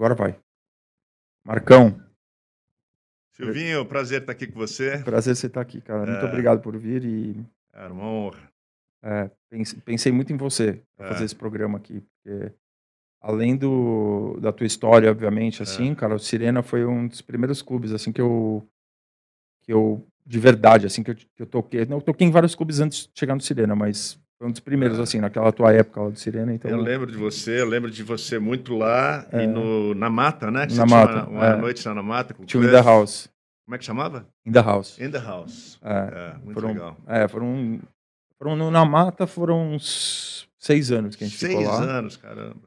Agora vai. Marcão, Silvinho, prazer estar aqui com você. prazer você estar aqui, cara. Muito É. obrigado por vir e Cara, uma honra. é, pense- pensei muito em você para É. fazer esse programa aqui, porque além do, da tua história, obviamente, assim, cara, o Sirena foi um dos primeiros clubes, assim, que eu, que eu de verdade, assim, que eu, que eu toquei. Não, eu toquei em vários clubes antes de chegar no Sirena, mas foi um dos primeiros, É. assim, naquela tua época lá do Sirena, então... Eu lembro de você, eu lembro de você muito lá e no, na Mata, né? Que Na Mata, Uma, uma é. noite lá na Mata com Tinha o In. The House. Como é que chamava? In The House. In the House. É. É, muito foram, legal. É, foram, foram na mata foram uns seis anos que a gente Seis ficou lá. anos, caramba.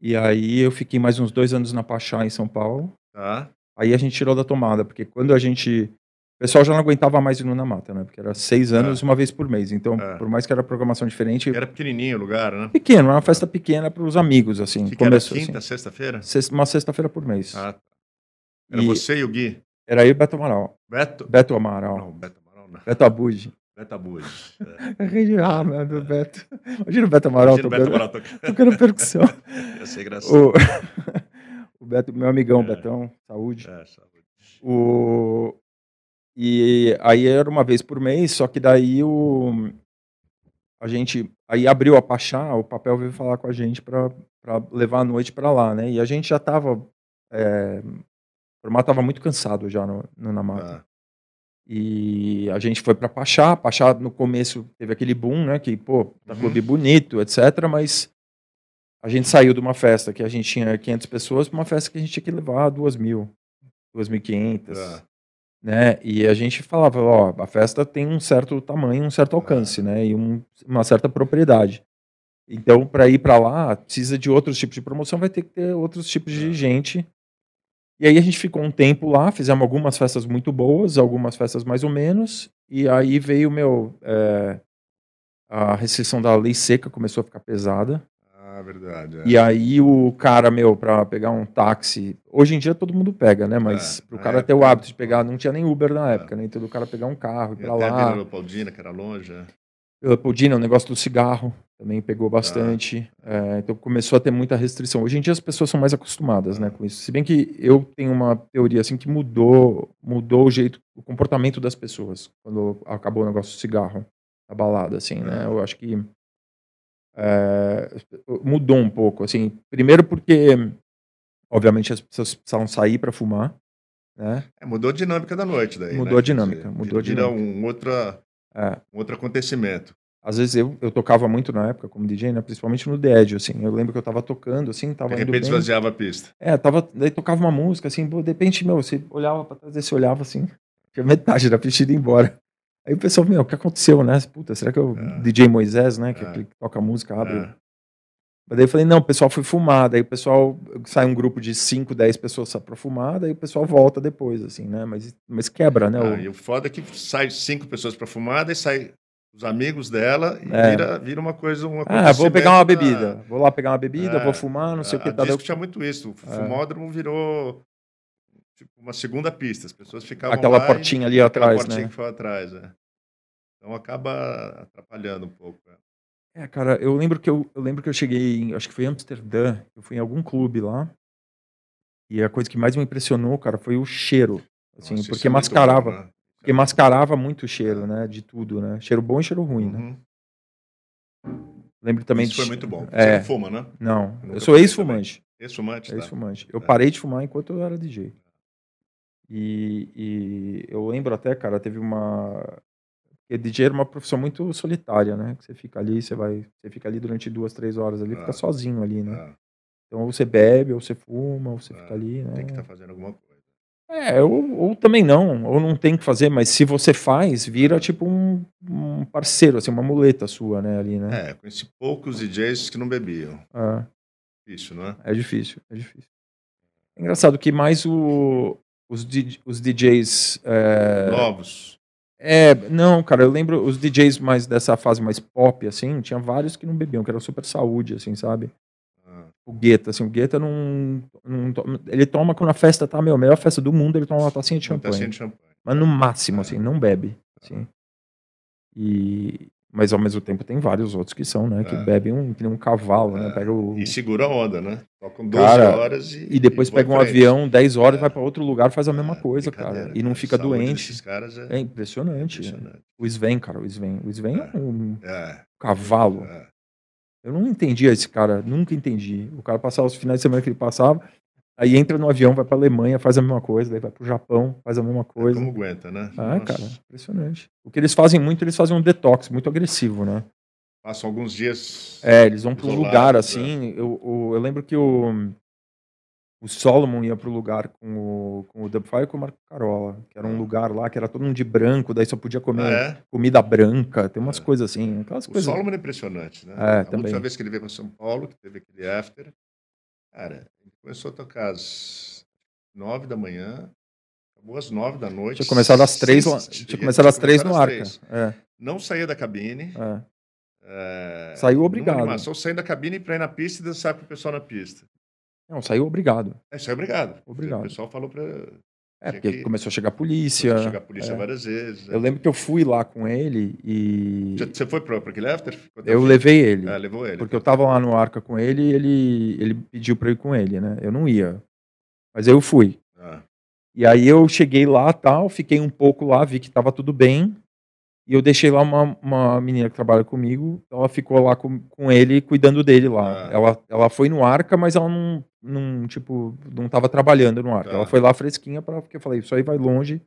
E aí eu fiquei mais uns dois anos na Pachá, em São Paulo. Tá? Aí a gente tirou da tomada, porque quando a gente. O pessoal já não aguentava mais ir no na mata, né? Porque era seis anos, uma vez por mês. Então, É. por mais que era programação diferente, Era pequenininho o lugar, né? pequeno, era uma festa pequena para os amigos, assim. Que, que era começou quinta, assim. sexta-feira? Sexta- Uma sexta-feira por mês. Ah, tá. Era E você e o Gui. Era eu e Beto Amaral. Beto? Beto Amaral. Não, Beto Amaral não. Beto Abud. Beto Abud. É ah, né, do Beto. Imagina o Beto Amaral Imagina o Beto tocando, Amaral tocando. tocando percussão. Ia ser engraçado. O, o Beto, meu amigão, É. Betão, saúde. É, saúde. O, e aí era uma vez por mês, só que daí o, a gente aí abriu a Pachá, o papel veio falar com a gente para levar a noite para lá, né? E a gente já tava. É, o formato tava muito cansado já no, no Namata. Ah, E a gente foi para Pachá. Pachá no começo teve aquele boom, né? Que, pô, tá Uhum. clube bonito, etc. Mas a gente saiu de uma festa que a gente tinha 500 pessoas para uma festa que a gente tinha que levar 2 mil, 2.500, tá. Né? E a gente falava, ó, a festa tem um certo tamanho, um certo alcance, né? E um- uma certa propriedade. Então, para ir para lá, precisa de outros tipos de promoção, vai ter que ter outros tipos de É. gente. E aí a gente ficou um tempo lá, fizemos algumas festas muito boas, algumas festas mais ou menos, e aí veio, meu, é, a restrição da lei seca começou a ficar pesada. Ah, verdade. é. E aí o cara, meu, pra pegar um táxi. Hoje em dia todo mundo pega, né? Mas É, pro cara ter o época, hábito de pegar, não tinha nem Uber na É. época, né? Então o cara pegar um carro e pra até a lá. Vila Leopoldina, que era longe. é. Leopoldina, o negócio do cigarro também pegou bastante. É, então começou a ter muita restrição. Hoje em dia as pessoas são mais acostumadas, né, Ah. com isso. Se bem que eu tenho uma teoria assim que mudou, mudou o jeito, o comportamento das pessoas quando acabou o negócio do cigarro, a balada, assim, né? Ah. Eu acho que é, mudou um pouco, assim. Primeiro porque, obviamente, as pessoas precisavam sair para fumar, né? É, mudou a dinâmica da noite daí. Mudou né? a dinâmica, dizer, mudou a vira dinâmica. um, outra, É. um outro acontecimento. Às vezes eu, eu tocava muito na época como DJ, né? Principalmente no Edge, assim. Eu lembro que eu tava tocando, assim, tava De repente esvaziava a pista. É, tava, daí tocava uma música, assim, de repente, meu, você olhava pra trás, você olhava, assim, tinha metade da pista indo embora. Aí o pessoal, meu, o que aconteceu, né? Puta, será que é o É. DJ Moisés, né? Que, é É. aquele que toca música, abre. É. Mas daí eu falei, não, o pessoal foi fumar. Daí o pessoal, sai um grupo de 5, 10 pessoas só pra fumar, daí o pessoal volta depois, assim, né? Mas, mas quebra, né? Ah, o- e o foda é que sai cinco pessoas para fumar, daí sai os amigos dela e É. vira, vira uma coisa, um Ah, vou pegar uma acontecimento bebida. da- Vou lá pegar uma bebida, É. vou fumar, não sei o que. A Tá, disco tinha muito isso. O É. fumódromo virou tipo, uma segunda pista. As pessoas ficavam Aquela lá e- portinha ali aquela atrás, portinha né? que foi atrás, é. Então acaba atrapalhando um pouco. é. É, cara, eu lembro que eu, eu lembro que eu cheguei, em, acho que foi em Amsterdã, eu fui em algum clube lá. E a coisa que mais me impressionou, cara, foi o cheiro, assim, Nossa, porque é mascarava, bom, né? porque mascarava muito o cheiro, né, de tudo, né? Cheiro bom e cheiro ruim, né? Uhum. Lembro também Isso de foi muito bom. Você É. não fuma, né? Não, Nunca eu sou ex-fumante, Ex-fumante, tá? ex-fumante. Eu É. parei de fumar enquanto eu era DJ. E, e eu lembro até, cara, teve uma porque DJ era uma profissão muito solitária, né? Que você fica ali, você vai, você fica ali durante duas, três horas ali, fica Ah. sozinho ali, né? Ah, Então ou você bebe, ou você fuma, ou você Ah, fica ali, né? tem que estar fazendo alguma coisa. É, ou, ou também não, ou não tem que fazer, mas se você faz, vira tipo um, um parceiro, assim, uma muleta sua, né, ali, né? É, conheci poucos DJs que não bebiam. É, Isso, não é? é difícil, é difícil. É engraçado que mais o, os, os DJs... É, Novos. é, não, cara, eu lembro os DJs mais dessa fase mais pop, assim, tinha vários que não bebiam, que era super saúde, assim, sabe? Ah, O Guetta, assim, o Guetta não, não Ele toma quando a festa tá, meu, a melhor festa do mundo, ele toma uma tacinha de champanhe. tacinha de champanhe. Mas no máximo, É. assim, não bebe. Assim. E, Mas ao mesmo tempo tem vários outros que são, né? Que É. bebem um, que nem um cavalo, né? É. Pega o, E segura a onda, né? Tocam 12 Cara, horas e. e depois e pega um avião 10 horas É. vai para outro lugar faz a mesma É, coisa, cara. E não fica doente. caras É é impressionante. impressionante. O Sven, cara, o Sven. O Sven é, É. um cavalo. Eu não entendia esse cara, nunca entendi. O cara passava os finais de semana que ele passava, aí entra no avião, vai pra Alemanha, faz a mesma coisa, daí vai pro Japão, faz a mesma coisa. Como aguenta, né? Ah, Nossa. cara, impressionante. O que eles fazem muito, eles fazem um detox muito agressivo, né? Passam alguns dias. É, eles vão para um lugar é. assim. Eu, o- eu lembro que o, o Solomon ia pro lugar com o, com o Dubfire e com o Marco Carola, que era um lugar lá que era todo mundo de branco, daí só podia comer Ah, é? comida branca, tem umas É. coisas assim, aquelas O coisas. Solomon é impressionante, né? É, a também. última vez que ele veio para São Paulo, que teve aquele after, cara, começou a tocar às nove da manhã, acabou às nove da noite. Tinha começado às três, tinha começado às três no Arca. É, Não saía da cabine. é. é, Saiu obrigado. animação, saindo da cabine para ir na pista e dançar com o pessoal na pista. Não, saiu obrigado. É, saiu obrigado. Obrigado. O pessoal falou para É, porque que- começou a chegar a polícia. chegar a polícia é. várias vezes. né? Eu lembro que eu fui lá com ele e Você foi para aquele after? Eu fim? levei ele. Ah, levou ele. Porque eu tava lá no Arca com ele e ele, ele pediu pra eu ir com ele, né? Eu não ia. Mas eu fui. Ah, E aí eu cheguei lá tal, fiquei um pouco lá, vi que tava tudo bem. E eu deixei lá uma, uma menina que trabalha comigo, ela ficou lá com, com ele, cuidando dele lá. Ah. Ela, ela foi no Arca, mas ela não, não, tipo, não tava trabalhando no Arca. Tá. Ela foi lá fresquinha, pra, porque eu falei, isso aí vai longe,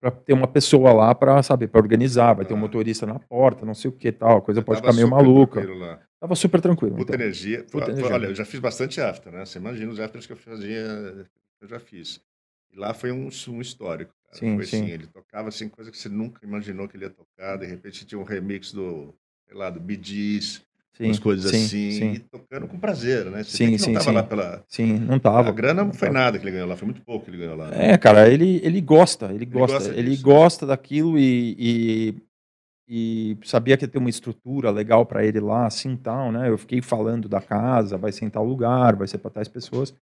pra ter uma pessoa lá pra, saber, pra organizar, vai ter um Ah. motorista na porta, não sei o que tal, a coisa pode tava ficar meio maluca. Tava super tranquilo. Puta então. energia. Puta energia. Olha, eu já fiz bastante after, né? Você imagina os afters que eu fazia, eu já fiz. E lá foi um, um histórico. Cara. Sim, foi sim. assim, ele tocava assim, coisa que você nunca imaginou que ele ia tocar. De repente tinha um remix do, sei lá, do Bee Gees, Sim, umas coisas sim, assim, Sim, e tocando com prazer, né? Você Sim, sim, não tava lá pela... sim, não tava. A grana não foi tava. nada que ele ganhou lá, foi muito pouco que ele ganhou lá. né? É, cara, ele, ele gosta, ele gosta, gosta ele gosta daquilo e, e, e sabia que ia ter uma estrutura legal pra ele lá, assim, tal, né? Eu fiquei falando da casa, vai ser em tal lugar, vai ser para tais pessoas.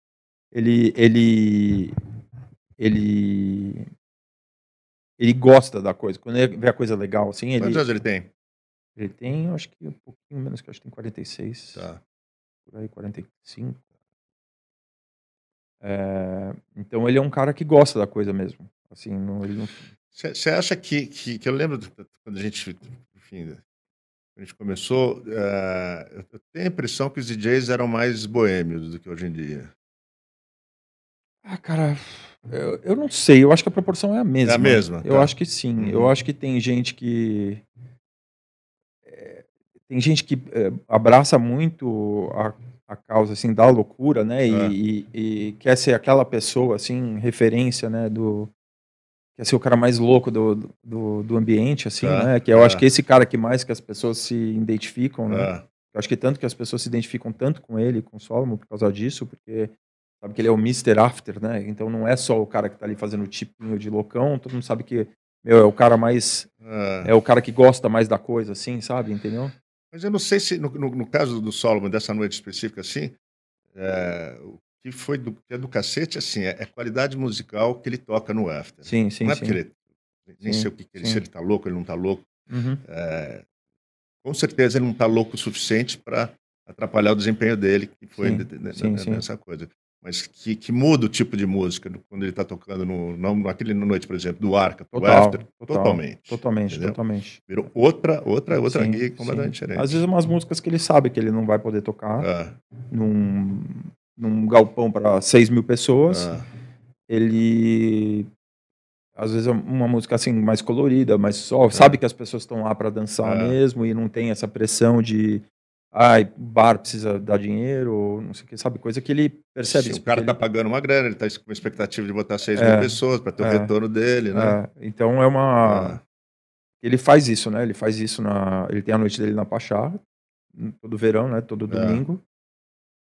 Ele, ele, ele, ele gosta da coisa. Quando ele vê a coisa legal, assim, ele, Quantos anos ele tem? ele tem, acho que um pouquinho menos, que acho que tem 46. Tá. por aí, 45. É, então ele é um cara que gosta da coisa mesmo. Assim, não, ele não, Você acha que, que, que eu lembro do- quando a gente, enfim, a gente começou, eu eu tenho a impressão que os DJs eram mais boêmios do que hoje em dia. Ah, cara, eu, eu não sei. Eu acho que a proporção é a mesma. É a mesma, Eu tá. acho que sim. Uhum. Eu acho que tem gente que. é, tem gente que é, abraça muito a, a causa assim da loucura, né? E, É. e- e quer ser aquela pessoa assim referência, né? Do quer ser o cara mais louco do, do, do ambiente, assim, Tá, né? Que eu tá. acho que esse cara que mais que as pessoas se identificam, né? Ah, Eu acho que tanto que as pessoas se identificam tanto com ele, com o Solomon, por causa disso, porque sabe que ele é o Mr. After, né? Então não é só o cara que tá ali fazendo o tipinho de loucão, todo mundo sabe que, meu, é o cara mais. ah. É o cara que gosta mais da coisa, assim, sabe? Entendeu? Mas eu não sei se, no, no- no caso do Solomon, dessa noite específica, assim, eh, o que foi do, que é do cacete, assim, é, é qualidade musical que ele toca no after. Sim, sim, não é sim. porque ele, nem Sim, sei o que, ele, sim. se ele tá louco, ele não tá louco. Uhum. É, com certeza ele não está louco o suficiente para atrapalhar o desempenho dele, que foi Sim, de- de- sim. nessa coisa. Mas que, que muda o tipo de música do- quando ele está tocando no, não, naquele noite, por exemplo, do Arca, do Total, After, total, totalmente. Totalmente, Entendeu? totalmente. Virou outra, outra, outra Sim, gig sim. completamente diferente. Às vezes umas músicas que ele sabe que ele não vai poder tocar Ah, num, num galpão para 6 mil pessoas. ah, ele às vezes é uma música assim mais colorida, mas só sabe que as pessoas estão lá para dançar É. mesmo e não tem essa pressão de ai, bar precisa dar dinheiro, ou não sei o que, sabe, coisa que ele percebe sim, isso, o cara está pagando uma grana, ele está com expectativa de botar 6 É, mil pessoas para ter o é, retorno dele, ele- né? é, então é uma Ah, ele faz isso, né? Ele faz isso na ele tem a noite dele na Pachá, todo verão, né, todo É. domingo.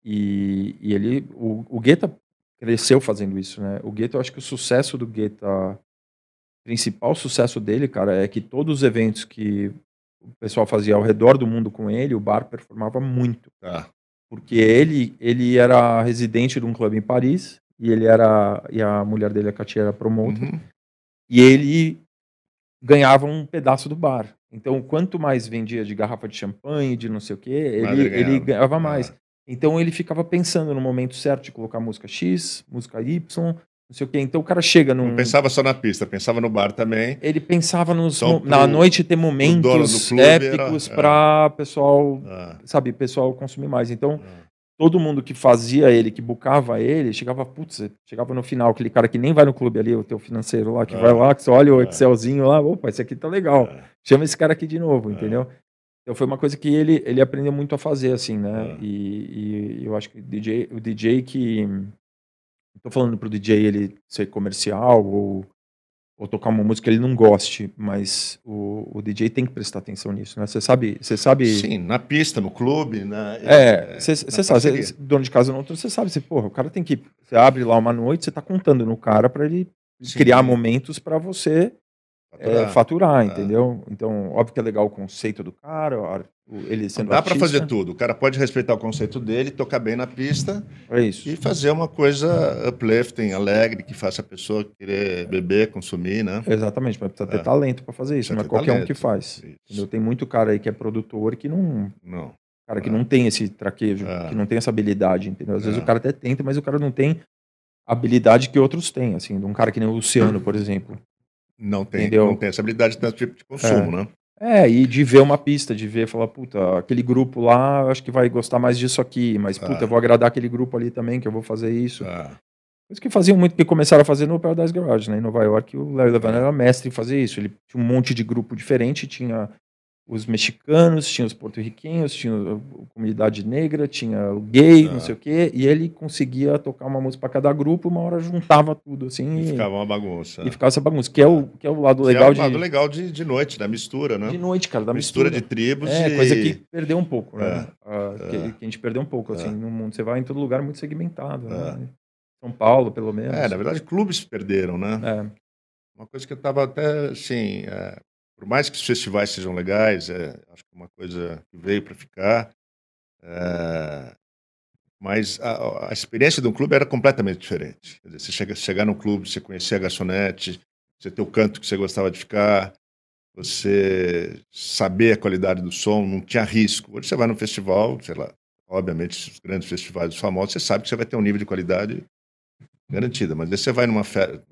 E, e ele o, o Guetta cresceu fazendo isso, né? O Guetta, eu acho que o sucesso do Guetta o principal sucesso dele, cara, é que todos os eventos que o pessoal fazia ao redor do mundo com ele, o bar performava muito, tá. porque ele ele era residente de um clube em Paris e ele era e a mulher dele, a Katia, era promotor Uhum. e ele ganhava um pedaço do bar. Então, quanto mais vendia de garrafa de champanhe, de não sei o quê, Mais ele, ele ele ganhava. ganhava Ah. mais. Então, ele ficava pensando no momento certo de colocar música X, música Y, não sei o quê. Então, o cara chega num. Não pensava só na pista, pensava no bar também. Ele pensava nos, mo- na pro- noite ter do momentos era- épicos é. para pessoal, Ah, sabe, pessoal consumir mais. Então, ah. todo mundo que fazia ele, que bucava ele, chegava, putz, chegava no final, aquele cara que nem vai no clube ali, o teu financeiro lá, que É. vai lá, que você olha o É. Excelzinho lá, opa, esse aqui tá legal. É. Chama esse cara aqui de novo, É. entendeu? Então foi uma coisa que ele, ele aprendeu muito a fazer, assim, né? É. E, e eu acho que o DJ, o DJ que. Não tô falando pro DJ ele ser comercial ou, ou tocar uma música que ele não goste, mas o, o DJ tem que prestar atenção nisso, né? Você sabe. Você sabe Sim, na pista, no clube, na, é, você na sabe, cê- dono de casa ou não, você sabe, você, porra, o cara tem que. Você abre lá uma noite, você tá contando no cara para ele Sim. criar momentos para você é, Faturar. Ah. entendeu? Então, óbvio que é legal o conceito do cara, ele sendo Dá para fazer tudo. O cara pode respeitar o conceito dele, tocar bem na pista É isso. e fazer uma coisa uplifting, alegre, que faça a pessoa querer beber, consumir, né? Exatamente, mas precisa ter É. talento para fazer isso, Precisa não é qualquer um talento. que faz. Tem muito cara aí que é produtor que não, Não. cara que É. não tem esse traquejo, É. que não tem essa habilidade, entendeu? Às vezes É. o cara até tenta, mas o cara não tem habilidade que outros têm, assim, de um cara que nem o Luciano, por exemplo. Não tem, Entendeu? não tem essa habilidade de tanto tipo de consumo, né? É, e de ver uma pista, de ver, falar, puta, aquele grupo lá, acho que vai gostar mais disso aqui, mas, puta, Ah. eu vou agradar aquele grupo ali também, que eu vou fazer isso. Ah, Coisa que faziam muito, que começaram a fazer no Paradise Garage, né? Em Nova York, o Larry Levan era mestre em fazer isso. Ele tinha um monte de grupo diferente, tinha os mexicanos, tinha os porto-riquenhos, tinha a comunidade negra, tinha o gay, Ah. não sei o quê, e ele conseguia tocar uma música para cada grupo, uma hora juntava tudo, assim, e e, ficava uma bagunça. e ficava essa bagunça, que é o, que é o lado Que legal é o de, lado legal de, de noite, da mistura, né? de noite, cara, da mistura, mistura. de tribos É, e... coisa que perdeu um pouco, né? É, Ah, que, é. que a gente perdeu um pouco, assim, É. no mundo. Você vai em todo lugar muito segmentado, É. né? São Paulo, pelo menos. É, na verdade, clubes perderam, né? É. Uma coisa que eu estava até, assim, é, por mais que os festivais sejam legais, é, acho que é uma coisa que veio para ficar, é, mas a, a experiência de um clube era completamente diferente. Dizer, você chega, chegar no clube, você conhecer a garçonete, você ter o canto que você gostava de ficar, você saber a qualidade do som, não tinha risco. Hoje você vai no festival, sei lá, obviamente os grandes festivais os famosos, você sabe que você vai ter um nível de qualidade garantida, mas aí você vai numa festa,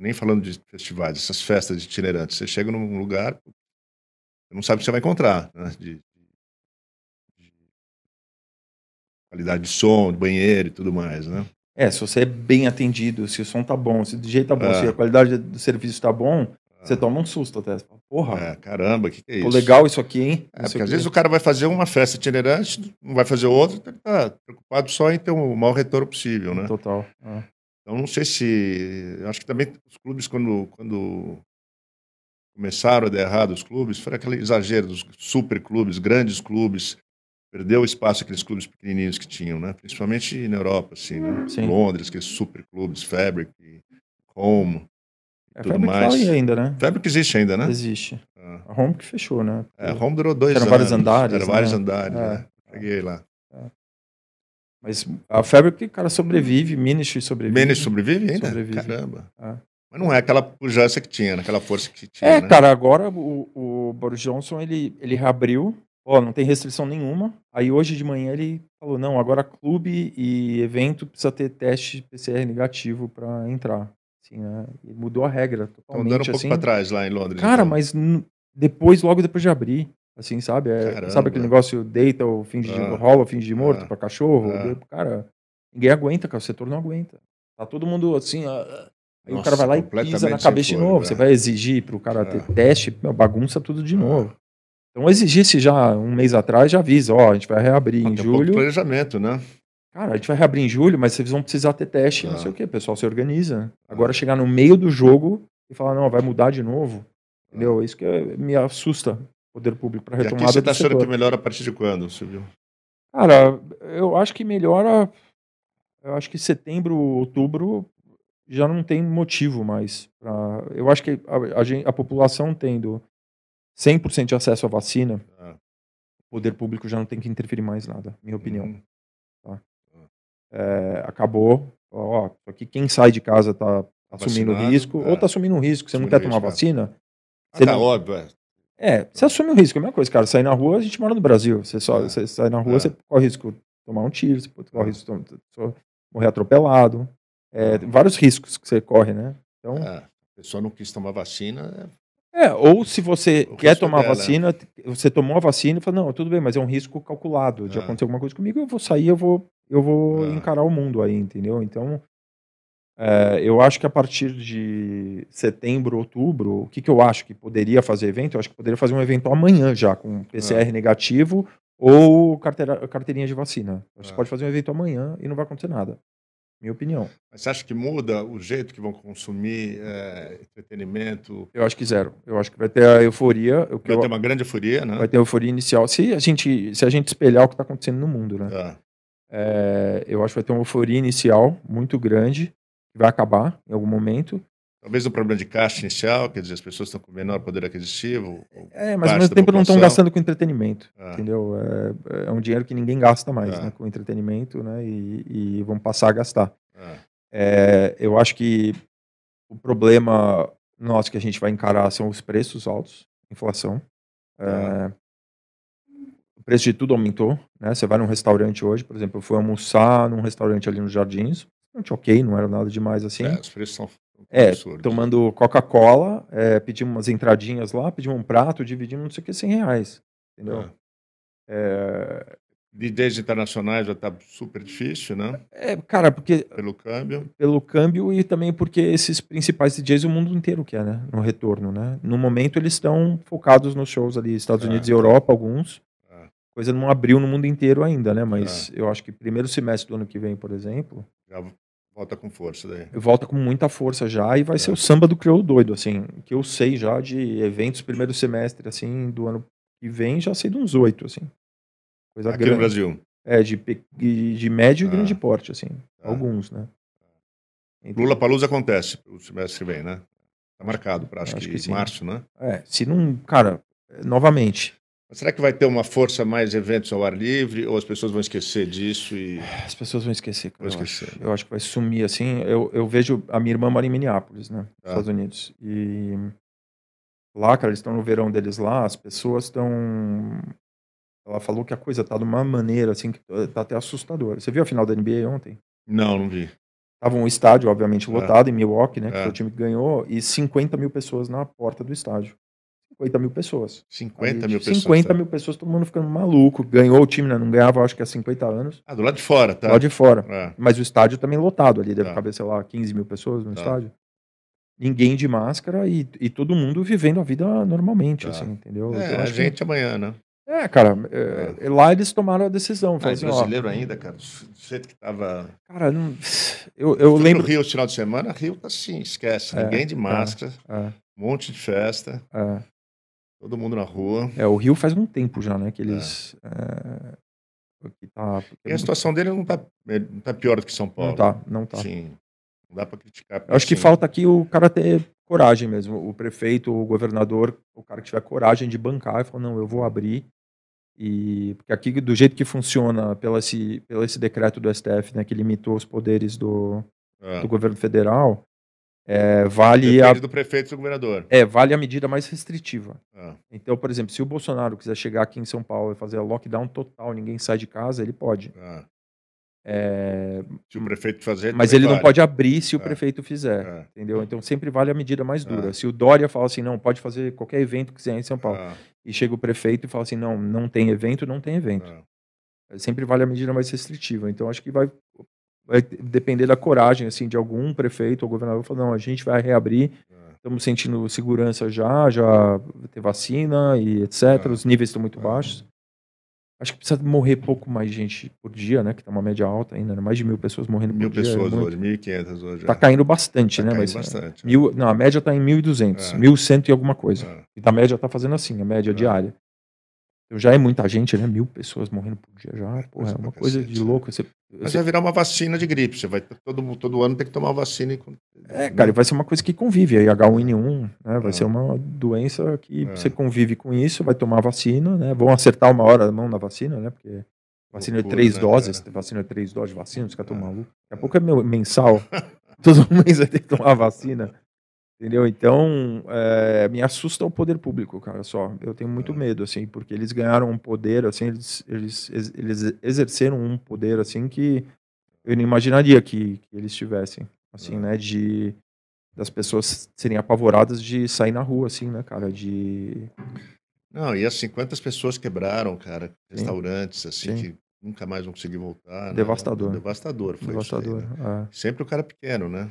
nem falando de festivais, essas festas itinerantes, você chega num lugar, você não sabe o que você vai encontrar, né? de, de qualidade de som, de banheiro e tudo mais, né? É, se você é bem atendido, se o som tá bom, se o DJ tá bom, É. se a qualidade do serviço tá bom, você toma um susto até. Você fala, Porra, É, caramba, o que, que é pô, isso? legal isso aqui, hein? É, porque às vezes o cara vai fazer uma festa itinerante, não vai fazer outra, então ele está preocupado só em ter o maior retorno possível, né? Total. é. Então, não sei se. Acho que também os clubes, quando, quando começaram a dar errado, os clubes, foi aquele exagero dos super clubes, grandes clubes, perdeu o espaço aqueles clubes pequenininhos que tinham, né? Principalmente na Europa, assim, né? Londres, aqueles super clubes, Fabric, Home, É, tudo Fabric mais. tá ainda, né? Fabric existe ainda, né? Existe. Ah. A Home que fechou, né? É, Home durou dois Eram anos. vários andares, Era vários né? andares, É. né? Cheguei lá. Mas a Fabric, cara, sobrevive, Ministry sobrevive. Menes sobrevive ainda? Sobrevive. Caramba. É. Mas não é aquela pujança que tinha, naquela força que tinha. É, né? cara, agora o, o Boris Johnson, ele, ele reabriu, ó, não tem restrição nenhuma. Aí hoje de manhã ele falou, não, agora clube e evento precisa ter teste PCR negativo para entrar. Assim, né? E mudou a regra Estão totalmente, dando um pouco assim. para trás lá em Londres. Cara, então. mas depois, logo depois de abrir, assim, sabe? É, sabe aquele negócio deita ou finge de Ah. rola finge de morto Ah. pra cachorro? Ah. Cara, ninguém aguenta, cara, o setor não aguenta. Tá todo mundo assim, ah, ah. aí o Nossa, cara vai lá e pisa na cabeça de novo. é. Você vai exigir pro cara ter Ah. teste, bagunça tudo de Ah. novo. Então exigisse já um mês atrás, já avisa, ó, a gente vai reabrir em tem um julho. planejamento, né? Cara, a gente vai reabrir em julho, mas vocês vão precisar ter teste, não sei o quê. O pessoal se organiza. Agora chegar no meio do jogo e falar, não, vai mudar de novo. Entendeu? Isso que é- me assusta, o poder público, para E aqui retomada você está achando setor. que melhora a partir de quando, Silvio? Cara, eu acho que melhora. Eu acho que setembro, outubro já não tem motivo mais. Pra, eu acho que a, a a população tendo 100% de acesso à vacina, Ah. o poder público já não tem que interferir mais nada, minha opinião. Hum. É, acabou. Ó, aqui quem sai de casa tá assumindo Vacinado, risco, é. ou tá assumindo um risco, você não quer tomar risco, é. vacina? Ah, tá, não- óbvio. É. É, você assume o risco, é a mesma coisa, cara. Sair na rua, a gente mora no Brasil. Você, só, É. você sai na rua, É. você corre risco de tomar um tiro, você corre É. risco de tom- morrer atropelado. É, tem vários riscos que você corre, né? Então, É, a pessoa não quis tomar vacina, é, ou se você O quer risco tomar dela. vacina, você tomou a vacina e fala, não, tudo bem, mas é um risco calculado. De É. acontecer alguma coisa comigo, eu vou sair, eu vou, eu vou É. encarar o mundo aí, entendeu? Então, é, eu acho que a partir de setembro, outubro, o que, que eu acho que poderia fazer evento? Eu acho que poderia fazer um evento amanhã já, com PCR negativo ou carteira, carteirinha de vacina. Você É. pode fazer um evento amanhã e não vai acontecer nada. Minha opinião. mas você acha que muda o jeito que vão consumir é, entretenimento? Eu acho que zero. Eu acho que vai ter a euforia. Vai eu- ter uma grande euforia, né? vai ter a euforia inicial. Se a gente, se a gente espelhar o que está acontecendo no mundo, né? É. É, eu acho que vai ter uma euforia inicial muito grande, que vai acabar em algum momento. Talvez um problema de caixa inicial, quer dizer, as pessoas estão com menor poder aquisitivo. É, mas ao mesmo tempo não estão gastando com entretenimento, É. entendeu? É, é um dinheiro que ninguém gasta mais, É. né? Com entretenimento, né? E, e vão passar a gastar. É. É, eu acho que o problema nosso que a gente vai encarar são os preços altos, inflação. É, Tá. o preço de tudo aumentou, né? Você vai num restaurante hoje, por exemplo, eu fui almoçar num restaurante ali nos Jardins, ok, não era nada demais assim. É, os preços são É, absurdos. tomando Coca-Cola, é, pedimos umas entradinhas lá, pedimos um prato, dividimos não sei o que, 100 reais. Entendeu? É, DJs internacionais já está super difícil, né? é, cara, porque Pelo câmbio. pelo câmbio e também porque esses principais DJs o mundo inteiro quer, né? No retorno, né? No momento eles estão focados nos shows ali, Estados É, Unidos e. Europa, alguns. É. Coisa não abriu no mundo inteiro ainda, né? Mas eu acho que primeiro semestre do ano que vem, por exemplo, Já volta com força daí. volta com muita força já e vai ser É. o samba do crioulo doido, assim, que eu sei já de eventos primeiro semestre, assim, do ano que vem, já sei de uns oito, assim. Coisa Aqui grande. no Brasil. É, de, de, médio e Ah. grande porte, assim. Ah. Alguns, né? Então, Lula Palusa acontece o semestre que vem, né? Tá marcado para acho, Acho que, que março, né? É, se não, cara, é, novamente, Mas será que vai ter uma força mais eventos ao ar livre ou as pessoas vão esquecer disso e as pessoas vão esquecer, vão eu acho. esquecer? né? Eu acho que vai sumir, assim. Eu, eu vejo a minha irmã mora em Minneapolis, né? Ah. Estados Unidos. E lá, cara, eles estão no verão deles lá, as pessoas estão. Ela falou que a coisa tá de uma maneira, assim, que tá até assustadora. Você viu a final da NBA ontem? Não, não vi. Tava um estádio, obviamente, É. lotado em Milwaukee, né? Que É. foi o time que ganhou, e 50 mil pessoas na porta do estádio. 50 mil pessoas. 50 Ali, mil pessoas. 50 tá? mil pessoas, todo mundo ficando maluco. Ganhou o time, né? Não ganhava, acho que há 50 anos. Ah, do lado de fora, tá? Lá de fora. É. Mas o estádio também lotado ali, deve Tá. caber, sei lá, 15 mil pessoas no Tá. estádio. Ninguém de máscara e, e todo mundo vivendo a vida normalmente, Tá. assim, entendeu? É, Eu a acho que- gente amanhã, né? É, cara, é, lá eles tomaram a decisão. Mas assim, ó, brasileiro ainda, cara, do jeito que tava. Cara, não- eu, eu Fui lembro. no Rio esse final de semana, Rio tá assim, esquece. É, Ninguém de é. máscara, É, um monte de festa, é. Todo mundo na rua. É, o Rio faz um tempo já, né? Que eles. É, que tá, E a situação dele não tá, não tá pior do que São Paulo. não tá, não tá. Sim. Não dá pra criticar. Eu acho que assim, falta aqui o cara ter coragem mesmo. O prefeito, o governador, o cara que tiver coragem de bancar e falar, não, eu vou abrir. E porque aqui, do jeito que funciona, pelo esse, pelo esse decreto do STF, né, que limitou os poderes do, é. do governo federal, é, vale, a, Depende do prefeito e do governador. é, vale a medida mais restritiva. É. Então, por exemplo, se o Bolsonaro quiser chegar aqui em São Paulo e fazer a lockdown total, ninguém sai de casa, ele pode. É. É, Se o prefeito fazer. mas ele não vale. pode abrir se o É. prefeito fizer. É. Entendeu? Então sempre vale a medida mais dura. É. Se o Dória fala assim, não, pode fazer qualquer evento que quiser em São Paulo, É. e chega o prefeito e fala assim, não, não tem evento, não tem evento. É. Sempre vale a medida mais restritiva. Então acho que vai, vai depender da coragem assim de algum prefeito ou governador falar, não, a gente vai reabrir, É. estamos sentindo segurança já, já ter vacina e etc. É. Os níveis estão muito É. baixos. Acho que precisa morrer pouco mais gente por dia, né? Que tá uma média alta ainda, né? Mais de mil pessoas morrendo Mil por dia. é pessoas hoje, 1.500 hoje. Tá é. caindo bastante, Tá né? caindo Mas bastante. Mil, não, a média está em 1.200, É. 1.100 e alguma coisa. É. E da média tá fazendo assim, a média É. diária. Então já é muita gente, né? Mil pessoas morrendo por dia já. Porra, coisa é uma coisa de louco. Você, Mas você- vai virar uma vacina de gripe. Você vai todo, todo ano tem que tomar uma vacina. e- é, cara, e vai ser uma coisa que convive aí, H1N1, né? Vai É. ser uma doença que É. você convive com isso, vai tomar vacina, né? Vão acertar uma hora a mão na vacina, né? Porque vacina Loucura, três né, doses, cara? vacina de três doses de vacina, os caras estão É. malucos. Daqui a pouco é meu- mensal. Todo mês vai ter que tomar vacina. Entendeu? Então, é, me assusta o poder público, cara, só. Eu tenho muito medo, assim, porque eles ganharam um poder, assim, eles, eles, eles exerceram um poder, assim, que eu não imaginaria que, que eles tivessem, assim, né, de das pessoas serem apavoradas de sair na rua, assim, né, cara, de... Não, e assim, quantas pessoas quebraram, cara, restaurantes, assim, Sim. que nunca mais vão conseguir voltar. Né? Devastador. Né? Devastador foi Devastador, aí, né? é. Sempre o cara pequeno, né?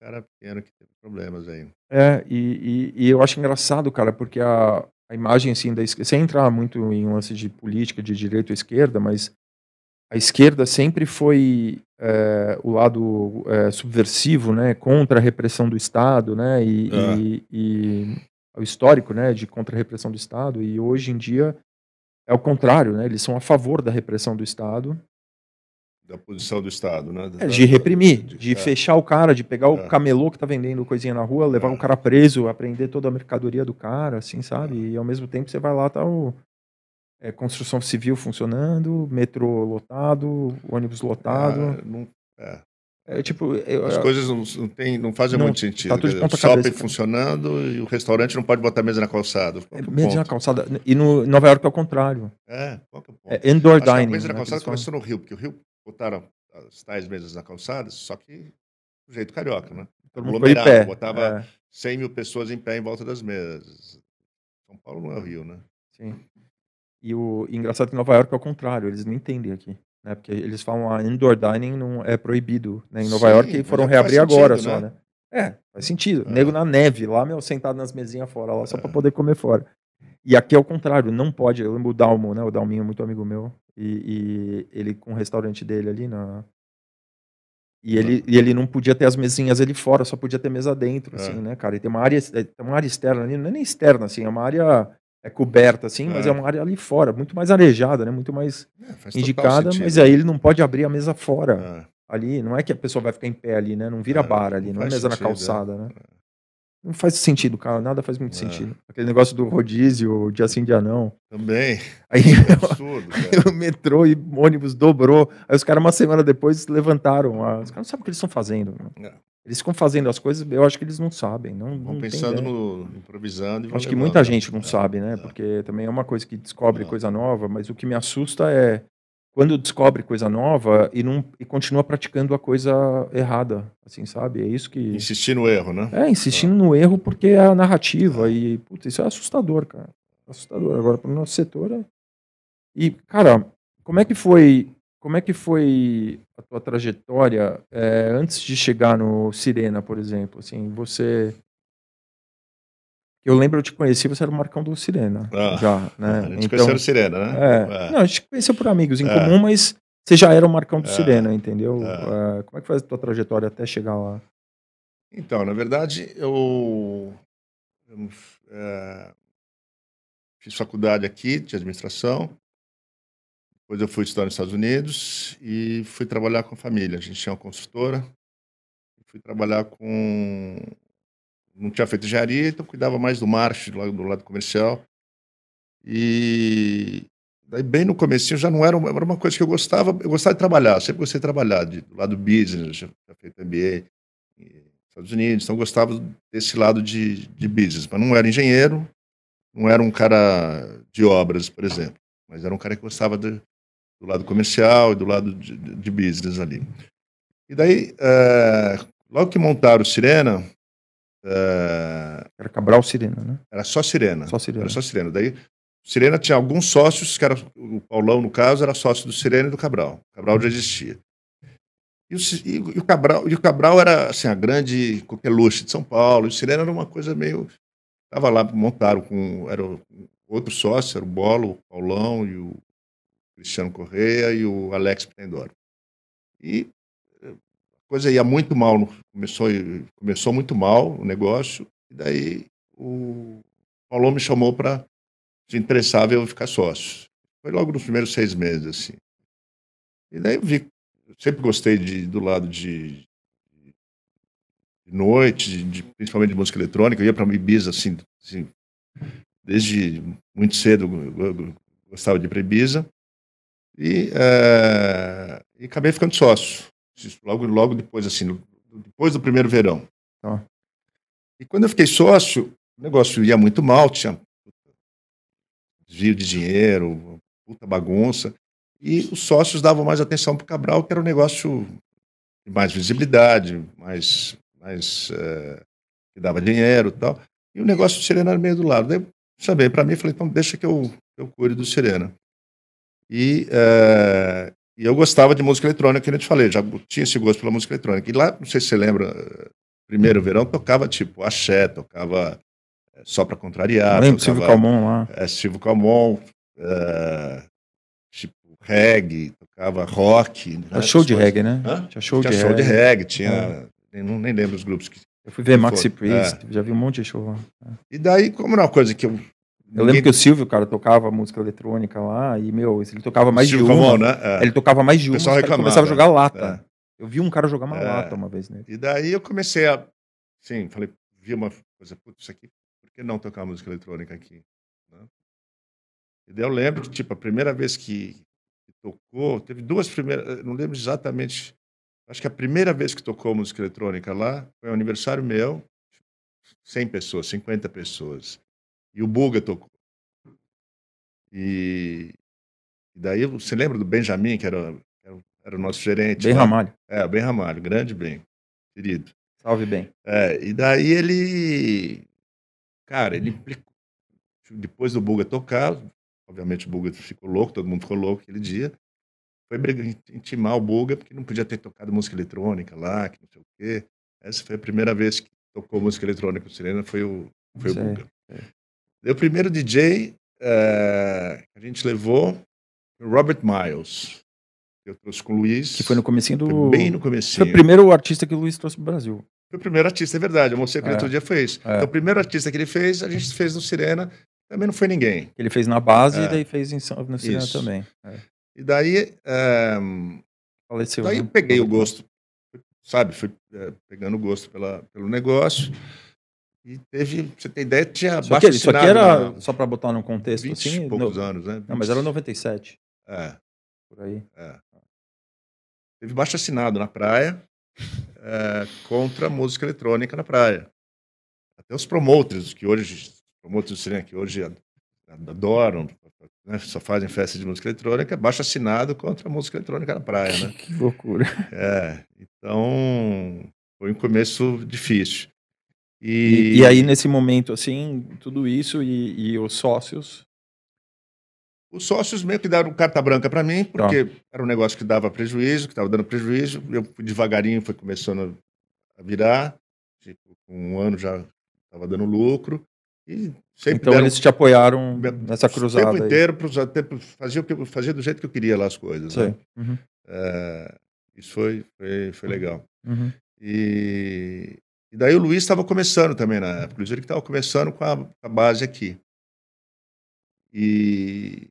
Cara pequeno que teve problemas aí. É, e, e, e eu acho engraçado, cara, porque a, a imagem, assim, da esquerda, sem entrar muito em um lance de política, de direita ou esquerda, mas a esquerda sempre foi é, o lado é, subversivo, né, contra a repressão do Estado, né, e, é. e, e, o histórico, né, de contra a repressão do Estado, e hoje em dia é o contrário, né, eles são a favor da repressão do Estado. Da posição do Estado, né? É, de reprimir, de, de é. fechar o cara, de pegar o é. camelô que tá vendendo coisinha na rua, levar o cara preso, apreender toda a mercadoria do cara, assim, sabe? E ao mesmo tempo você vai lá, tá o é, construção civil funcionando, metrô lotado, ônibus lotado. Não, é. É, tipo, eu, As coisas não, não, tem, não fazem não, muito sentido. Tá tudo de ponta shopping funcionando e o restaurante não pode botar mesa na calçada. É, mesa ponto? na calçada. E no Nova York é o contrário. É, qual que é o ponto? É indoor Acho dining. A mesa na né, calçada começou no Rio, porque o Rio botaram as tais mesas na calçada, só que do jeito carioca, né? Todo mundo em pé. Botava é. 100 mil pessoas em pé em volta das mesas. São Paulo não é o Rio, né? Sim. E o e engraçado que em Nova York é o contrário, eles não entendem aqui. Né? Porque eles falam a indoor dining não é proibido né? em Nova Sim, York e foram é reabrir sentido, agora né? só, né? É, faz sentido. É. Nego na neve, lá, meu, sentado nas mesinhas fora, lá, só é. para poder comer fora. E aqui é o contrário, não pode. Eu lembro o Dalmo, né? O Dalminho é muito amigo meu. E, e ele com o restaurante dele ali na. E ele, e ele não podia ter as mesinhas ali fora, só podia ter mesa dentro, é. assim, né, cara? E tem uma área, tem uma área externa ali, não é nem externa, assim, é uma área é coberta assim, é. mas é uma área ali fora, muito mais arejada, né? Muito mais é, indicada, mas aí ele não pode abrir a mesa fora. É. Ali, não é que a pessoa vai ficar em pé ali, né? Não vira é, bar ali, não, não é mesa sentido, na calçada, né? É. Não faz sentido, cara, nada faz muito sentido. Aquele negócio do rodízio, dia sim, dia não. Também. Aí, absurdo, o metrô e ônibus dobrou. Aí os caras, uma semana depois, levantaram. Os caras não sabem o que eles estão fazendo. Eles ficam fazendo as coisas, eu acho que eles não sabem. Não, Vão pensando no improvisando. acho que muita gente não é, sabe, né? É. Porque também é uma coisa que descobre é. coisa nova, mas o que me assusta é quando descobre coisa nova e não e continua praticando a coisa errada, assim, sabe? É isso que insistir no erro, né? É, insistindo no erro porque é a narrativa e putz, isso é assustador, cara. Assustador agora para o nosso setor. É... E cara, como é que foi como é que foi a tua trajetória é, antes de chegar no Sirena, por exemplo? Assim, você. Eu lembro, eu te conheci, você era o Marcão do Sirena. Ah, já, né? A gente então, conheceu o Sirena, né? É, é. Não, a gente conheceu por amigos em é. comum, mas você já era o Marcão do é. Sirena, entendeu? É. como é que foi a tua trajetória até chegar lá? Então, na verdade, eu, eu fiz faculdade aqui de administração. Depois eu fui estudar nos Estados Unidos e fui trabalhar com a família. A gente tinha uma construtora. Fui trabalhar com. Não tinha feito engenharia, então cuidava mais do marketing, do lado, do lado comercial. E daí, bem no começo, já não era uma, era uma coisa que eu gostava. Eu gostava de trabalhar, sempre gostei de trabalhar, de, do lado business, já tinha feito MBA nos Estados Unidos, então gostava desse lado de, de business. Mas não era engenheiro, não era um cara de obras, por exemplo. Mas era um cara que gostava de, do lado comercial e do lado de, de business ali. E daí, é, logo que montaram o Sirena. É, era Cabral Sirena, né? Era só Sirena. Só Sirena. Era só Sirena. Daí, Sirena tinha alguns sócios, que era o Paulão, no caso, era sócio do Sirena e do Cabral. O Cabral já existia. E o, e, e o, Cabral, e o Cabral era assim, a grande coqueluche de São Paulo. E o Sirena era uma coisa meio. Estava lá, montaram com. Era outro sócio, era o Bolo, o Paulão e o Cristiano Correia e o Alex Pendor. E coisa ia muito mal, começou, começou muito mal o negócio, e daí o Paulo me chamou para se interessava eu ficar sócio. Foi logo nos primeiros seis meses, assim. E daí eu vi, eu sempre gostei de, do lado de, de noite, de, principalmente de música eletrônica, eu ia para Ibiza, assim, assim, desde muito cedo eu, gostava de ir para Ibiza. E, é, e acabei ficando sócio. Logo, logo depois, assim, depois do primeiro verão. Ah. E quando eu fiquei sócio, o negócio ia muito mal, tinha desvio de dinheiro, puta bagunça. E os sócios davam mais atenção para o Cabral, que era um negócio de mais visibilidade, mais, mais é, que dava dinheiro e tal. E o negócio do Serena era meio do lado. Daí chamei para mim falei, então deixa que eu, eu cuide do Serena. E, é, e eu gostava de música eletrônica, que eu te falei, já tinha esse gosto pela música eletrônica. E lá, não sei se você lembra, primeiro verão, tocava tipo axé, tocava é, só para contrariar. Lembro, Silvio Calmon lá. É, Silvio Calmon, é, tipo reggae, tocava rock. Né? show de reggae, né? Hã? Tinha show, tinha de, show reggae. de reggae. Tinha, é. nem, não, nem lembro os grupos que. Eu fui ver Maxi Priest, é. já vi um monte de show lá. É. E daí, como era uma coisa que eu eu lembro que o Silvio, cara, tocava música eletrônica lá e, meu, ele tocava mais Silvio de uma. Né? É. Ele tocava mais de uma, o começava a jogar lata. É. Eu vi um cara jogar uma é. lata uma vez nele. E daí eu comecei a, sim, falei, vi uma coisa, putz, isso aqui, por que não tocar música eletrônica aqui? Né? E daí eu lembro que, tipo, a primeira vez que, que tocou, teve duas primeiras, não lembro exatamente, acho que a primeira vez que tocou música eletrônica lá foi um aniversário meu, 100 pessoas, 50 pessoas. E o Buga tocou. E, e daí, você lembra do Benjamin, que era, era, o nosso gerente? Bem lá? Ramalho. É, Bem Ramalho, grande bem, querido. Salve bem. É, e daí ele. Cara, ele Depois do Buga tocar, obviamente o Buga ficou louco, todo mundo ficou louco aquele dia. Foi intimar o Buga, porque não podia ter tocado música eletrônica lá, que não sei o quê. Essa foi a primeira vez que tocou música eletrônica o Sirena, foi o, foi o Buga. É. O primeiro DJ é, a gente levou o Robert Miles. Que eu trouxe com o Luiz. Que foi no comecinho do. Bem no comecinho. Foi o primeiro artista que o Luiz trouxe pro Brasil. Foi o primeiro artista, é verdade. Eu mostrei que é. outro dia fez. É. Então, o primeiro artista que ele fez, a gente fez no Sirena. Também não foi ninguém. Ele fez na base é. e daí fez em, no Sirena Isso. também. É. E daí. Faleceu. Daí né? eu peguei o gosto, sabe? Fui é, pegando o gosto pela, pelo negócio. E teve, você tem ideia, tinha isso aqui, isso aqui era, na, só para botar num contexto 20 assim. poucos no, anos, né? 20, não, mas era 97. É. Por aí. É. Teve baixo assinado na praia é, contra música eletrônica na praia. Até os promotores, que hoje, promotores do que hoje adoram, né, só fazem festa de música eletrônica, baixo assinado contra a música eletrônica na praia, né? Que loucura. É, então foi um começo difícil. E... e, aí, nesse momento, assim, tudo isso e, e, os sócios? Os sócios meio que deram carta branca para mim, porque tá. era um negócio que dava prejuízo, que estava dando prejuízo. Eu devagarinho foi começando a virar. Tipo, com um ano já estava dando lucro. E sempre então deram... eles te apoiaram nessa cruzada. O tempo inteiro, fazia, fazia do jeito que eu queria lá as coisas. Né? Uhum. É, isso foi, foi, foi legal. Uhum. E, e daí o Luiz estava começando também na época. O Luiz ele estava começando com a, a, base aqui. E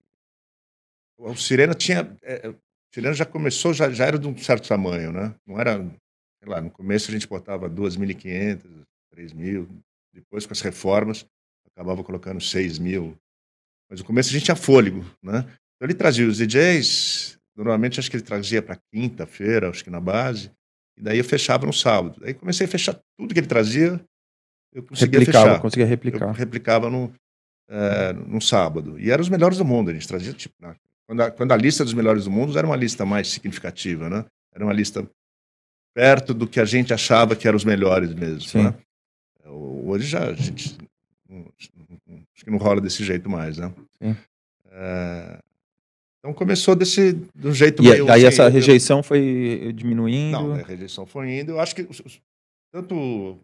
o Sirena tinha. É, o Sirena já começou, já, já era de um certo tamanho, né? Não era. Sei lá, no começo a gente botava 2.500, 3.000. Depois, com as reformas, acabava colocando 6 mil. Mas no começo a gente tinha fôlego, né? Então ele trazia os DJs, normalmente acho que ele trazia para quinta-feira, acho que na base. E daí eu fechava no sábado. Aí comecei a fechar tudo que ele trazia, eu conseguia replicava, fechar. Conseguia replicar. Eu replicava no, é, no sábado. E eram os melhores do mundo. A gente trazia, tipo, na, quando, a, quando a lista dos melhores do mundo era uma lista mais significativa, né? Era uma lista perto do que a gente achava que eram os melhores mesmo. Né? Hoje já a gente acho que não rola desse jeito mais, né? Sim. É, então começou desse do jeito e meio. Aí essa rejeição foi diminuindo. Não, a rejeição foi indo. Eu acho que tanto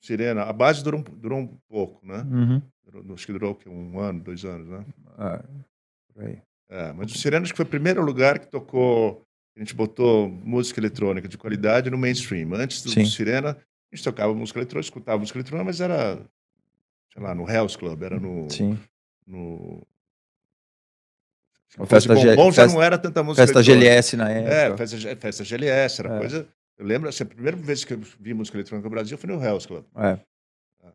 Sirena, a base durou, durou um pouco, né? Uhum. Durou, acho que durou um ano, dois anos, né? Ah, por aí. É, mas o Sirena acho que foi o primeiro lugar que tocou. A gente botou música eletrônica de qualidade no mainstream. Antes do, do Sirena, a gente tocava música eletrônica, escutava música eletrônica, mas era, sei lá, no Hells Club, era no, Sim. no a festa, G... já não era tanta música Festa GLS na época. É, festa, festa GLS, era é. coisa... Eu lembro, assim, a primeira vez que eu vi música eletrônica no Brasil foi no Hells Club. É. é.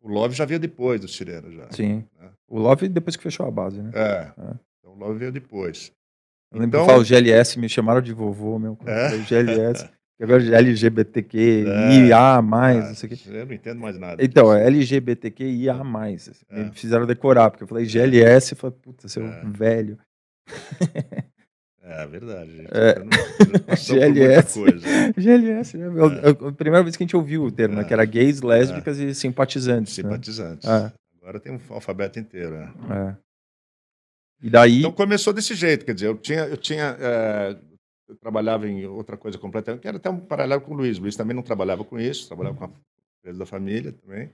O Love já veio depois do Sirena, já. Sim. Né? O Love depois que fechou a base, né? É. é. Então o Love veio depois. Eu lembro então... que eu falo GLS, me chamaram de vovô, meu. É? GLS. Agora de LGBTQ, IA, mais, Ah, não sei o quê. Eu não entendo mais nada. Então, disso. é LGBTQIA+. assim, É. Me fizeram decorar, porque eu falei GLS, eu falei, puta, seu É. velho. É verdade. gente. É. GLS. GLS, né? É. a primeira vez que a gente ouviu o termo, né? É. Que era gays, lésbicas e simpatizantes. né? Simpatizantes. É. Agora tem um alfabeto inteiro. né? É. E daí, Então começou desse jeito, quer dizer, eu tinha, eu tinha, é, eu trabalhava em outra coisa completamente, que era até um paralelo com o Luiz. O Luiz também não trabalhava com isso, trabalhava com a empresa da família também.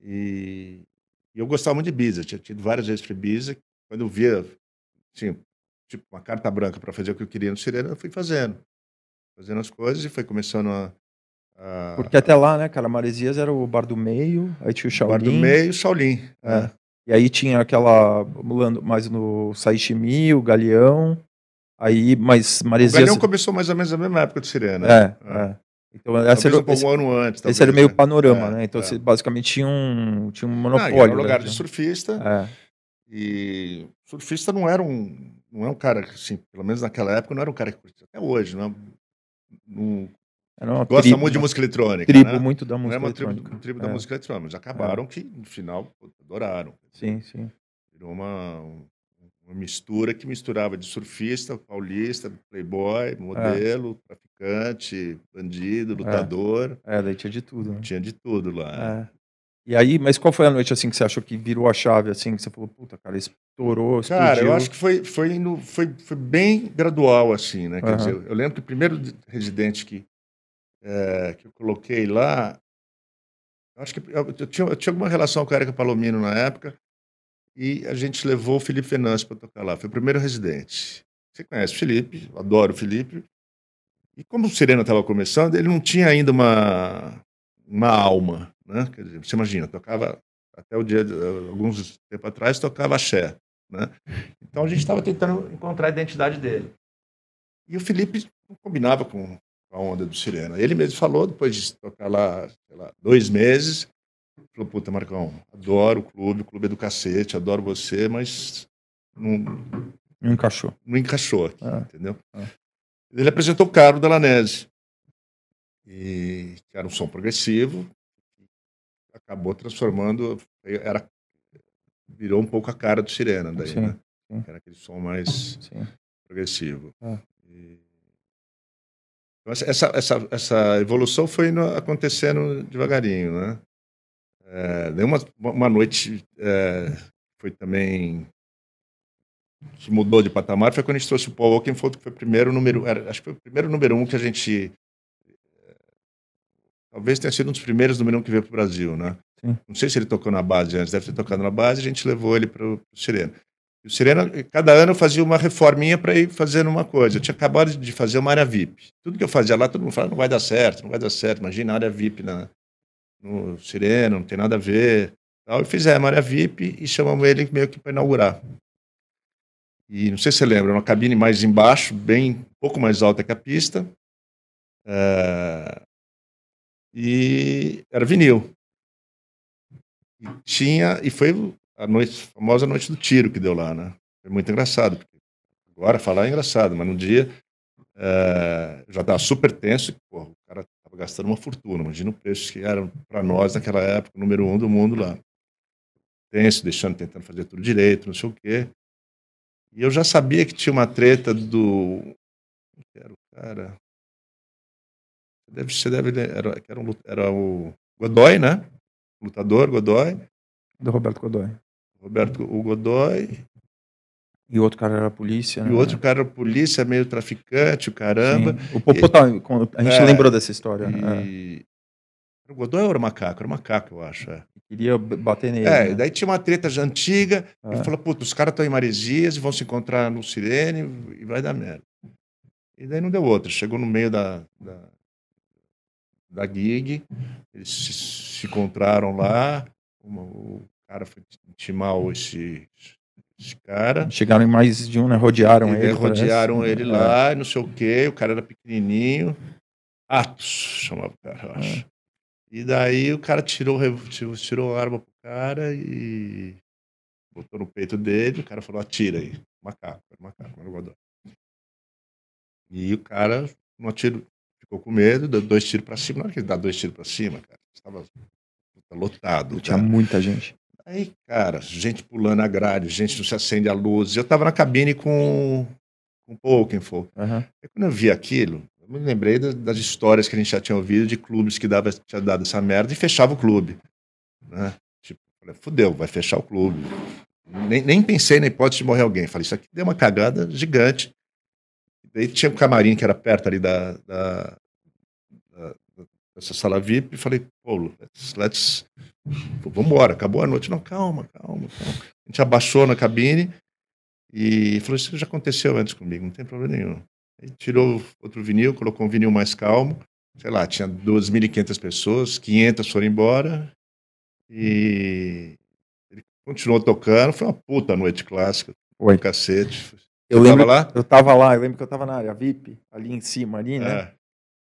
E, e eu gostava muito de Ibiza, tinha tido várias vezes para Ibiza. Quando eu via, assim, tipo, uma carta branca para fazer o que eu queria no Sirena, eu fui fazendo, fazendo as coisas e foi começando a, a porque até lá, né, cara, Maresias era o bar do meio, aí tinha o o bar do Shaolin. meio, Shaolin. É. né? E aí tinha aquela, mais no Saishimi, o Galeão. Aí, mas O Maresias... Galeão começou mais ou menos na mesma época do Sirena. É, É. é. Então, essa era, um, esse, um ano antes. esse talvez, era meio né? panorama, É, né? Então, é. você basicamente tinha um, tinha um Ah, monopólio. era um né? lugar de surfista. É, E surfista não era um, não é um cara assim, pelo menos naquela época não era um cara que curtia. Até hoje, não, é- não gosta tribo, muito de música eletrônica, tribo né? muito da Não é música uma tribo, eletrônica. tribo da É. música eletrônica, mas acabaram que no final adoraram. Sim, sim. Virou uma, um- uma mistura que misturava de surfista, paulista, playboy, modelo, traficante, bandido, lutador, É, daí tinha de tudo, né? tinha de tudo lá. É. E aí, mas qual foi a noite assim que você achou que virou a chave, assim, que você falou, puta, cara, estourou, explodiu. Cara, eu acho que foi, foi, indo, foi, foi bem gradual, assim, né? Quer Aham. dizer, eu lembro que o primeiro de- residente que, eh, que eu coloquei lá, acho que eu, eu tinha, eu tinha alguma relação com a Erika Palomino na época, e a gente levou o Felipe Fernandes para tocar lá. Foi o primeiro residente. Você conhece o Felipe, adoro o Felipe. E como o Serena estava começando, ele não tinha ainda uma, uma alma, né? Quer dizer, você imagina, tocava até o dia, alguns tempo atrás, tocava axé, né? Então a gente estava tentando encontrar a identidade dele. E o Felipe não combinava com a onda do Sirena. Ele mesmo falou, depois de tocar lá, lá, dois meses, falou, puta, Marcão, adoro o clube, o clube é do cacete, adoro você, mas não, Não encaixou. não encaixou aqui, Ah. entendeu? Ah. Ele apresentou o Caro Dalanese, e que era um som progressivo, acabou transformando, era, virou um pouco a cara do Sirena daí, Sim, né? sim. Era aquele som mais Sim. progressivo. Ah. E- Então, essa- essa, essa, evolução foi acontecendo devagarinho, né? É, daí uma, uma noite é, foi também que mudou de patamar foi quando a gente trouxe o Paul Oakenfold, que foi o primeiro número, era, acho que foi o primeiro número um que a gente é, talvez tenha sido um dos primeiros número um que veio para o Brasil, né? Sim. Não sei se ele tocou na base antes, deve ter tocado na base, a gente levou ele para o Sirena. E o Sirena, cada ano eu fazia uma reforminha para ir fazendo uma coisa. Eu tinha acabado de fazer uma área VIP. Tudo que eu fazia lá, todo mundo falava, não vai dar certo, não vai dar certo. Imagina a área VIP na, no Sirena, não tem nada a ver. Tal. E fizemos a área VIP e chamamos ele meio que para inaugurar. E não sei se você lembra, uma cabine mais embaixo, bem um pouco mais alta que a pista. É, E era vinil. E tinha, e foi a noite, a famosa noite do tiro que deu lá, né? Foi muito engraçado. Agora falar é engraçado, mas no dia é, eu já estava super tenso. Porra, o cara estava gastando uma fortuna. Imagina o preço que era para nós naquela época, número um do mundo lá. Tenso, deixando, tentando fazer tudo direito, não sei o quê. E eu já sabia que tinha uma treta do. Era o cara? Deve, você deve. Era, era, um, era o Godoy, né? Lutador, Godoy. Do Roberto Godoy. Roberto o Godoy. E o outro cara era polícia. E né? o outro cara era polícia, meio traficante, o caramba. Sim. O Popô tá, a gente É, lembrou dessa história, né? É. E... O Godoy era macaco? Era macaco, eu acho. É, Queria bater nele. é né? daí tinha uma treta já antiga. É. Ele falou: puta, os caras estão em Maresias e vão se encontrar no Sirene e vai dar merda. E daí não deu outra. Chegou no meio da, da, da gig, eles se, se encontraram lá. uma- o cara foi intimar esse, esse cara. Chegaram em mais de um, né? Rodearam ele. daí rodearam parece. ele É. lá, não sei o quê, o cara era pequenininho. Atos, chamava o cara, eu acho. E daí o cara tirou, tirou, a arma pro cara e botou no peito dele, o cara falou, atira aí. Macaco, era macaco, era. E o cara não atirou, ficou com medo, deu dois tiros pra cima. Na hora que ele dá dois tiros pra cima, cara, estava lotado. Tinha muita gente. Aí, cara, gente pulando a grade, gente não se acende a luz. Eu tava na cabine com, com Pokémon. Uhum. Aí quando eu vi aquilo, eu me lembrei das, das histórias que a gente já tinha ouvido de clubes que dava, tinha dado essa merda e fechava o clube. Né? Tipo, falei, fudeu, vai fechar o clube. Nem, nem pensei na hipótese de morrer alguém. Falei, isso aqui deu uma cagada gigante. Daí tinha um camarim que era perto ali da, da dessa sala VIP e falei, pô, let's, let's vamos embora, acabou a noite. Não, calma, calma, calma. A gente abaixou na cabine e falou, isso já aconteceu antes comigo, não tem problema nenhum. Aí tirou outro vinil, colocou um vinil mais calmo, sei lá, tinha 2.500 pessoas, 500 foram embora e ele continuou tocando, foi uma puta noite clássica, Oi. cacete. Eu Você lembro, tava lá? eu tava lá, eu lembro que eu tava na área VIP, ali em cima, ali, né? É.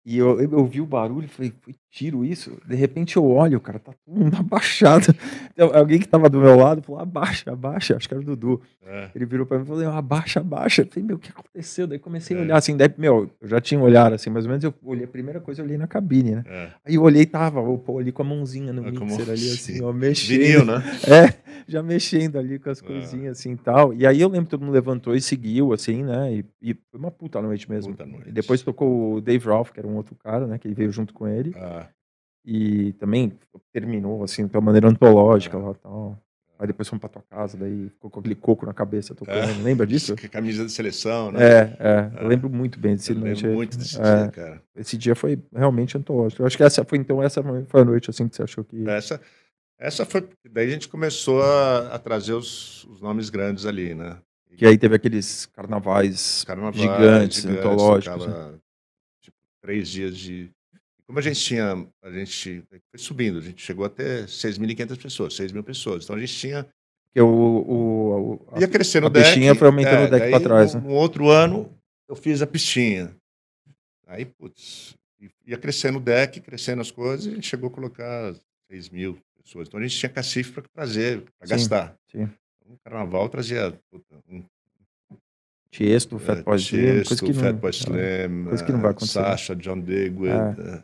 E eu, eu ouvi o barulho e falei, tiro isso? De repente eu olho, cara, tá todo mundo abaixado. Então, alguém que tava do meu lado falou, abaixa, abaixa, acho que era o Dudu. É. Ele virou pra mim e falou, abaixa, abaixa. Eu falei, meu, o que aconteceu? Daí comecei a É. olhar assim, daí, meu, eu já tinha um olhar assim, mais ou menos, eu olhei, a primeira coisa eu olhei na cabine, né? É. Aí eu olhei e tava o Paul ali com a mãozinha no a mixer ali, assim, ó, mexendo. Vinil, né? É, já mexendo ali com as Ah. coisinhas assim e tal. E aí eu lembro que todo mundo levantou e seguiu, assim, né? E, e foi uma puta noite mesmo. Puta noite. E depois tocou o Dave Ralph, que era um outro cara, né? Que ele veio junto com ele. Ah, E também terminou, assim, de uma maneira antológica Ah. lá tal. Aí depois fomos pra tua casa, daí ficou com aquele coco na cabeça tocando. Lembra disso? camisa de seleção, né? É, é. Eu Ah. lembro muito bem desse Eu noite. lembro muito desse é, dia, cara. Esse dia foi realmente antológico. Eu acho que essa foi, então, essa foi a noite, assim, que você achou que... Essa, essa foi. Daí a gente começou a, a trazer os, os nomes grandes ali, né? Que aí teve aqueles carnavais Carnaval, gigantes, antológicos, tocava, tipo, três dias de. Como a gente tinha. A gente foi subindo, a gente chegou até 6.500 pessoas, 6 mil pessoas. Então a gente tinha. Porque o, o, o- a- Ia crescendo a o deck. pistinha foi aumentando o deck daí pra trás, No, né? no outro ano, eu fiz a pistinha. Aí, putz, ia crescendo o deck, crescendo as coisas, e a gente chegou a colocar 6 mil pessoas. Então a gente tinha cacife para trazer, para gastar. sim. No carnaval trazia puta, um Tiesto, Fat Boy Slim, coisa Tiesto, que não... Fat Boy é. Slim, coisa que não vai eh, acontecer. Sasha, John Digweed. É.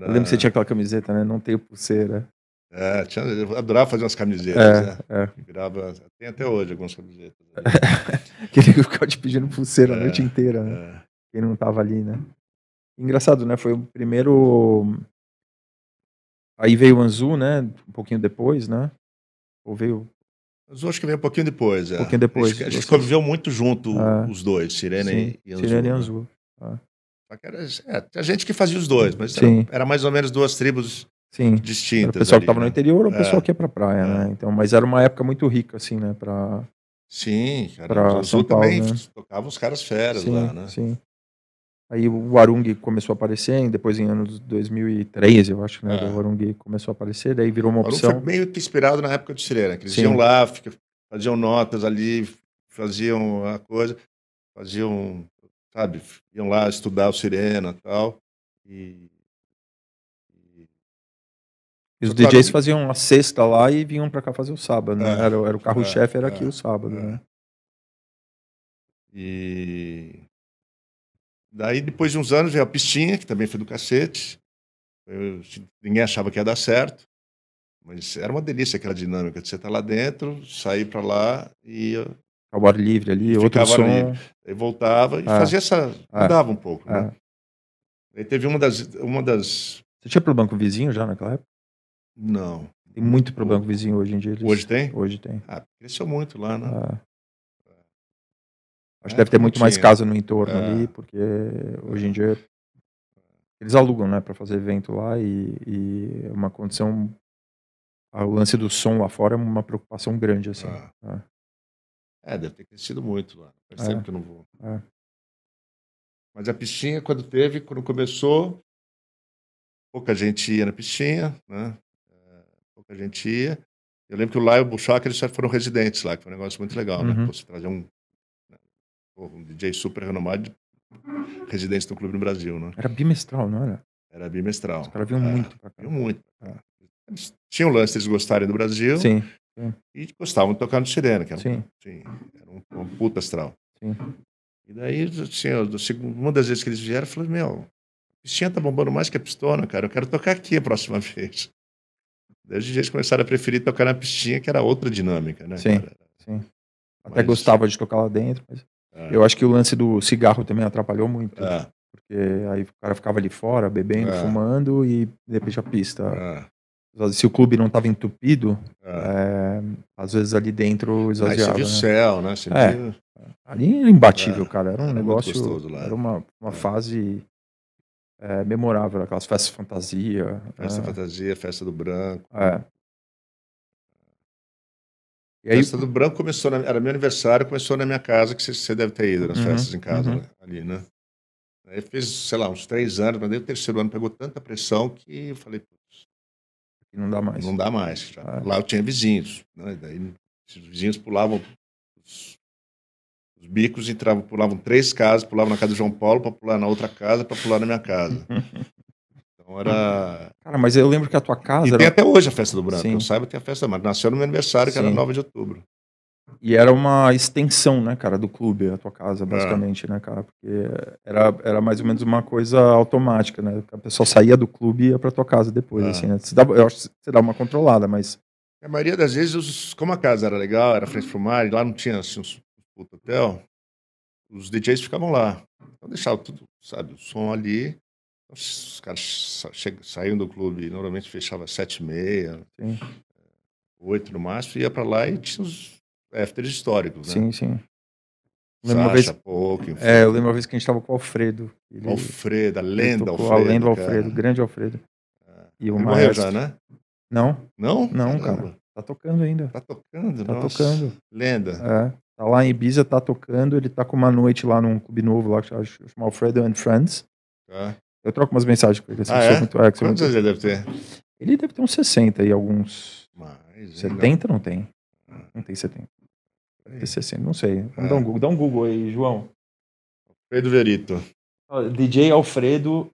eh, Eu lembro que você era- tinha aquela camiseta, né? Não tenho pulseira. É, tinha, eu adorava fazer umas camisetas, É, né? é. Que Virava, tem até hoje algumas camisetas. Que ele ficava te pedindo pulseira a É, noite inteira, né? É. Quem não tava ali, né? Engraçado, né? Foi o primeiro... Aí veio o Anzu, né? Um pouquinho depois, né? Ou veio... Eu acho que veio um pouquinho depois. É. Um pouquinho depois, A gente, a gente conviveu muito junto, Ah. os dois, Sirene Sim, e Anzu. Sirene e né? Anzu. Que era, é, tinha gente que fazia os dois, mas era, era mais ou menos duas tribos Sim. Era distintas. o pessoal ali, que tava no né? interior ou o É. pessoal que ia pra praia, É. né? Então, mas era uma época muito rica, assim, né? Pra... Sim, cara. Pra o São Paulo, também né? tocava os caras feras sim, lá, né? sim. Aí o Warung começou a aparecer, depois em anos 2013, eu acho, né? É. O Warung começou a aparecer, daí virou uma opção. foi meio inspirado na época do Sirene, que eles Sim. iam lá, faziam notas ali, faziam a coisa, faziam, sabe, iam lá estudar o Sirena e tal. E, e- E os DJs Warung- faziam a sexta lá e vinham pra cá fazer o sábado, né? É, Era, era o carro-chefe, era é, aqui o sábado, é. né? E daí, depois de uns anos, veio a pistinha, que também foi do cacete. Eu- ninguém achava que ia dar certo. Mas era uma delícia aquela dinâmica de você estar lá dentro, sair para lá e Ao ar livre ali, outro som. aí voltava e É. fazia essa. É. mudava um pouco. É. Né? Aí teve uma das. Uma das. Você tinha problema com o vizinho já naquela época? Não. Tem muito problema com o vizinho hoje em dia. eles- Hoje tem? Hoje tem. Ah, cresceu muito lá, né? Ah. Acho É, que deve ter muito mais tinha. casa no entorno É. ali, porque hoje em dia eles alugam, né, para fazer evento lá e, e é uma condição. ah, O lance do som lá fora é uma preocupação grande, assim. Ah. Ah. É, deve ter crescido muito lá. Faz É. que eu não vou. É. Mas a piscina, quando teve, quando começou, pouca gente ia na piscina, né? É, pouca gente ia. Eu lembro que o Lai e o Buchak, eles foram residentes lá, que foi um negócio muito legal, né? Uhum. Pô, Você trazer um, né, um DJ super renomado, residente do clube no Brasil, né? Era bimestral, não era? Era bimestral. Os caras vinham É, muito pra cá. Vinham muito. É. Eles tinham o lance deles gostarem do Brasil Sim, e gostavam de tocar no Sirena, que era, um, sim, sim, era um, um puta astral. sim. E daí, assim, uma das vezes que eles vieram, eu falei, meu, a piscina tá bombando mais que a pistona, cara, eu quero tocar aqui a próxima vez. Daí os DJs começaram a preferir tocar na piscina, que era outra dinâmica, né? Sim, cara? sim. Até Mas- gostava de tocar lá dentro, mas É. eu acho que o lance do cigarro também atrapalhou muito. É, Porque aí o cara ficava ali fora, bebendo, É. fumando e de repente a pista. Se o clube não estava entupido, é. é, às vezes ali dentro Aí você esvaziava. viu o né? céu, né? Você É. viu... Ali era imbatível, É, cara. Era um era negócio. gostoso lá. Era uma, uma É. fase é, memorável, aquelas festas fantasia. Festa fantasia, festa do branco. é. E aí, festa do branco começou, na- era meu aniversário, começou na minha casa, que você, deve ter ido nas Uhum, festas em casa, uhum. né, ali, né? Aí fez, sei lá, uns três anos, mas daí o terceiro ano pegou tanta pressão que eu falei, não dá mais. não dá mais. Ah. Lá eu tinha vizinhos, né? Daí os vizinhos pulavam os, os bicos, entravam, pulavam três casas, pulavam na casa do João Paulo para pular na outra casa, para pular na minha casa. Então era. Cara, mas eu lembro que a tua E casa tem era, até hoje a festa do branco. Sim. Eu saiba, tem a festa, mas nasceu no meu aniversário, que era Sim. 9 de outubro. E era uma extensão, né, cara, do clube, a tua É. casa, basicamente, né, cara? Porque era, era mais ou menos uma coisa automática, né? A pessoa saía do clube e ia pra tua casa depois, Ah. assim, né? Dava, eu acho que você dava uma controlada, mas. A maioria das vezes, os- como a casa era legal, era frente pro mar, e lá não tinha assim, uns puto hotel, os DJs ficavam lá. Então deixava tudo, sabe, o som ali. Então, Os caras saíam do clube, normalmente fechava sete e meia, Sim, oito no máximo, ia pra lá e tinha os afters históricos, né? sim. sim. Lembro uma Sasha, vez- enfim. É, eu lembro uma vez que a gente tava com o Alfredo. Ele, Alfredo, a lenda tocou Alfredo. A lenda cara. Alfredo, grande Alfredo. E o Ele morreu já, né? Não, Não? Não, Caramba. cara. tá tocando ainda. Tá tocando, Tá nossa. tocando. Lenda. É. Tá lá em Ibiza, tá tocando. Ele tá com uma noite lá num clube novo lá que chama Alfredo and Friends. Tá. Eu troco umas mensagens com ele. Assim, Ah, é? muito, é, Quantos ele deve ter? Ele deve ter uns 60 e alguns. Mais, hein? 70 não tem. Não tem 70. Ter 60, não sei. Vamos dar um Google. Dá um Google aí, João. Pedro Verito. DJ Alfredo,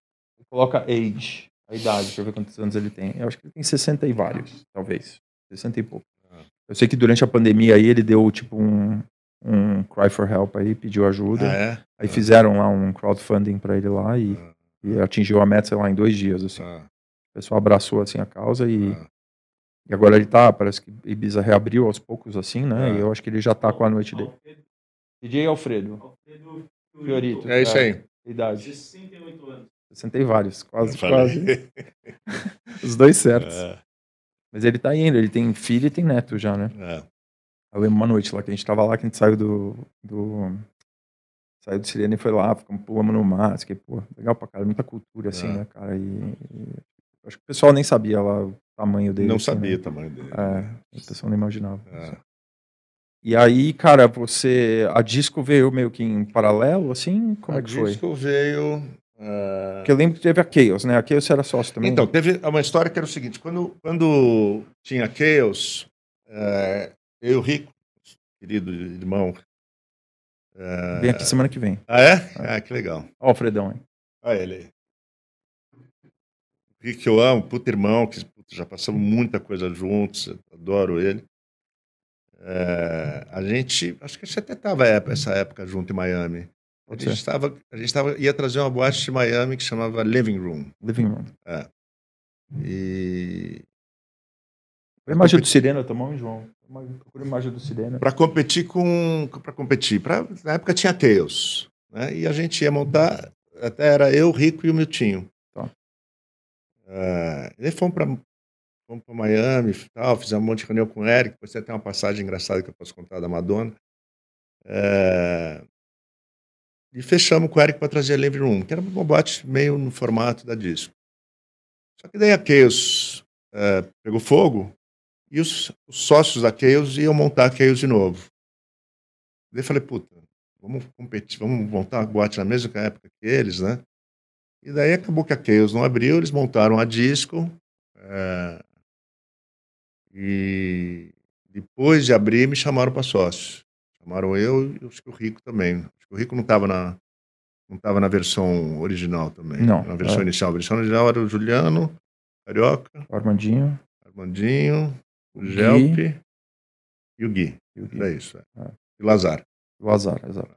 coloca age, a idade, pra ver quantos anos ele tem. Eu acho que ele tem 60 e vários, talvez. 60 e pouco. Ah. Eu sei que durante a pandemia aí ele deu tipo um, um cry for help aí, pediu ajuda. Ah, é? Aí fizeram lá um crowdfunding pra ele lá e, Ah, e atingiu a meta, sei lá, em dois dias, assim. ah, O pessoal abraçou, assim, a causa e, ah. E agora ele tá, parece que Ibiza reabriu aos poucos, assim, né? Ah. E eu acho que ele já tá com a noite dele. DJ Alfredo. Fiorito. É isso aí. Idade. 68 anos. 60 e vários, quase, quase. Os dois certos. É, Mas ele tá indo, ele tem filho e tem neto já, né? é. Eu lembro uma noite lá que a gente tava lá, que a gente saiu do. do saiu do Sirene e foi lá, ficamos pulamos no mar, que, pô, legal pra caralho, muita cultura, assim, É. né, cara? E, e acho que o pessoal nem sabia lá o tamanho dele. Não assim, sabia Né? o tamanho dele. É, o pessoal nem imaginava. É. E aí, cara, você. A disco veio meio que em paralelo, assim? Como A é que foi? disco veio. ah, Porque eu lembro que teve a Chaos, né? A Chaos era sócio também. Então, teve uma história que era o seguinte: quando, quando tinha Chaos, eh, eu e o Rico, querido irmão. eh, Vem aqui semana que vem. Ah, é? Ah, que legal. Ó, o Fredão, hein? Olha ele aí. O Rico que eu amo, puta irmão, que já passamos muita coisa juntos, adoro ele. Eh, a gente, acho que a gente até estava essa época junto em Miami. A gente, ser. tava, a gente tava, ia trazer uma boate de Miami que chamava Living Room. Living Room. E A imagem do Sirena, um João. Procura a imagem do Sirena. para competir com para competir pra, na época tinha Tails né e a gente ia montar até era eu Rico e o Miltinho Tá. Ah, e fomos para fomos para Miami e tal fizemos um monte de reunião com o Eric depois tem até uma passagem engraçada que eu posso contar da Madonna É, e fechamos com o Eric para trazer a Living Room que era uma boate meio no formato da disco só que daí a Chaos é, pegou fogo e os, os sócios da Chaos iam montar a Chaos de novo. Daí falei, puta, vamos competir, vamos montar uma boate na mesma época que eles, né? E daí acabou que a Chaos não abriu, eles montaram a disco. é, e depois de abrir, me chamaram para sócio. Chamaram eu e acho que o Rico também. Acho que o Rico não estava na, não tava na versão original também. Não, Na versão é. inicial. A versão original era o Juliano, Carioca, O Armandinho Armandinho, o Gui. Gelp e o Gui. e o Gui. Era isso. É. Ah. E o Lazar. O Azar, exato.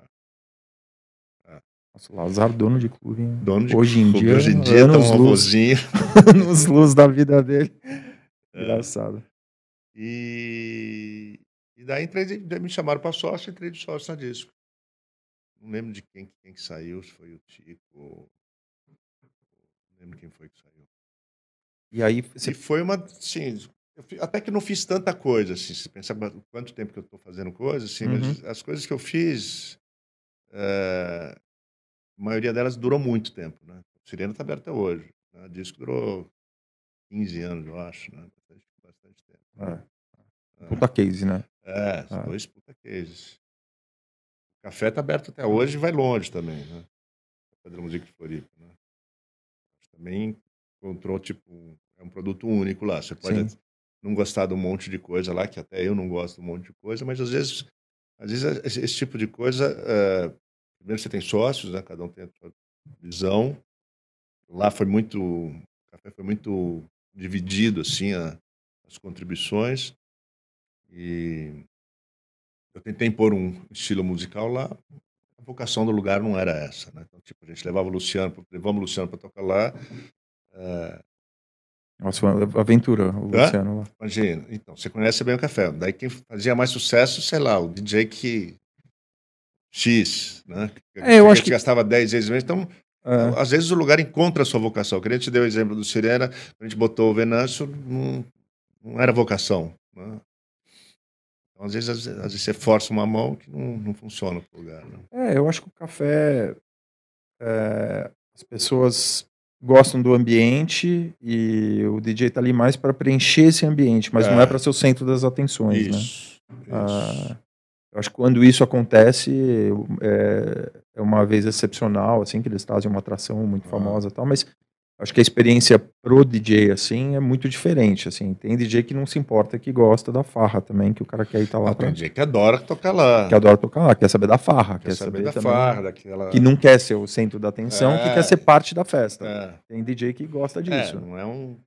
Nossa, Lazar, dono de clube. hein? Dono de Hoje em clube. dia, hoje em dia tá um luz. nos luz da vida dele. É. Engraçado. E, e daí entrei, me chamaram para sócio, entrei de sócio na disco. Não lembro de quem, quem que saiu, se foi o Tico. Não lembro quem foi que saiu. E aí, E você... foi uma, assim, até que não fiz tanta coisa, assim, se pensar quanto tempo que eu estou fazendo coisa, assim, mas as coisas que eu fiz, eh, a maioria delas durou muito tempo, né? O Sirena está aberto até hoje. Né? O disco durou 15 anos, eu acho, né? Bastante, tempo. né? É. Puta case, né? É, Ah. dois puta cases. O café tá aberto até hoje e vai longe também, né? Música de Floripa, né? Também encontrou, tipo, é um produto único lá. Você pode Sim. não gostar de um monte de coisa lá, que até eu não gosto de um monte de coisa, mas às vezes, às vezes esse, esse tipo de coisa, é, primeiro você tem sócios, né? Cada um tem a sua visão. Lá foi muito, o café foi muito dividido, assim, a- as contribuições. E eu tentei impor um estilo musical lá. A vocação do lugar não era essa, né? Então, tipo, a gente levava o Luciano, pra- levamos o Luciano para tocar lá. Nossa, foi uma aventura, o Hã? Luciano lá. Imagina, então, você conhece bem o café. Daí quem fazia mais sucesso, sei lá, o DJ que X, né? É, eu acho que- gastava 10 vezes mais. Então, É. às vezes o lugar encontra a sua vocação. Que a gente deu o exemplo do Sirena, a gente botou o Venâncio, não, não era vocação. Né? Então, às vezes, às vezes, você força uma mão que não, não funciona pro lugar. Né? É, eu acho que o café. é, as pessoas gostam do ambiente e o DJ tá ali mais para preencher esse ambiente, mas não É. é para ser o centro das atenções, né? Isso. isso. Ah, eu acho que quando isso acontece é, é uma vez excepcional, assim, que eles trazem uma atração muito Ah. famosa e tal, mas acho que a experiência pro DJ, assim, é muito diferente, assim. Tem DJ que não se importa, que gosta da farra também, que o cara quer ir tá lá Ah, pra, tem DJ que adora tocar lá. que adora tocar lá, quer saber da farra, Quer saber da também- farra, daquela. que não quer ser o centro da atenção, que É. quer ser parte da festa. É, Tem DJ que gosta é, disso. não é um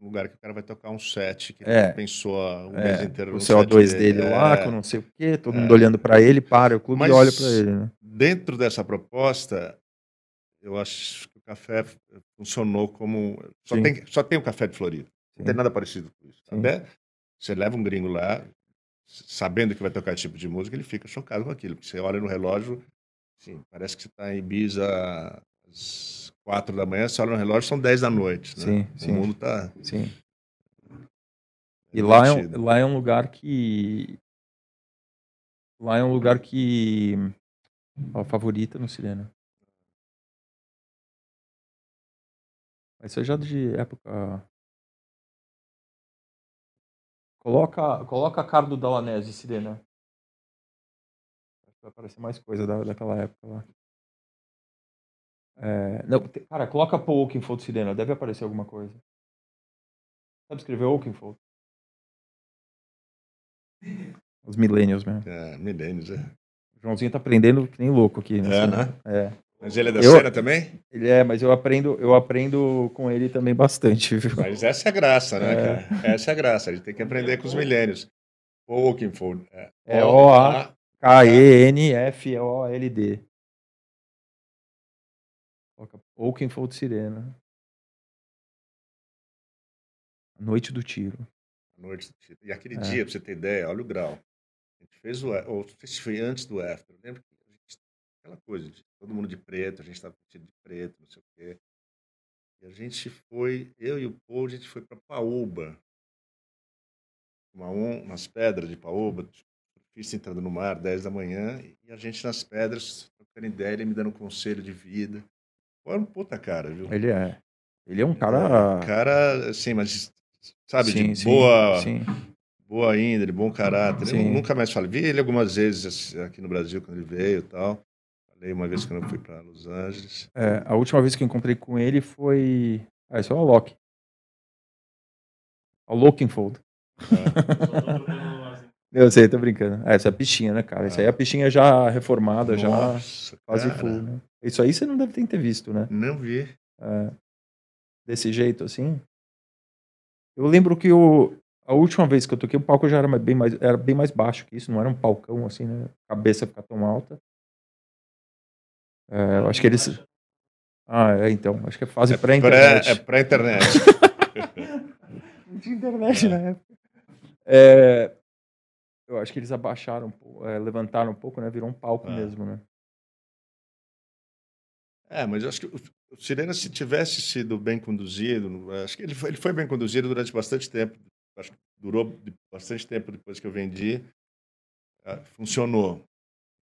lugar que o cara vai tocar um set que É. pensou um É, mês inteiro o no CO2 set dele lá, É. com não sei o quê, todo É. mundo olhando pra ele, para, o clube Mas- olha pra ele, né? Dentro dessa proposta, eu acho que o café funcionou como. Só, Sim. tem, só tem o café de Floripa. Não tem nada parecido com isso. Sim. Até você leva um gringo lá, sabendo que vai tocar esse tipo de música, ele fica chocado com aquilo. Porque você olha no relógio, assim, parece que você está em Ibiza às quatro da manhã, você olha no relógio, são 10 da noite. Né? Sim, o sim. mundo está. Sim. E lá é, um, lá é um lugar que. Lá é um lugar que. Ó, favorita no Sirena. Mas seja de época. Coloca, coloca a cara do Dalanese. Acho que Vai aparecer mais coisa da, daquela época lá. É, não, te- cara, coloca Paul Oakenfold Sirena, deve aparecer alguma coisa. Sabe escrever Oakenfold? Os millennials mesmo. É, milênios, é. O Joãozinho tá aprendendo que nem louco aqui. É, nessa- né? É. Mas ele é da Eu- cena também? Ele é, mas eu aprendo, eu aprendo com ele também bastante, viu? Mas essa é a graça, né, É. cara? Essa é a graça. A gente tem que aprender com os milênios. Oakenfold. É, É O-A. K-E-N-F-O-L-D. Coloca Oakenfold Sirena. Noite do Tiro. Noite. E aquele É. dia, pra você ter ideia, olha o grau. A gente fez o. Ou se foi antes do after. Eu lembro que a gente, aquela coisa, de todo mundo de preto, a gente estava vestido de preto, não sei o quê. E a gente foi, eu e o Paul, a gente foi para Paoba. Uma, umas pedras de Paoba, difícil entrando no mar, 10 da manhã, e a gente nas pedras, trocando ideia, ele me dando um conselho de vida. Era um puta cara, viu? Ele é. Ele é um cara. Cara, assim, mas sabe, Sim, de sim, boa, Sim. boa índole, bom caráter. Nunca mais falei. Vi ele algumas vezes assim, aqui no Brasil quando ele veio e tal. Falei uma vez quando eu fui para Los Angeles. É, a última vez que eu encontrei com ele foi. Ah, isso é o Alok. O Lokenfold. Eu sei, tô brincando. É, essa é a pichinha, né, cara? Isso aí é a pichinha já reformada, já Nossa, quase cara, full, né? Isso aí você não deve ter visto, né? Não vi. É, desse jeito, assim. Eu lembro que o, a última vez que eu toquei, o palco já era bem mais, era bem mais baixo que isso, não era um palcão, assim, né? A cabeça ficar tão alta. É, eu acho que eles. Ah, é, então. Acho que é fase É pré-internet. pré- é pré-internet. Não tinha internet na época. É, eu acho que eles abaixaram, um pouco, é, levantaram um pouco, né? Virou um palco Ah. mesmo, né? É, mas eu acho que o, Sirena, se tivesse sido bem conduzido, acho que ele foi, ele foi bem conduzido durante bastante tempo. Acho que durou bastante tempo depois que eu vendi. Ah, funcionou.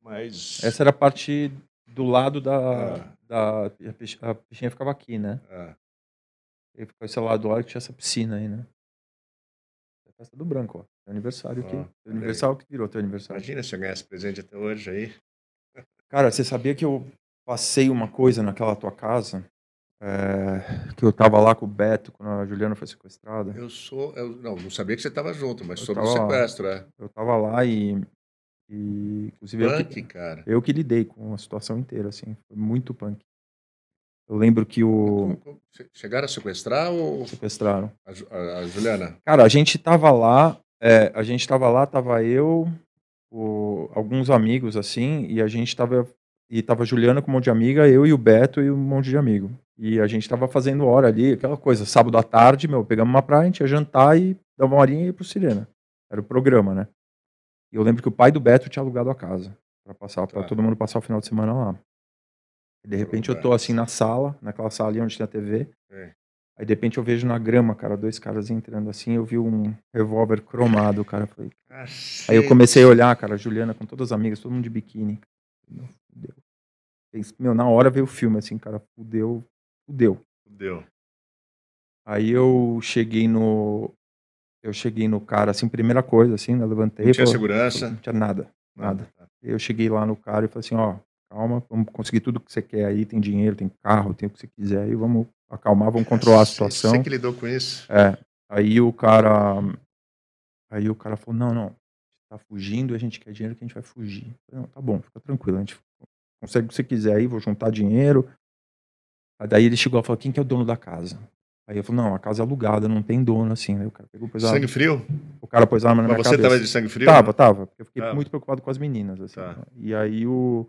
Mas. Essa era a parte do lado da. Ah. da a, pix- a piscina ficava aqui, né? ah, E ficou esse lado lá que tinha essa piscina aí, né? É a festa do branco, ó. É aniversário aqui. Teu aí. aniversário que virou teu aniversário. imagina se eu ganhasse presente até hoje aí. Cara, você sabia que eu passei uma coisa naquela tua casa? É, que eu tava lá com o Beto quando a Juliana foi sequestrada. Eu sou. Eu, não, não sabia que você estava junto, mas Eu sobre o tava lá. sequestro, é. Eu tava lá e. e inclusive eu Punk, que, cara. eu que lidei com a situação inteira, assim. Foi muito punk. Eu lembro que o. Chegaram a sequestrar ou Sequestraram. a, a- a Juliana? Cara, a gente tava lá, é, a gente tava lá, tava eu, o- alguns amigos, assim, e a gente tava. E tava a Juliana com um monte de amiga, eu e o Beto e um monte de amigo. E a gente tava fazendo hora ali, aquela coisa, sábado à tarde, meu, pegamos uma praia, a gente ia jantar e dava uma horinha e ia pro Sirena. Era o programa, né? E eu lembro que o pai do Beto tinha alugado a casa pra passar, para Tá. todo mundo passar o final de semana lá. E de repente eu tô assim na sala, naquela sala ali onde tem a TV. É. Aí de repente eu vejo na grama, cara, dois caras entrando assim, eu vi um revólver cromado, cara. Falei, Aí eu comecei a olhar, cara, a Juliana com todas as amigas, todo mundo de biquíni. Meu, fudeu. Meu, na hora veio o filme, assim, cara, fudeu, fudeu. Deu. Aí eu cheguei no. Eu cheguei no cara, assim, primeira coisa, assim, né? Levantei. Não tinha falei- segurança? Não tinha nada. Nada. Eu cheguei lá no cara e falei assim, ó, calma, vamos conseguir tudo que você quer aí, tem dinheiro, tem carro, tem o que você quiser aí, vamos acalmar, vamos controlar a situação. Você que lidou com isso? É. Aí o cara. Aí o cara falou, não, não. Tá fugindo, a gente quer dinheiro que a gente vai fugir. Falei, não, tá bom, fica tranquilo, a gente consegue o que você quiser aí, vou juntar dinheiro. Aí daí ele chegou e falou, quem que é o dono da casa? Aí eu falei, não, a casa é alugada, não tem dono, assim. Aí o cara pegou, pôs Sangue frio? o cara pôs a arma na Mas minha você cabeça. tava de sangue frio? Tava, tava. Eu fiquei Tava. muito preocupado com as meninas, assim. Tá. né? E aí o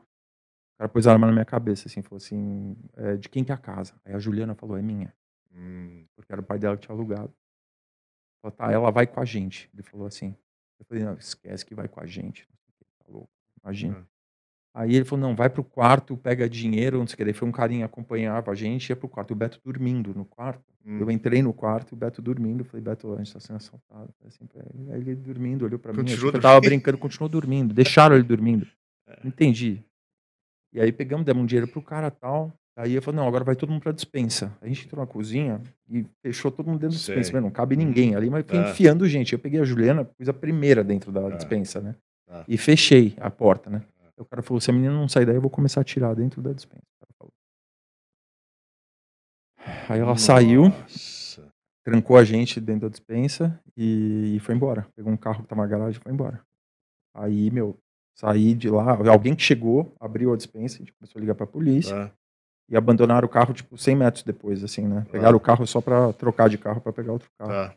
cara pôs a arma na minha cabeça, assim, falou assim, é, de quem que é a casa? Aí a Juliana falou, é minha. Hum, Porque era o pai dela que tinha alugado. Falou, tá, ela vai com a gente. Ele falou assim. Eu falei, não, esquece que vai com a gente. O Tá louco, imagina. Aí ele falou, não, vai pro quarto, pega dinheiro, não sei o que. Daí foi um carinha acompanhava a gente, ia pro quarto. E o Beto dormindo no quarto. hum. Eu entrei no quarto e o Beto dormindo. Eu falei, Beto, a gente tá sendo assaltado. Assim ele. Aí ele dormindo, olhou pra mim. Continuou que eu tava brincando, continuou dormindo. Deixaram ele dormindo. É. Não entendi. E aí pegamos, demos um dinheiro pro cara e tal. Aí eu falei, não, agora vai todo mundo pra dispensa. A gente entrou na cozinha e fechou todo mundo dentro da dispensa. Mas não cabe ninguém ali, mas fui Tá. enfiando gente. Eu peguei a Juliana, pus a primeira dentro da Tá. dispensa, né? Tá. E fechei a porta, né? O cara falou, se a menina não sair daí, eu vou começar a tirar dentro da dispensa. Aí ela saiu, Nossa. trancou a gente dentro da dispensa e, foi embora. Pegou um carro que tava na garagem e foi embora. Aí, meu, saí de lá. Alguém que chegou, abriu a dispensa, a gente começou a ligar pra polícia Tá. e abandonaram o carro, tipo, 100 metros depois, assim, né? Pegaram o carro só pra trocar de carro pra pegar outro carro. Tá.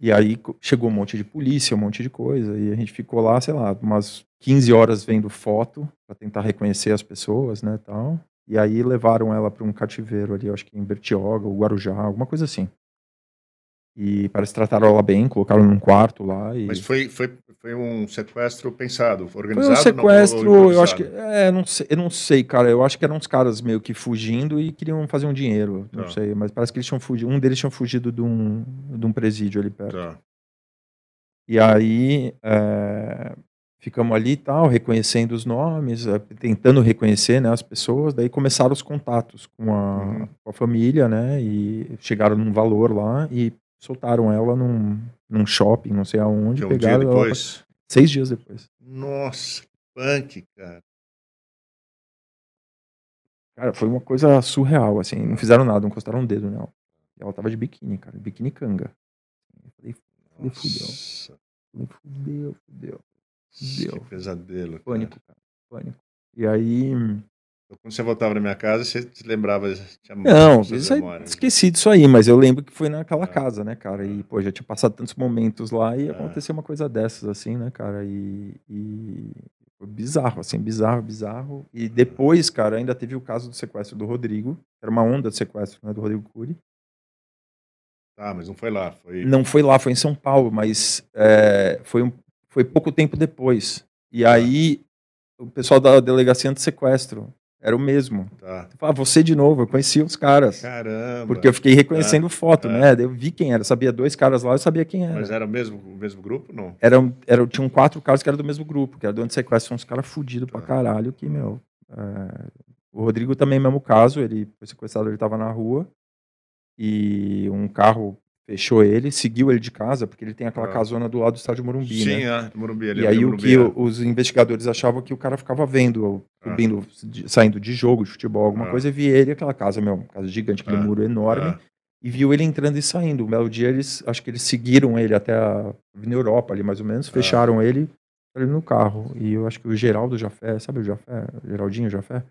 E aí chegou um monte de polícia, um monte de coisa, e a gente ficou lá, sei lá, umas 15 horas vendo foto pra tentar reconhecer as pessoas, né, tal. E aí levaram ela pra um cativeiro ali, acho que em Bertioga, ou Guarujá, alguma coisa assim. E parece que trataram ela bem, colocaram num quarto lá e Mas foi, foi, foi um sequestro pensado, Foi organizado? um não, sequestro, ou eu acho que. É, não sei, eu não sei, cara. Eu acho que eram uns caras meio que fugindo e queriam fazer um dinheiro. Não Tá. sei, mas parece que eles tinham fugido. Um deles tinha fugido de um, de um presídio ali perto. Tá. E aí é, ficamos ali e tal, reconhecendo os nomes, é, tentando reconhecer né, as pessoas. Daí começaram os contatos com a, Uhum. com a família, né? E chegaram num valor lá e soltaram ela num, num shopping, não sei aonde. Que um dia pegaram ela pra- depois. seis dias depois. Nossa, que punk, cara. Cara, foi uma coisa surreal, assim. Não fizeram nada, não encostaram um dedo nela. E ela tava de biquíni, cara. Biquíni canga. Eu falei, falei, fudeu. Falei, fudeu, fudeu. que Fudeu. pesadelo. cara. Pânico, cara. Pânico. E aí. Então, quando você voltava na minha casa, você se lembrava. Não, isso aí, memórias. esqueci disso aí, mas eu lembro que foi naquela Ah. casa, né, cara? E, pô, já tinha passado tantos momentos lá e Ah. aconteceu uma coisa dessas, assim, né, cara? E. e Foi bizarro, assim, bizarro, bizarro. E depois, cara, ainda teve o caso do sequestro do Rodrigo. Era uma onda de sequestro, né, do Rodrigo Cury. Ah, mas não foi lá, foi... Não foi lá, foi em São Paulo, mas é, foi, um, foi pouco tempo depois. E aí, o pessoal da delegacia de sequestro era o mesmo. Tá. Ah, você de novo, eu conhecia os caras. Caramba. Porque eu fiquei reconhecendo Ah, foto, ah. né? Eu vi quem era, sabia dois caras lá, eu sabia quem era. Mas era o mesmo, o mesmo grupo, não? Eram, eram, tinham quatro caras que eram do mesmo grupo, que era do antissequestro, são uns caras fudidos pra Tá. caralho, que, meu... é, O Rodrigo também, mesmo caso, ele foi sequestrado, ele tava na rua, e um carro fechou ele, seguiu ele de casa, porque ele tem aquela Ah. casona do lado do estádio Morumbi, Sim, né? é, Morumbi. ali, E aí o Morumbi, que é. o- os investigadores achavam que o cara ficava vendo, Ah. subindo, de- saindo de jogo, de futebol, alguma Ah. coisa, e via ele, aquela casa, meu, uma casa gigante, aquele Ah. muro enorme, Ah, e viu ele entrando e saindo. Um belo dia, eles, acho que eles seguiram ele até a Avenida Europa, ali mais ou menos, Ah. fecharam ele, ele no carro. E eu acho que o Geraldo Jafé, sabe o Jafé? Geraldinho Jafé?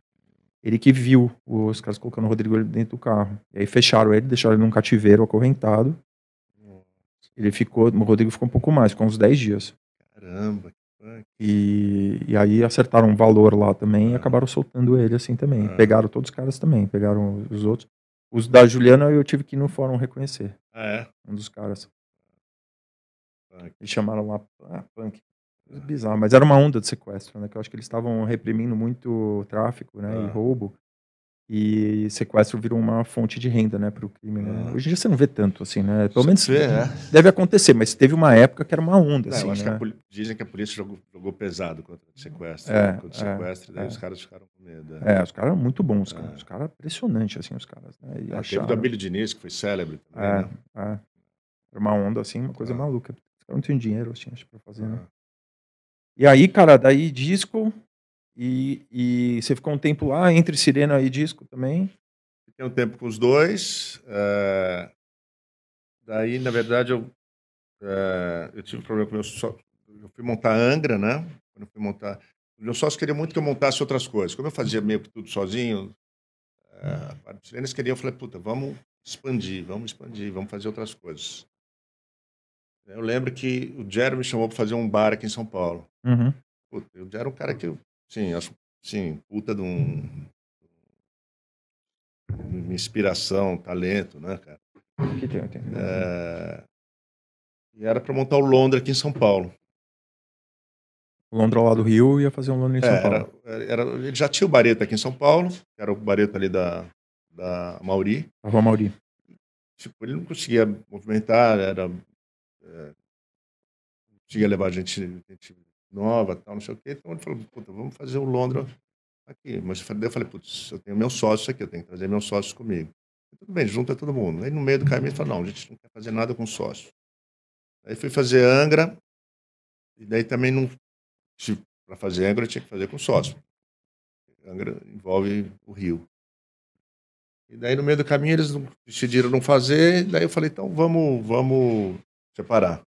Ele que viu os caras colocando o Rodrigo dentro do carro. E aí fecharam ele, deixaram ele num cativeiro acorrentado. Ele ficou, o Rodrigo ficou um pouco mais, ficou uns 10 dias. Caramba. que punk. E, e aí acertaram um valor lá também e Ah. acabaram soltando ele assim também. Ah. Pegaram todos os caras também, pegaram os outros. Os da Juliana eu tive que ir no fórum reconhecer, Ah, é? um dos caras. Punk. Eles chamaram lá, ah, punk. Coisa Bizarro, mas era uma onda de sequestro, né? Que eu acho que eles estavam reprimindo muito tráfico, né? E Ah. roubo. E sequestro virou uma fonte de renda, né? Para o crime, né? Ah. Hoje em dia você não vê tanto, assim, né? Pelo menos vê, é. deve acontecer, mas teve uma época que era uma onda, Não, assim, que né? a poli- dizem que a polícia jogou, jogou pesado contra o sequestro. É, né? Contra o é, sequestro, daí é. os caras ficaram com medo. é. É, os caras eram muito bons, cara. É. Os caras impressionantes, assim, os caras. Né? E Teve acharam... o da Billy Diniz, que foi célebre também, É, né? é. Era uma onda, assim, uma coisa maluca. Os caras não tinham dinheiro, assim, acho, pra fazer, né? E aí, cara, daí disco. E, e você ficou um tempo lá, entre Sirena e disco também. Fiquei um tempo com os dois. é, Daí, na verdade, eu, é, eu tive um problema com meu sócio. Eu fui montar Angra, né? Quando eu fui montar. O meu sócio queria muito que eu montasse outras coisas. Como eu fazia meio que tudo sozinho, parte dos eles queriam, eu falei, puta, vamos expandir, vamos expandir, vamos fazer outras coisas. Eu lembro que o Jerry me chamou para fazer um bar aqui em São Paulo. Uhum. Puta, eu era um cara que eu, sim, acho, sim, puta de um. Uma inspiração, talento, né, cara? Que tem, tem. É, E era para montar o Londra aqui em São Paulo. Londra lá do Rio ia fazer um Londra em São É, Paulo. era, era, ele já tinha o Barreto aqui em São Paulo, que era o Barreto ali da, da Mauri. A Rua Mauri. Tipo, ele não conseguia movimentar, era. É, conseguia levar gente, gente nova, tal, não sei o quê. Então ele falou, puta, vamos fazer o Londra aqui. Mas eu falei, putz, eu tenho meu sócio aqui, eu tenho que trazer meus sócios comigo. Tudo bem, junta todo mundo. Aí no meio do caminho ele falou, não, a gente não quer fazer nada com sócio. Aí fui fazer Angra, e daí também não. Para fazer Angra eu tinha que fazer com sócio. Angra envolve o Rio. E daí no meio do caminho eles decidiram não fazer, daí eu falei, então vamos, vamos separar.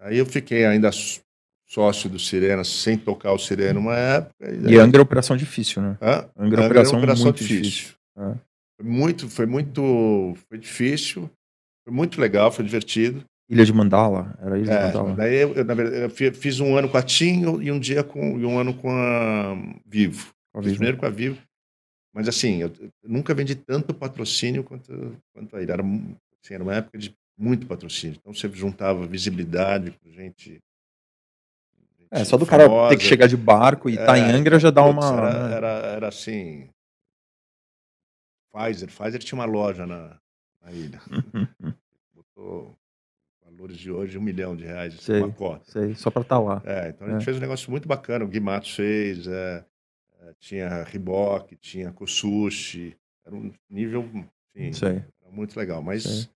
Aí eu fiquei ainda sócio do Sirena, sem tocar o Sirena uma época. E, daí, E Angra é operação difícil, né? Hã? Angra é Angra era operação, muito difícil. É. Foi muito, foi muito, foi difícil, foi muito legal, foi divertido. Ilha de Mandala, era Ilha de É, Mandala. daí eu, eu, na verdade, eu fi- fiz um ano com a TIM e um dia com e um ano com a Vivo. Ao Fiz vivo. primeiro com a Vivo, mas assim, eu, eu nunca vendi tanto patrocínio quanto, quanto aí. Era, assim, era uma época de muito patrocínio. Então você juntava visibilidade com gente. É, gente só do cara famosa. ter que chegar de barco e estar em É, Angra já dá putz, uma. Era, né? era, era assim. Pfizer. Pfizer tinha uma loja na, na ilha. Botou valores de hoje um milhão de reais, Sei. uma cota. Sei, só pra estar lá. É, então a gente É. fez um negócio muito bacana. O Gui Matos fez, é, é, tinha Reebok, tinha Kosushi. Era um nível, assim, Sei. era muito legal. Mas Sei.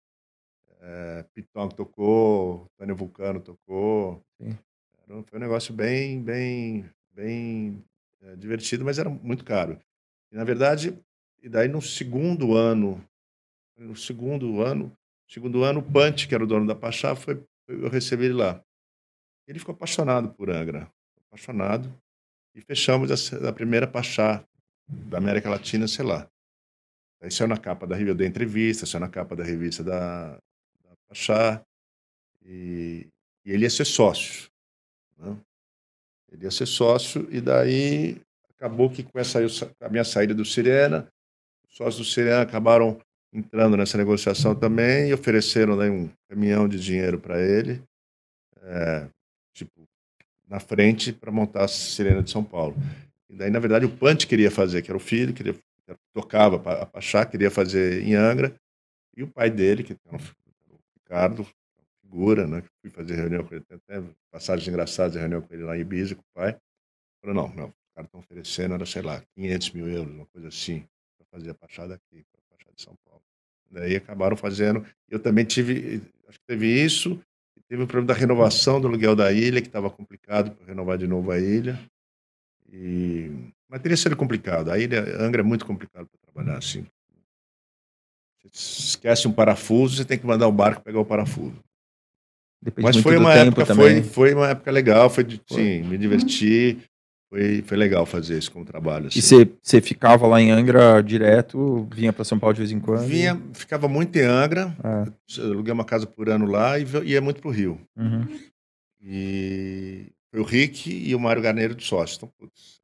É, Pitong tocou, Tânia Vulcano tocou. Um- foi um negócio bem, bem, bem é, divertido, mas era muito caro. E, na verdade, e daí no segundo ano, no segundo ano, segundo ano, o Punch, que era o dono da Pachá, foi, eu recebi ele lá. Ele ficou apaixonado por Angra, apaixonado, e fechamos a, a primeira Pachá da América Latina, sei lá. Aí saiu na capa da revista, dei entrevista, saiu na capa da revista da, Pachá, e, e ele ia ser sócio. né? Ele ia ser sócio, e daí acabou que com essa, a minha saída do Sirena, os sócios do Sirena acabaram entrando nessa negociação também e ofereceram né, um caminhão de dinheiro para ele, é, tipo, na frente para montar a Sirena de São Paulo. E daí, na verdade, o Pante queria fazer, que era o filho, queria, que tocava a Pachá, queria fazer em Angra, e o pai dele, que o Ricardo, figura, né, fui fazer reunião com ele, até passagens engraçadas, reunião com ele lá em Ibiza, com o pai, falou, não, não, os caras estão oferecendo, era, sei lá, 500 mil euros, uma coisa assim, para fazer a Pachá daqui, para a Pachá de São Paulo. Daí acabaram fazendo. Eu também tive, acho que teve isso, teve o problema da renovação do aluguel da ilha, que estava complicado para renovar de novo a ilha. E... Mas teria sido complicado. A ilha, Angra é muito complicado para trabalhar assim. Esquece um parafuso, você tem que mandar o barco pegar o parafuso. Depende Mas foi uma época, foi, foi uma época legal, foi, de, sim, me diverti, foi, foi legal fazer isso como trabalho. Assim. E você ficava lá em Angra direto, vinha para São Paulo de vez em quando? Vinha, ficava muito em Angra, é. aluguei uma casa por ano lá e ia muito para o Rio. Uhum. E foi o Rick e o Mário Garneiro de sócio. Então, putz,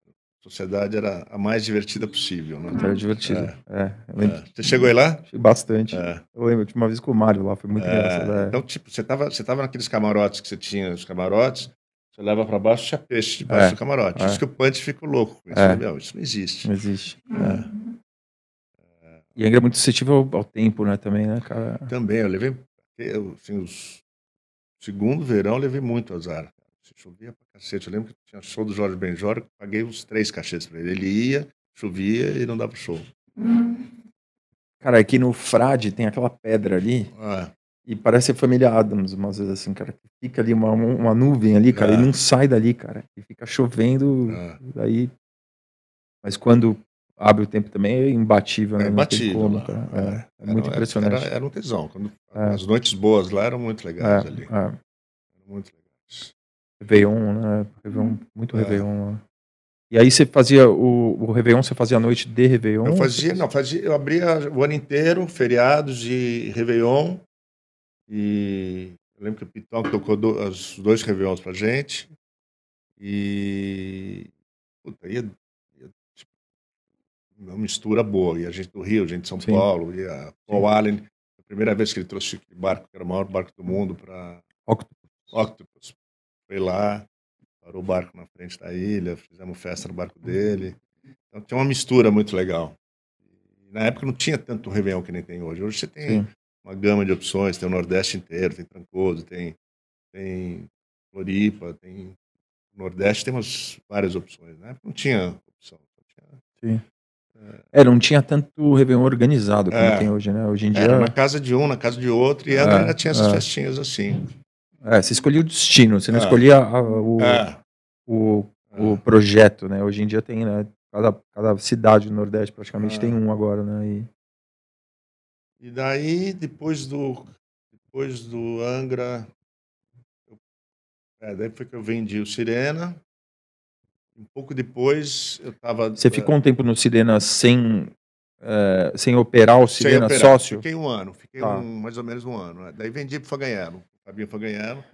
sociedade era a mais divertida possível. Né? Era divertida. É. É, é. Você chegou aí lá? Bastante. É. Eu lembro, uma vez com o Mário lá, foi muito engraçado. É. Então, tipo, você estava você tava naqueles camarotes que você tinha, os camarotes, você leva para baixo, tinha peixe debaixo é, do camarote. É. Isso que o Punch fica louco isso. É. Meu, isso não existe. Não existe. É. E Angra é muito suscetível ao, ao, tempo, né? Também, né, cara? Também, eu levei. Eu, assim, os segundo verão, eu levei muito azar. Chovia pra cacete. Eu lembro que tinha show do Jorge Benjor, eu paguei uns três cachetes para ele. Ele ia, chovia e não dava show. Cara, aqui no Frade tem aquela pedra ali. Ah. E parece a família Adams, umas vezes assim, cara. Fica ali uma, uma nuvem ali, cara, é. e não sai dali, cara. E fica chovendo, é. daí. Mas quando abre o tempo também é imbatível, né? É imbatível. Como, é. é, é, muito era, impressionante. Era, era, um tesão. Quando, é. As noites boas lá eram muito legais ali. Eram muito legais. Réveillon, né? Réveillon, muito Réveillon lá. E aí você fazia o, o Réveillon, você fazia a noite de Réveillon? Eu fazia, não, fazia, eu abria o ano inteiro, feriados de Réveillon, e eu lembro que o Pitão tocou do, os dois Réveillons pra gente. E. Puta, ia, ia tipo, uma mistura boa. E a gente do Rio, a gente de São Sim. Paulo, e a Paul Sim. Allen. A primeira vez que ele trouxe aquele barco, que era o maior barco do mundo, para Octopus. Octopus. Foi lá, parou o barco na frente da ilha, fizemos festa no barco dele. Então tinha uma mistura muito legal. E, na época não tinha tanto Réveillon que nem tem hoje. Hoje você tem Sim uma gama de opções, tem o Nordeste inteiro, tem Trancoso, tem, tem Floripa, tem Nordeste temos várias opções, né? Não tinha opção. Tinha, Sim. É, não tinha tanto Réveillon organizado como é, tem hoje, né? Hoje em dia... Era na casa de um, na casa de outro, e ela é, tinha essas é. festinhas assim. É, você escolhia o destino, você não é. escolhia a, o, é. o, o projeto, né? Hoje em dia tem, né? Cada, cada cidade do Nordeste praticamente tem um agora, né? E... E daí, depois do, depois do Angra, eu, é, daí foi que eu vendi o Sirena. Um pouco depois, eu estava. Você ficou um tempo no Sirena sem, é, sem operar o Sirena operar. sócio? Fiquei um ano, fiquei tá. um, mais ou menos um ano. Né? Daí vendi para o Faganhelo. Fabinho Faganhelo.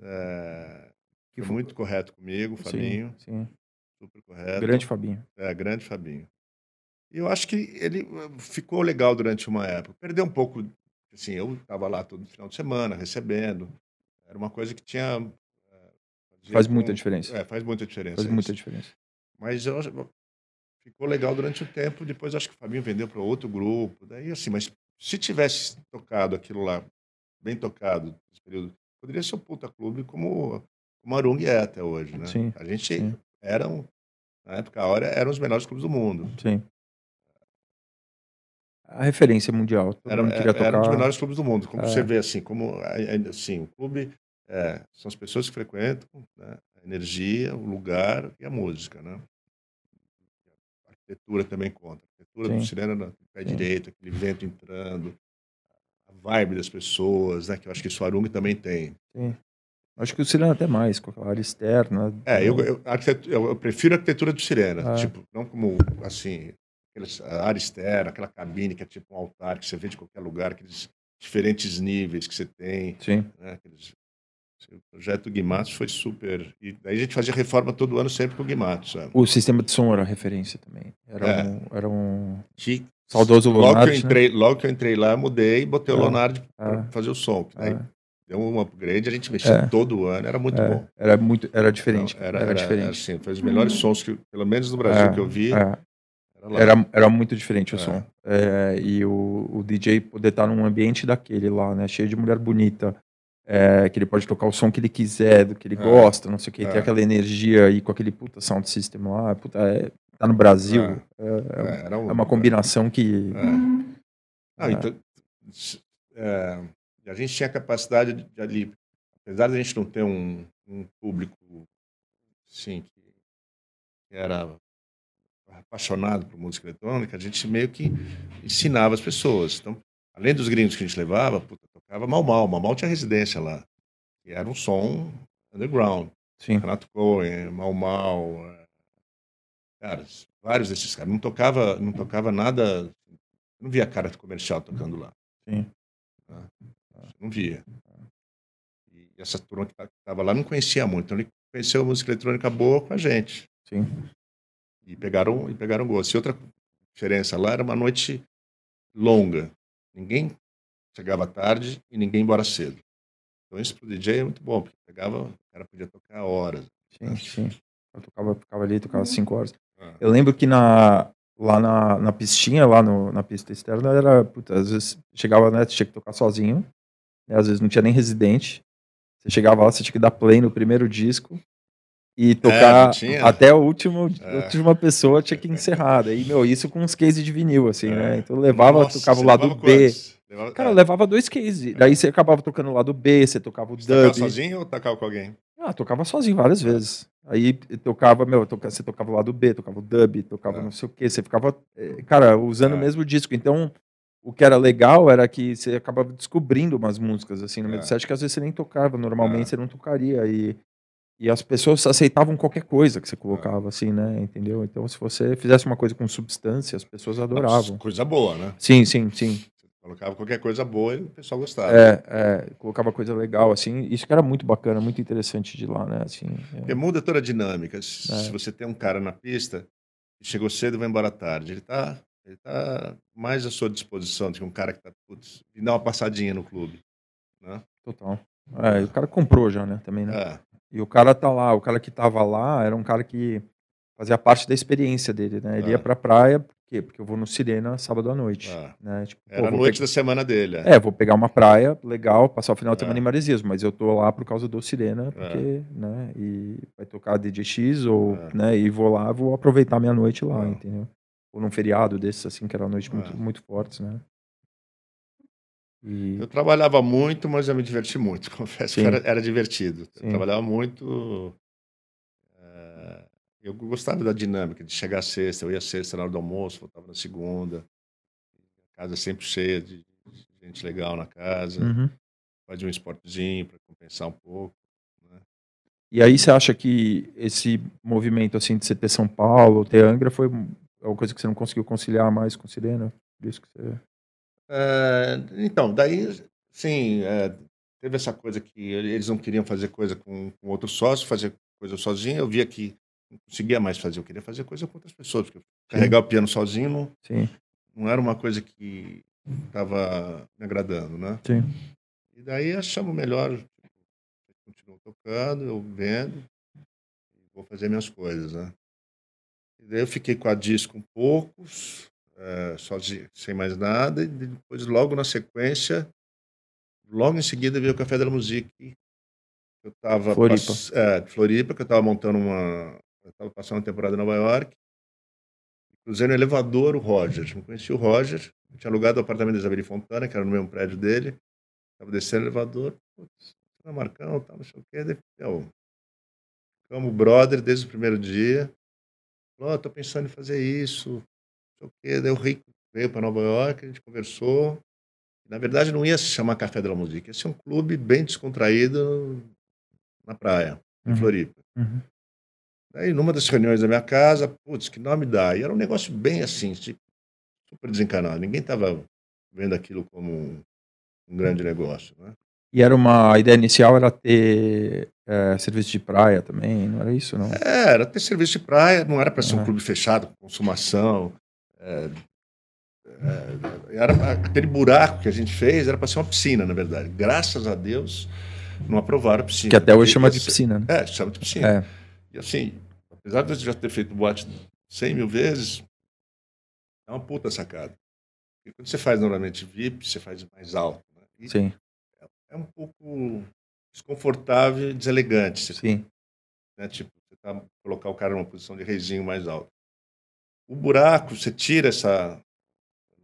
É, que foi muito correto comigo, Fabinho. Sim, sim. Super correto. Grande Fabinho. É, grande Fabinho. E eu acho que ele eh, ficou legal durante uma época. Perdeu um pouco, assim, eu estava lá todo final de semana recebendo. Era uma coisa que tinha. Eh, faz com, muita diferença. É, faz muita diferença. Faz muita diferença. Mas eu, ficou legal durante o tempo. Depois acho que o Fabinho vendeu para outro grupo. Daí, assim, mas se tivesse tocado aquilo lá, bem tocado, nesse período, poderia ser um puta clube como, como Arung é até hoje, né? Sim, a gente sim. era, um, na época, a hora, eram os melhores clubes do mundo. Sim a referência mundial. Era, queria tocar... era um dos melhores clubes do mundo. Como é. você vê, assim, como assim, o clube é, são as pessoas que frequentam, né? a energia, o lugar e a música, né? A arquitetura também conta. A arquitetura Sim. do Sirena no pé Sim. direito, aquele vento entrando, vibe das pessoas, né? Que eu acho que o Suarung também tem. Sim. Acho que o Sirena até mais, com a área externa. É, eu, eu, eu, prefiro a arquitetura do Sirena, ah. tipo, não como, assim, aquela área externa, aquela cabine que é tipo um altar que você vê de qualquer lugar, aqueles diferentes níveis que você tem. Sim. Né? Aqueles, O projeto Guimatos foi super. E daí a gente fazia reforma todo ano sempre com o Guimatos. Sabe? O sistema de som era referência também. Era É. um, era um Que, saudoso logo, que eu Leonardo. entrei, logo que eu entrei lá, mudei e botei o É. Leonardo para É. fazer o som. É. deu um upgrade, a gente mexia É. todo ano, era muito bom. era muito, era diferente. Então, era, era, era, diferente. assim, foi os melhores sons que, pelo menos no Brasil, que eu vi. Era. Era, era muito diferente o som. E o, o DJ poder estar num ambiente daquele lá, né? Cheio de mulher bonita. é, que ele pode tocar o som que ele quiser, do que ele É. gosta, não sei o que. É. Tem aquela energia aí com aquele puta sound system lá. Puta, é, tá no Brasil. É. É, é- É, um- é uma combinação que. É. É. então, é, a gente tinha capacidade de, de ali, apesar de a gente não ter um, um público assim, que, que era apaixonado por música eletrônica, a gente meio que ensinava as pessoas. Então, além dos gringos que a gente levava, puta, tocava Mal Mal. Mal Mal tinha residência lá. E era um som underground. Sim. Renato Cohen, Mal Mal, cara, vários desses caras. Não tocava, não tocava nada, não via cara comercial tocando lá. Sim. Não via. E essa turma que estava lá não conhecia muito, então ele conheceu a música eletrônica boa com a gente. Sim. E pegaram, e pegaram gosto. E outra diferença lá era uma noite longa. Ninguém chegava tarde e ninguém embora cedo. Então isso pro DJ é muito bom, porque pegava, o cara podia tocar horas. Sim, sim. Eu tocava, ficava ali, tocava cinco horas. Ah, Eu lembro que na, lá na, na pistinha, lá no, na pista externa, era, puta, às vezes chegava, né, você tinha que tocar sozinho, né, às vezes não tinha nem residente, você chegava lá, você tinha que dar play no primeiro disco e tocar não tinha? até a última, É. última pessoa tinha que encerrar, daí, meu, isso com uns cases de vinil, assim, né, então levava, Nossa, tocava o você lado B, quantos? Levava- cara, ah, levava dois cases, daí você acabava tocando o lado B, você tocava o você tocava dub, sozinho ou tocava com alguém? ah, tocava sozinho várias vezes. Aí tocava, meu, toca- você tocava o lado B, tocava o dub, tocava É. não sei o que, você ficava, eh, cara, usando É. o mesmo disco. Então, o que era legal era que você acabava descobrindo umas músicas, assim, no meio do É. set que às vezes você nem tocava, normalmente É. você não tocaria. E, e as pessoas aceitavam qualquer coisa que você colocava, assim, né, entendeu? Então, se você fizesse uma coisa com substância, as pessoas adoravam. Coisa boa, né? Sim, sim, sim. Colocava qualquer coisa boa e o pessoal gostava. É, é, colocava coisa legal, assim. Isso que era muito bacana, muito interessante de lá, né, assim. é. Porque muda toda a dinâmica. Se, É. se você tem um cara na pista chegou cedo e vai embora tarde, ele tá, ele tá mais à sua disposição do que um cara que tá, putz, e dá uma passadinha no clube. Né? Total. É, o cara comprou já, né, também, né? É, E o cara tá lá, o cara que tava lá era um cara que fazia parte da experiência dele, né? Ele É. ia pra praia, quê? Porque eu vou no Sirena sábado à noite, é. né? Tipo, Era a noite pe- da semana dele. É, vou pegar uma praia legal, passar o final de É. semana em Maresias, mas eu tô lá por causa do Sirena, porque, né, e vai tocar DJX ou, É. né, e vou lá, vou aproveitar minha noite lá, É. entendeu? Ou num feriado desses, assim, que era noite muito, É. muito fortes, né? E, Eu trabalhava muito, mas eu me diverti muito. Confesso Sim. que era, era divertido. Trabalhava muito. Eu gostava da dinâmica de chegar sexta. Eu ia sexta na hora do almoço, voltava na segunda. A casa sempre cheia de gente legal na casa. Uhum. Fazia um esportezinho para compensar um pouco. E aí você acha que esse movimento assim de você ter São Paulo, ter Angra, foi uma coisa que você não conseguiu conciliar mais com Sirena? Por isso que você... Eh, então, daí, sim, eh, teve essa coisa que eles não queriam fazer coisa com, com outro sócio, fazer coisa sozinho. Eu via que não conseguia mais fazer, eu queria fazer coisa com outras pessoas, porque carregar o piano sozinho não, Sim, não era uma coisa que estava me agradando, né? sim. E daí achamos melhor, tipo, continuo tocando, eu vendo, vou fazer minhas coisas, né? E daí eu fiquei com a disco um poucos, eh, sozinho, sem mais nada, e depois logo na sequência, logo em seguida veio o Café da Musique, eu estava Floripa. é, Floripa, que eu estava montando uma, eu estava passando uma temporada em Nova York, cruzei no elevador o Roger, não conhecia o Roger, eu tinha alugado o apartamento da Isabelle Fontana, que era no mesmo prédio dele, Tava descendo o elevador, putz, tá Marcão, tá, não sei o quê. Daí, ficamos brother desde o primeiro dia. Falou, oh, tô pensando em fazer isso, não sei o quê. Daí o Rico veio para Nova York, a gente conversou. Na verdade, não ia se chamar Café da Música, ia ser um clube bem descontraído na praia, em Uhum. Floripa. Uhum. Daí, numa das reuniões da minha casa, putz, que nome dá? E era um negócio bem assim, tipo, super desencanado. Ninguém tava vendo aquilo como um, um grande negócio, né? E era uma a ideia inicial era ter é, serviço de praia também, não era isso, não? É, era ter serviço de praia, não era para ser um clube fechado, com consumação. é, é, era aquele buraco que a gente fez era para ser uma piscina, na verdade. Graças a Deus não aprovaram a piscina. Que até hoje chama de piscina, né? É, chama de piscina. É, E assim, apesar de eu já ter feito boate 100 mil vezes, é uma puta sacada. Porque quando você faz normalmente VIP, você faz mais alto. Né? E sim, é um pouco desconfortável e deselegante. Você sim, né? Tipo, você tá, colocar o cara numa posição de reizinho mais alto. O buraco, você tira essa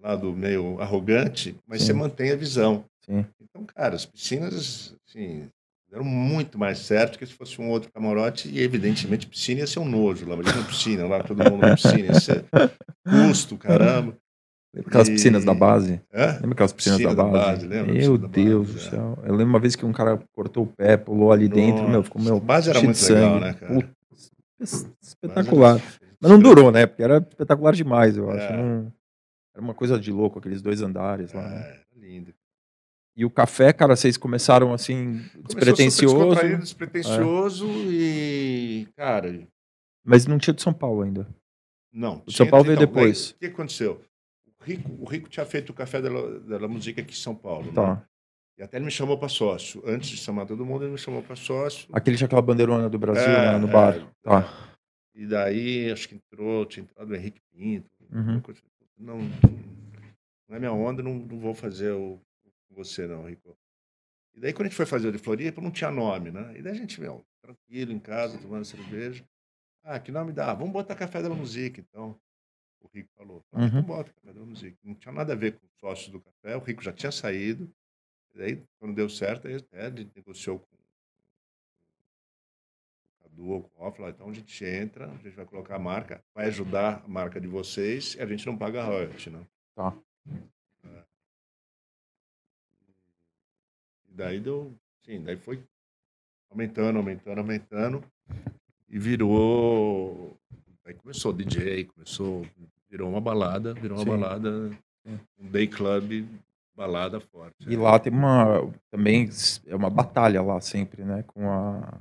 lado meio arrogante, mas Sim. você mantém a visão. sim. Então, cara, as piscinas, assim, deram muito mais certo que se fosse um outro camarote e, evidentemente, piscina ia ser um nojo lá. Imagina piscina, lá todo mundo na piscina, ia ser custo, caramba. Lembra aquelas E- piscinas da base? Hã? Lembra aquelas piscinas Piscina da da base? base, lembra? Meu da Deus base, do é. céu. Eu lembro uma vez que um cara cortou o pé, pulou ali dentro, meu, ficou meu. Nossa, a base era muito legal, né, cara? Puta, Mas espetacular. era- Mas não durou, né? Porque era espetacular demais, eu acho. É. Não- Era uma coisa de louco, aqueles dois andares lá. né? É, era lindo. E o café, cara, vocês começaram assim, despretensioso, despretensioso e, cara, mas não tinha de São Paulo ainda. não. O São Paulo veio depois. daí, O que aconteceu? O Rico, o Rico tinha feito o Café da, da Música aqui em São Paulo. né? Tá. E até ele me chamou para sócio. Antes de chamar todo mundo, ele me chamou para sócio. Aquele tinha aquela bandeirona do Brasil É, né, no é, bar. é. Tá. E daí, acho que entrou, tinha entrado o Henrique Pinto. Uhum. coisa- Não, não é minha onda, não, não vou fazer o com você, não, Rico. E daí, quando a gente foi fazer o de Floripa, não tinha nome, né? E daí a gente, meu, tranquilo, em casa, tomando cerveja. Ah, que nome dá? Vamos botar Café da Música, então. O Rico falou. Ah, então Uhum. bota Café da Música. Não tinha nada a ver com os sócios do café, o Rico já tinha saído. E daí, quando deu certo, aí até ele negociou com o Cadu ou com o então a gente entra, a gente vai colocar a marca, vai ajudar a marca de vocês e a gente não paga royalty, né? Tá. Daí deu, sim, daí foi aumentando, aumentando, aumentando e virou, aí começou DJ, começou, virou uma balada, virou uma Sim. balada, um day club, balada forte. E lá tem uma. Também é uma batalha lá sempre, né? Com a.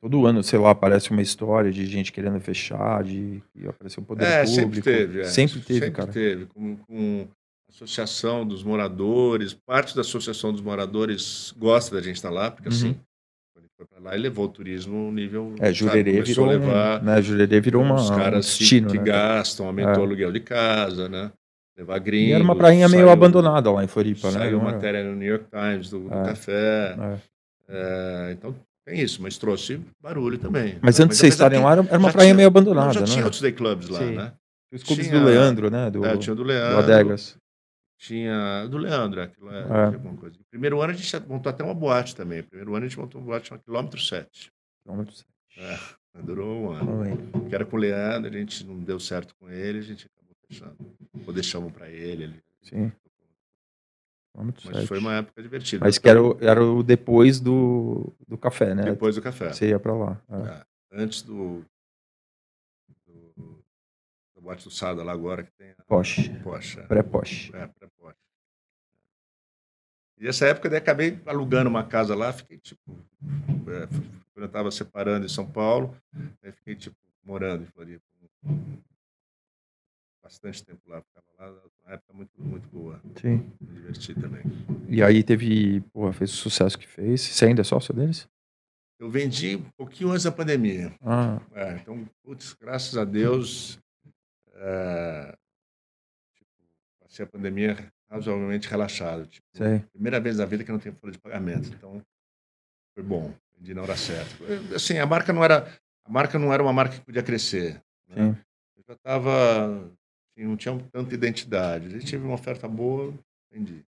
Todo ano, sei lá, aparece uma história de gente querendo fechar, de que apareceu o poder É, público. sempre teve. é. Sempre teve, sempre cara. teve. Com, com associação dos moradores, parte da associação dos moradores gosta da gente estar lá, porque Uhum. assim, quando ele foi para lá, ele levou o turismo no nível. É, sabe, Jurerê começou virou. a levar um, né, Jurerê virou uma, os um caras destino, que, né? gastam, aumentou É. o aluguel de casa, né? Levar gringos. E era uma prainha meio saiu- abandonada lá em Floripa, né? Saiu Não era- matéria no New York Times do, do É. café. é. É, então tem isso, mas trouxe barulho também. Mas antes de vocês estarem lá, era uma já prainha tinha- meio abandonada, já tinha né? outros day clubs lá, Sim. né? Os clubes tinha- do Leandro, né? Do, É, tinha do do Leandro. Adegas. Tinha do Leandro, aquilo é, É. tinha alguma coisa. No primeiro ano a gente montou até uma boate também. No primeiro ano a gente montou uma boate chamada Quilômetro 7. Quilômetro É, durou um ano. Oi. Que era com o Leandro, a gente não deu certo com ele, a gente acabou fechando. Ou deixamos para ele. ele- Sim. Quilômetro Mas foi uma época divertida. Mas que era o, era o depois do, do café, né? Depois do café. Você ia pra lá. é. É, Antes do, da boate do Sada lá agora, que tem a Porsche. Porsche. é. Pré-Porsche. É, pré-poste. E essa época daí acabei alugando uma casa lá, fiquei tipo. é, quando eu estava separando em São Paulo, aí fiquei tipo morando em Floripa. Bastante tempo lá, ficava lá, uma época muito, muito boa. Sim. Me diverti também. E aí teve, porra, fez o sucesso que fez. Você ainda é sócio deles? Eu vendi um pouquinho antes da pandemia. Ah, É, então, putz, graças a Deus, é, tipo, passei a pandemia razoavelmente relaxado. Tipo, primeira vez na vida que eu não tenho folha de pagamento. Então, foi bom. Vendi na hora certa. Assim, a marca não era, a marca não era uma marca que podia crescer. né? Eu já estava, assim, não tinha tanta identidade. A gente teve uma oferta boa, vendi.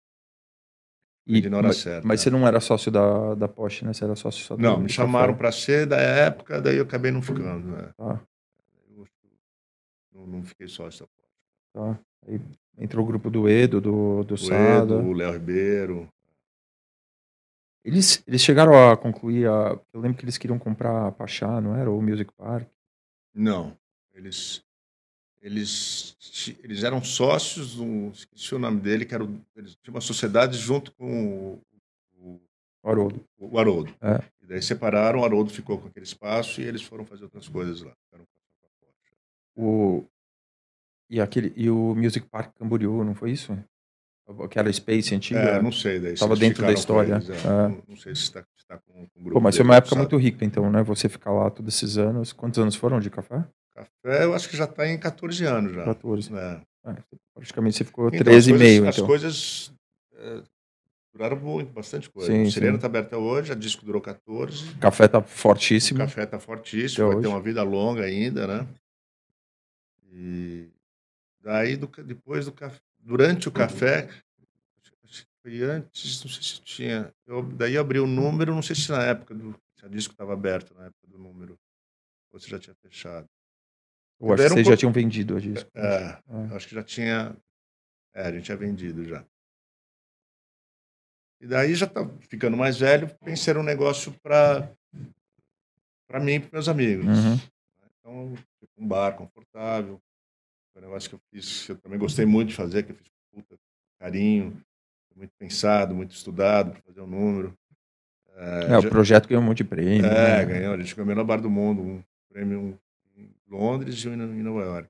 E, hora mas, certa. mas você não era sócio da, da Porsche, né? Você era sócio só Não, me chamaram para ser da época, daí eu acabei não ficando. Né? Eu não, fiquei sócio. tá. Aí entrou o grupo do Edo, do, do O Sada. Edo, o Léo Ribeiro. Eles, eles chegaram a concluir a. Eu lembro que eles queriam comprar a Pachá, não era? Ou o Music Park. Não, eles eles eles eram sócios, do, esqueci o nome dele, que era eles tinham uma sociedade junto com o, O Haroldo. O Haroldo. É. E daí separaram, o Haroldo ficou com aquele espaço e eles foram fazer outras coisas lá. O... E, aquele... e o Music Park Camboriú, não foi isso? Aquela Space antiga. É, não sei. Daí, se Tava eles dentro da história. eles, é. É. Não, não sei se está tá com, com o grupo Pô, mas foi uma época sabe? muito rica, então, né? Você ficar lá todos esses anos. Quantos anos foram de café? Café, eu acho que já está em 14 anos já. 14. É. É, praticamente você ficou Então, 13 as e meio, coisas- então. As coisas é, duraram muito, bastante coisa. Sim, o Serena sim. está aberto até hoje, a disco durou 14. O café tá O fortíssimo. café está fortíssimo, Até vai ter hoje. uma vida longa ainda, né? E daí, do depois do café, durante o café, acho que foi antes, não sei se tinha. Eu, daí abri o número, não sei se na época do. Se a disco estava aberto na época do número, ou se já tinha fechado. Eu acho que Era um vocês já tinham vendido a disco. É, É. acho que já tinha. É, a gente tinha vendido já. E daí já tá ficando mais velho, pensei num negócio para para mim e para meus amigos. Uhum. Então, tipo, um bar confortável. Foi um negócio que eu fiz, que eu também gostei muito de fazer, que eu fiz com puta carinho, muito pensado, muito estudado para fazer o número. É, o já- projeto ganhou um monte de prêmio. é, né? ganhou. A gente ganhou o melhor bar do mundo, um prêmio em Londres e um em Nova York.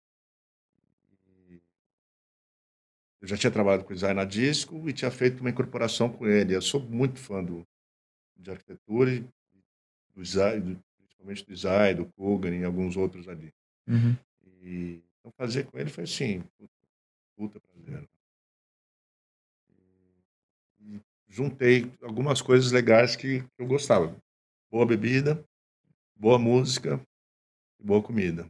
Eu já tinha trabalhado com o Isai na disco e tinha feito uma incorporação com ele. Eu sou muito fã do, de arquitetura e do Isai, do- principalmente do Isai, do Kogan e alguns outros ali. Uhum. E então fazer com ele foi assim, puta, puta prazer. E juntei algumas coisas legais que eu gostava. Boa bebida, boa música e boa comida.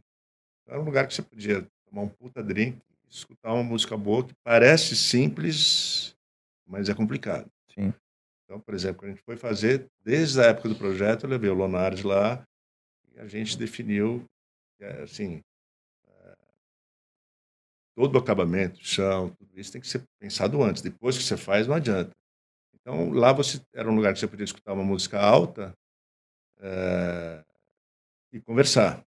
Era um lugar que você podia tomar um puta drink, escutar uma música boa que parece simples, mas é complicado. Sim. Então, por exemplo, quando a gente foi fazer, desde a época do projeto, eu levei o Lonardes lá e a gente definiu, é, assim, todo o acabamento, chão, tudo isso tem que ser pensado antes. Depois que você faz, não adianta. Então, lá você era um lugar que você podia escutar uma música alta é, e conversar.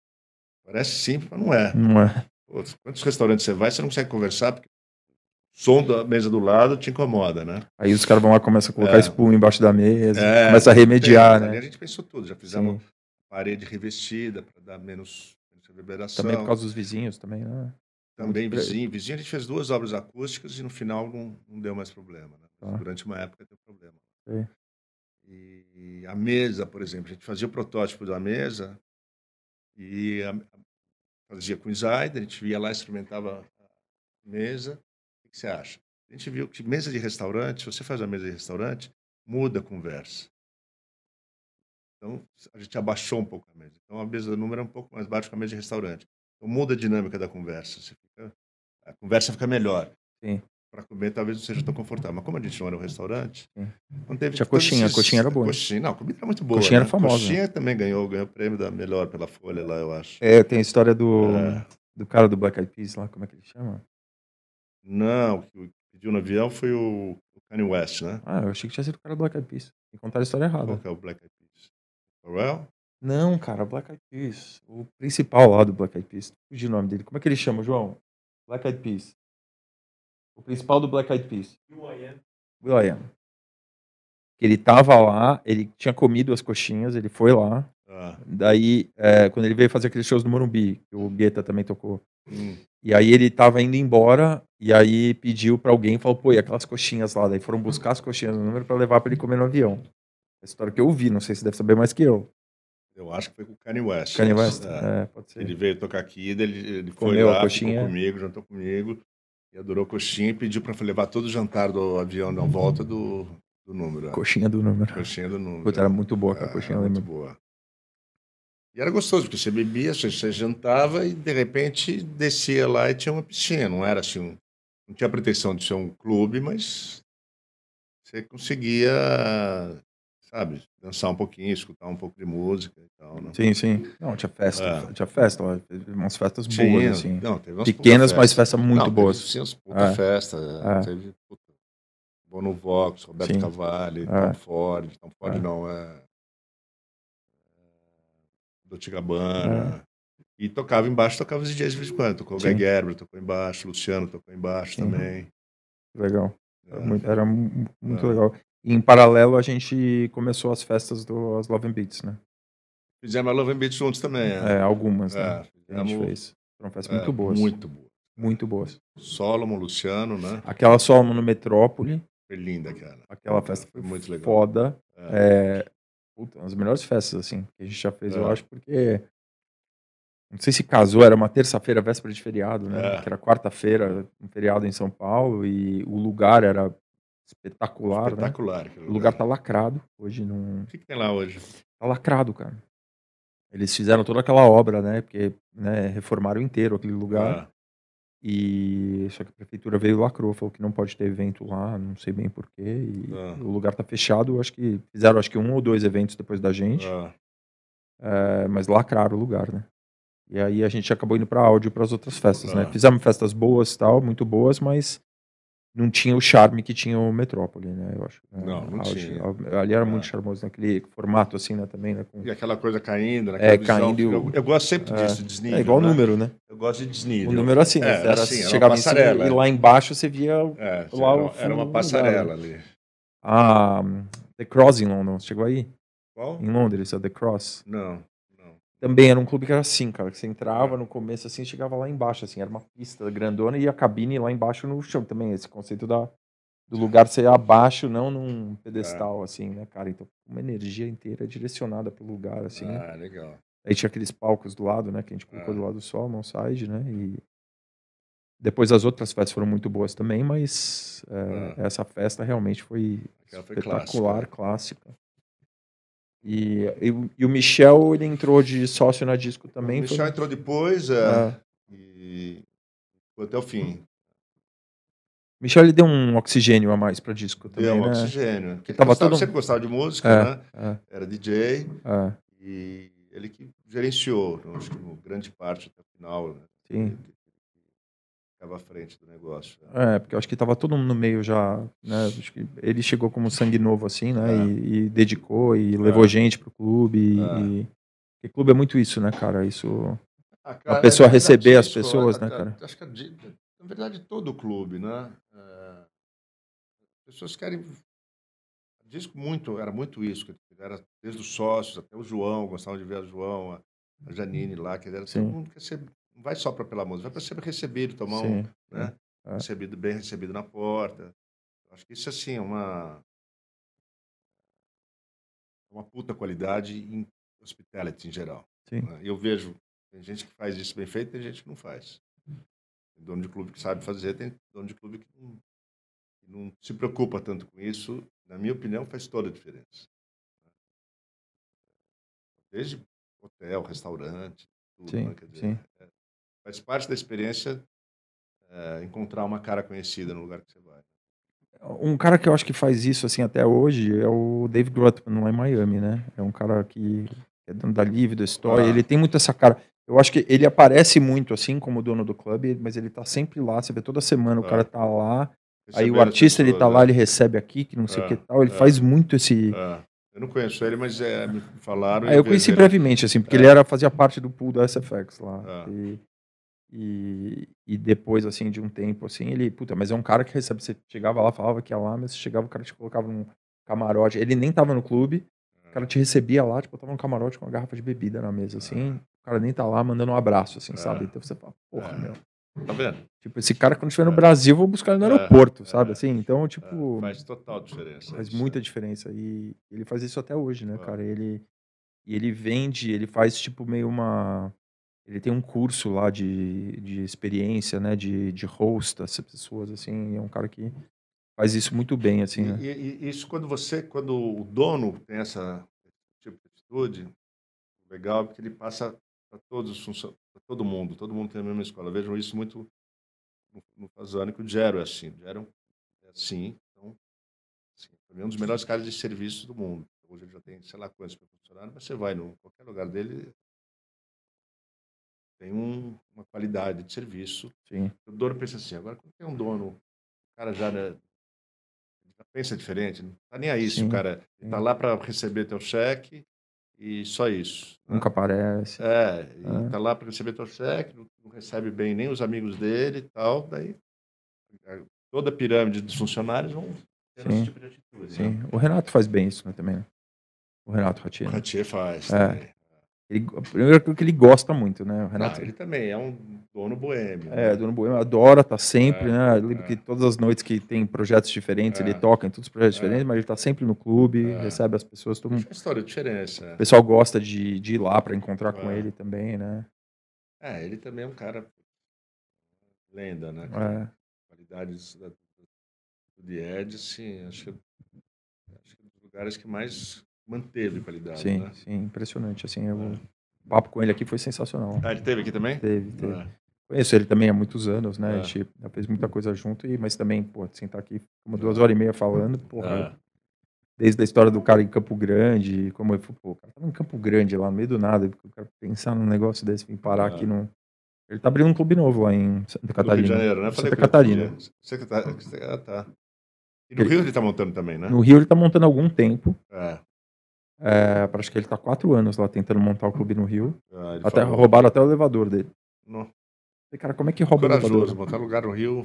Parece simples, mas não é. Não é. Pô, quantos restaurantes você vai, você não consegue conversar porque o som da mesa do lado te incomoda, né? Aí os caras vão lá começam a colocar É. espuma embaixo da mesa, É, começa a remediar, tem, né? a gente pensou tudo, já fizemos Sim. parede revestida para dar menos, menos reverberação. Também por causa dos vizinhos também, né? Também vizinho. Vizinho a gente fez duas obras acústicas e no final não, não deu mais problema. Né? Tá. Durante uma época deu problema. Sei. E a mesa, por exemplo, a gente fazia o protótipo da mesa e a- a- fazia com o a gente ia lá, experimentava a mesa. O que você acha? A gente viu que mesa de restaurante, se você faz uma mesa de restaurante, muda a conversa. Então, a gente abaixou um pouco a mesa. Então, a mesa do número é um pouco mais baixa que a mesa de restaurante. Então, muda a dinâmica da conversa. Fica- a conversa fica melhor. Sim. Para comer, talvez não seja tão confortável. Mas como a gente não era um restaurante, Sim. não teve Tinha coxinha, a coxinha era boa. Coxinha, não, a comida era muito boa. Coxinha era né? famosa. Coxinha também ganhou, ganhou o prêmio da melhor pela Folha lá, eu acho. É, tem a história do, É. do cara do Black Eyed Peas lá, como é que ele chama? Não, o que pediu no avião foi o, o Kanye West, né? Ah, eu achei que tinha sido o cara do Black Eyed Peas. Me contaram a história Qual errada. que é o Black Eyed Peas? Pharrell? Não, cara, Black Eyed Peas. O principal lá do Black Eyed Peas. Fugi o nome dele. Como é que ele chama, João? Black Eyed Peas. O principal do Black Eyed Peas. Will.i.am. Ele tava lá, ele tinha comido as coxinhas, ele foi lá. Ah, Daí, é, quando ele veio fazer aqueles shows no Morumbi, que o Guetta também tocou. hum, E aí ele tava indo embora, e aí pediu pra alguém, falou, pô, e aquelas coxinhas lá? Daí foram buscar as coxinhas no número pra levar pra ele comer no avião. A história que eu vi, não sei se deve saber mais que eu. Eu acho que foi com o Kanye West. Kanye West? É. É, pode ser. Ele veio tocar aqui, ele, ele foi Comeu a lá, coxinha? ficou comigo, jantou comigo, e adorou coxinha e pediu para levar todo o jantar do avião na volta do, do número. Coxinha do número. Coxinha do número. Puta, era muito boa aquela É, coxinha, eu muito boa. E era gostoso, porque você bebia, você, você jantava e de repente descia lá e tinha uma piscina. Não era assim, um, não tinha pretensão de ser um clube, mas você conseguia, sabe, dançar um pouquinho, escutar um pouco de música e tal. Né? Sim, sim. Não, tinha festa. É. Tinha festa Umas festas boas, Tinha, assim. não, Pequenas, puta mas festa. festas muito Não, boas. Teve, sim, umas puta É. festa. É. Teve puta, Bono Vox, Roberto Sim. Cavalli, É. Tom Ford. Tom Ford É. não, é. Dolce Gabbana. E tocava embaixo, tocava os DJs de vez em quando. Tocou o É. Sim. Gerber, tocou embaixo, Luciano tocou embaixo Sim. também. Legal. Era muito, era muito legal. E em paralelo, a gente começou as festas do as Love and Beats, né? Fizemos a Love and Beats juntos também, é. é algumas, né? É, a gente fez. Foram festas muito boas. Muito boas. Muito boas. Solomon, Luciano, né? Aquela Solomon no Metrópole. Foi linda, cara. Aquela festa foi, foi muito legal. foda. É. é puta, uma das melhores festas, assim, que a gente já fez, eu acho, porque não sei se casou, era uma terça-feira, véspera de feriado, né? É. Que era quarta-feira, um feriado em São Paulo, e o lugar era espetacular. Espetacular. Né? O lugar tá lacrado. Hoje não. O que, que, tem lá hoje? Tá lacrado, cara. Eles fizeram toda aquela obra, né? Porque né, reformaram inteiro aquele lugar. Ah. E só que a prefeitura veio e lacrou, falou que não pode ter evento lá, não sei bem porquê. E ah. o lugar tá fechado. Acho que fizeram acho que um ou dois eventos depois da gente. Ah. É, mas lacraram o lugar, né? E aí a gente acabou indo para áudio para as outras festas, né? Fizemos festas boas tal, muito boas, mas não tinha o charme que tinha o Metrópole, né? Eu acho. Né? Não, não tinha. Ali era é. muito charmoso, naquele formato assim, né? Também, né? Com... E aquela coisa caindo, né? É, caindo. Eu, eu, gosto sempre é, disso, desnível. É igual né? o número, né? Eu gosto de desnível. O número assim, né? É, era, assim, chegava era em cima, e lá embaixo você via é, lá era, era uma passarela ali. Ah, The Cross em London, chegou aí? Qual? Em Londres, a The Cross. Não. Também era um clube que era assim, cara. Que você entrava no começo assim, chegava lá embaixo, assim, era uma pista grandona e a cabine lá embaixo no chão também. Esse conceito da, do lugar ser abaixo, não num pedestal, é. assim, né, cara? Então, uma energia inteira direcionada pro lugar, assim. Ah, né? legal. Aí tinha aqueles palcos do lado, né? Que a gente colocou é. do lado do sol, side, né? E depois as outras festas foram muito boas também, mas é, é. essa festa realmente foi Aquela espetacular, foi clássica. clássica. E, e, e, o Michel, ele entrou de sócio na disco também. O Michel foi... entrou depois é, é. e foi até o fim. Michel ele deu um oxigênio a mais para disco também, deu um né? oxigênio. Porque ele tava gostava, todo... sempre gostava de música, é, né? É. Era DJ. É. E ele que gerenciou, acho que grande parte até o final. Né? Sim ficava à frente do negócio. Né? É, porque eu acho que estava todo mundo no meio já, né? Acho que ele chegou como sangue novo assim, né? É. E, e, dedicou e é. levou gente pro clube. É. E, e clube é muito isso, né, cara? Isso. Ah, cara, a pessoa é receber as pessoas, né, cara? Acho que, na verdade, todo clube, né? É, as pessoas querem. Disco muito, era muito isso, era desde os sócios até o João, gostavam de ver o João, a Janine lá, que era, todo mundo quer ser vai só para pela música, vai para ser recebido, tomar Sim, um, né? É. Recebido bem, recebido na porta. Acho que isso assim é uma uma puta qualidade em hospitality em geral. Né? Eu vejo tem gente que faz isso bem feito, tem gente que não faz. Tem dono de clube que sabe fazer, tem dono de clube que não, que não se preocupa tanto com isso. Na minha opinião, faz toda a diferença. Desde hotel, restaurante, tudo. Sim, né? dizer, sim. É, Faz parte da experiência é, encontrar uma cara conhecida no lugar que você vai. Um cara que eu acho que faz isso assim até hoje é o Dave Grutman lá em Miami, né? É um cara que é dono da Live, da Story, ah. ele tem muito essa cara. Eu acho que ele aparece muito assim como dono do clube, mas ele tá sempre lá, você vê toda semana o ah. cara tá lá. aí o artista ele tá lá, né? ele recebe aqui, que não sei o que tal, ele faz muito esse eu não conheço ele, mas é, me falaram. Ah, eu conheci brevemente, assim, porque é. ele era, fazia parte do pool da SFX lá. Ah. E, e, e depois, assim, de um tempo, assim, ele, puta, mas é um cara que recebe, você chegava lá, falava que ia lá, mas você chegava, o cara te colocava num camarote, ele nem tava no clube, o cara te recebia lá, tipo, tava num camarote com uma garrafa de bebida na mesa, assim, o cara nem tá lá mandando um abraço, assim, sabe? Então você fala, porra, meu. Tá vendo? Tipo, esse cara, quando estiver no Brasil, vou buscar ele no aeroporto, sabe? Assim, então, tipo. Faz total diferença. Faz muita diferença. E ele faz isso até hoje, né, cara? Ele. E ele vende, ele faz, tipo, meio uma ele tem um curso lá de, de experiência, né, de, de host essas pessoas, assim, é um cara que faz isso muito bem, assim, né? E, e isso quando você, quando o dono tem essa tipo de atitude, legal, porque ele passa para todos para todo mundo, todo mundo tem a mesma escola. Vejam isso muito no, no que o Gero é assim, o Gero é assim, então, assim, é um dos melhores caras de serviço do mundo. Hoje ele já tem, sei lá quantos funcionários, mas você vai em qualquer lugar dele, tem um, uma qualidade de serviço. Sim. O dono pensa assim, agora quando tem um dono, o cara já, né, já pensa diferente, não tá nem aí se o cara está lá para receber teu cheque e só isso. Né? Nunca aparece. É, é. tá lá para receber teu cheque, não, não, recebe bem nem os amigos dele e tal, daí toda a pirâmide dos funcionários vão ter Sim. esse tipo de atitude. Sim. Né? O Renato faz bem isso né, também. né? O Renato O Ratier. Faz É. Ele, primeiro que ele gosta muito, né? O Não, Renato. ele também é um dono boêmio. É, né? Dono Boêmio adora, tá sempre, É, né? Lembro é. que todas as noites que tem projetos diferentes, É. ele toca em todos os projetos É. diferentes, mas ele tá sempre no clube, É. recebe as pessoas, todo mundo. Faz toda a diferença. O pessoal gosta de, de ir lá para encontrar com É. ele também, né? É, ele também é um cara lenda, né? É. Qualidades da, do Died, sim, acho que, acho que é um dos lugares que mais manteve qualidade, Sim, né? sim, impressionante. Assim, eu- É. o papo com ele aqui foi sensacional. Ah, ele teve aqui também? Teve, teve. É. Conheço ele também há muitos anos, né? É. A gente já fez muita coisa junto, e, mas também, pô, sentar aqui uma duas horas e meia falando, porra, É. desde a história do cara em Campo Grande, como ele falou, pô, o cara tava em Campo Grande lá, no meio do nada, o cara pensar num negócio desse, vir parar É. aqui no. Ele tá abrindo um clube novo lá em Santa Do Rio de Catarina. Janeiro, né? Santa com ele Catarina. que tá, ah, tá. E no Rio ele tá montando também, né? No Rio ele tá montando há algum tempo. É. É, acho que ele tá quatro anos lá tentando montar o clube no Rio. Ah, Até, falou, roubaram até o elevador dele. "Não, Falei, cara, como é que rouba o Corajoso, elevador? montar lugar no Rio.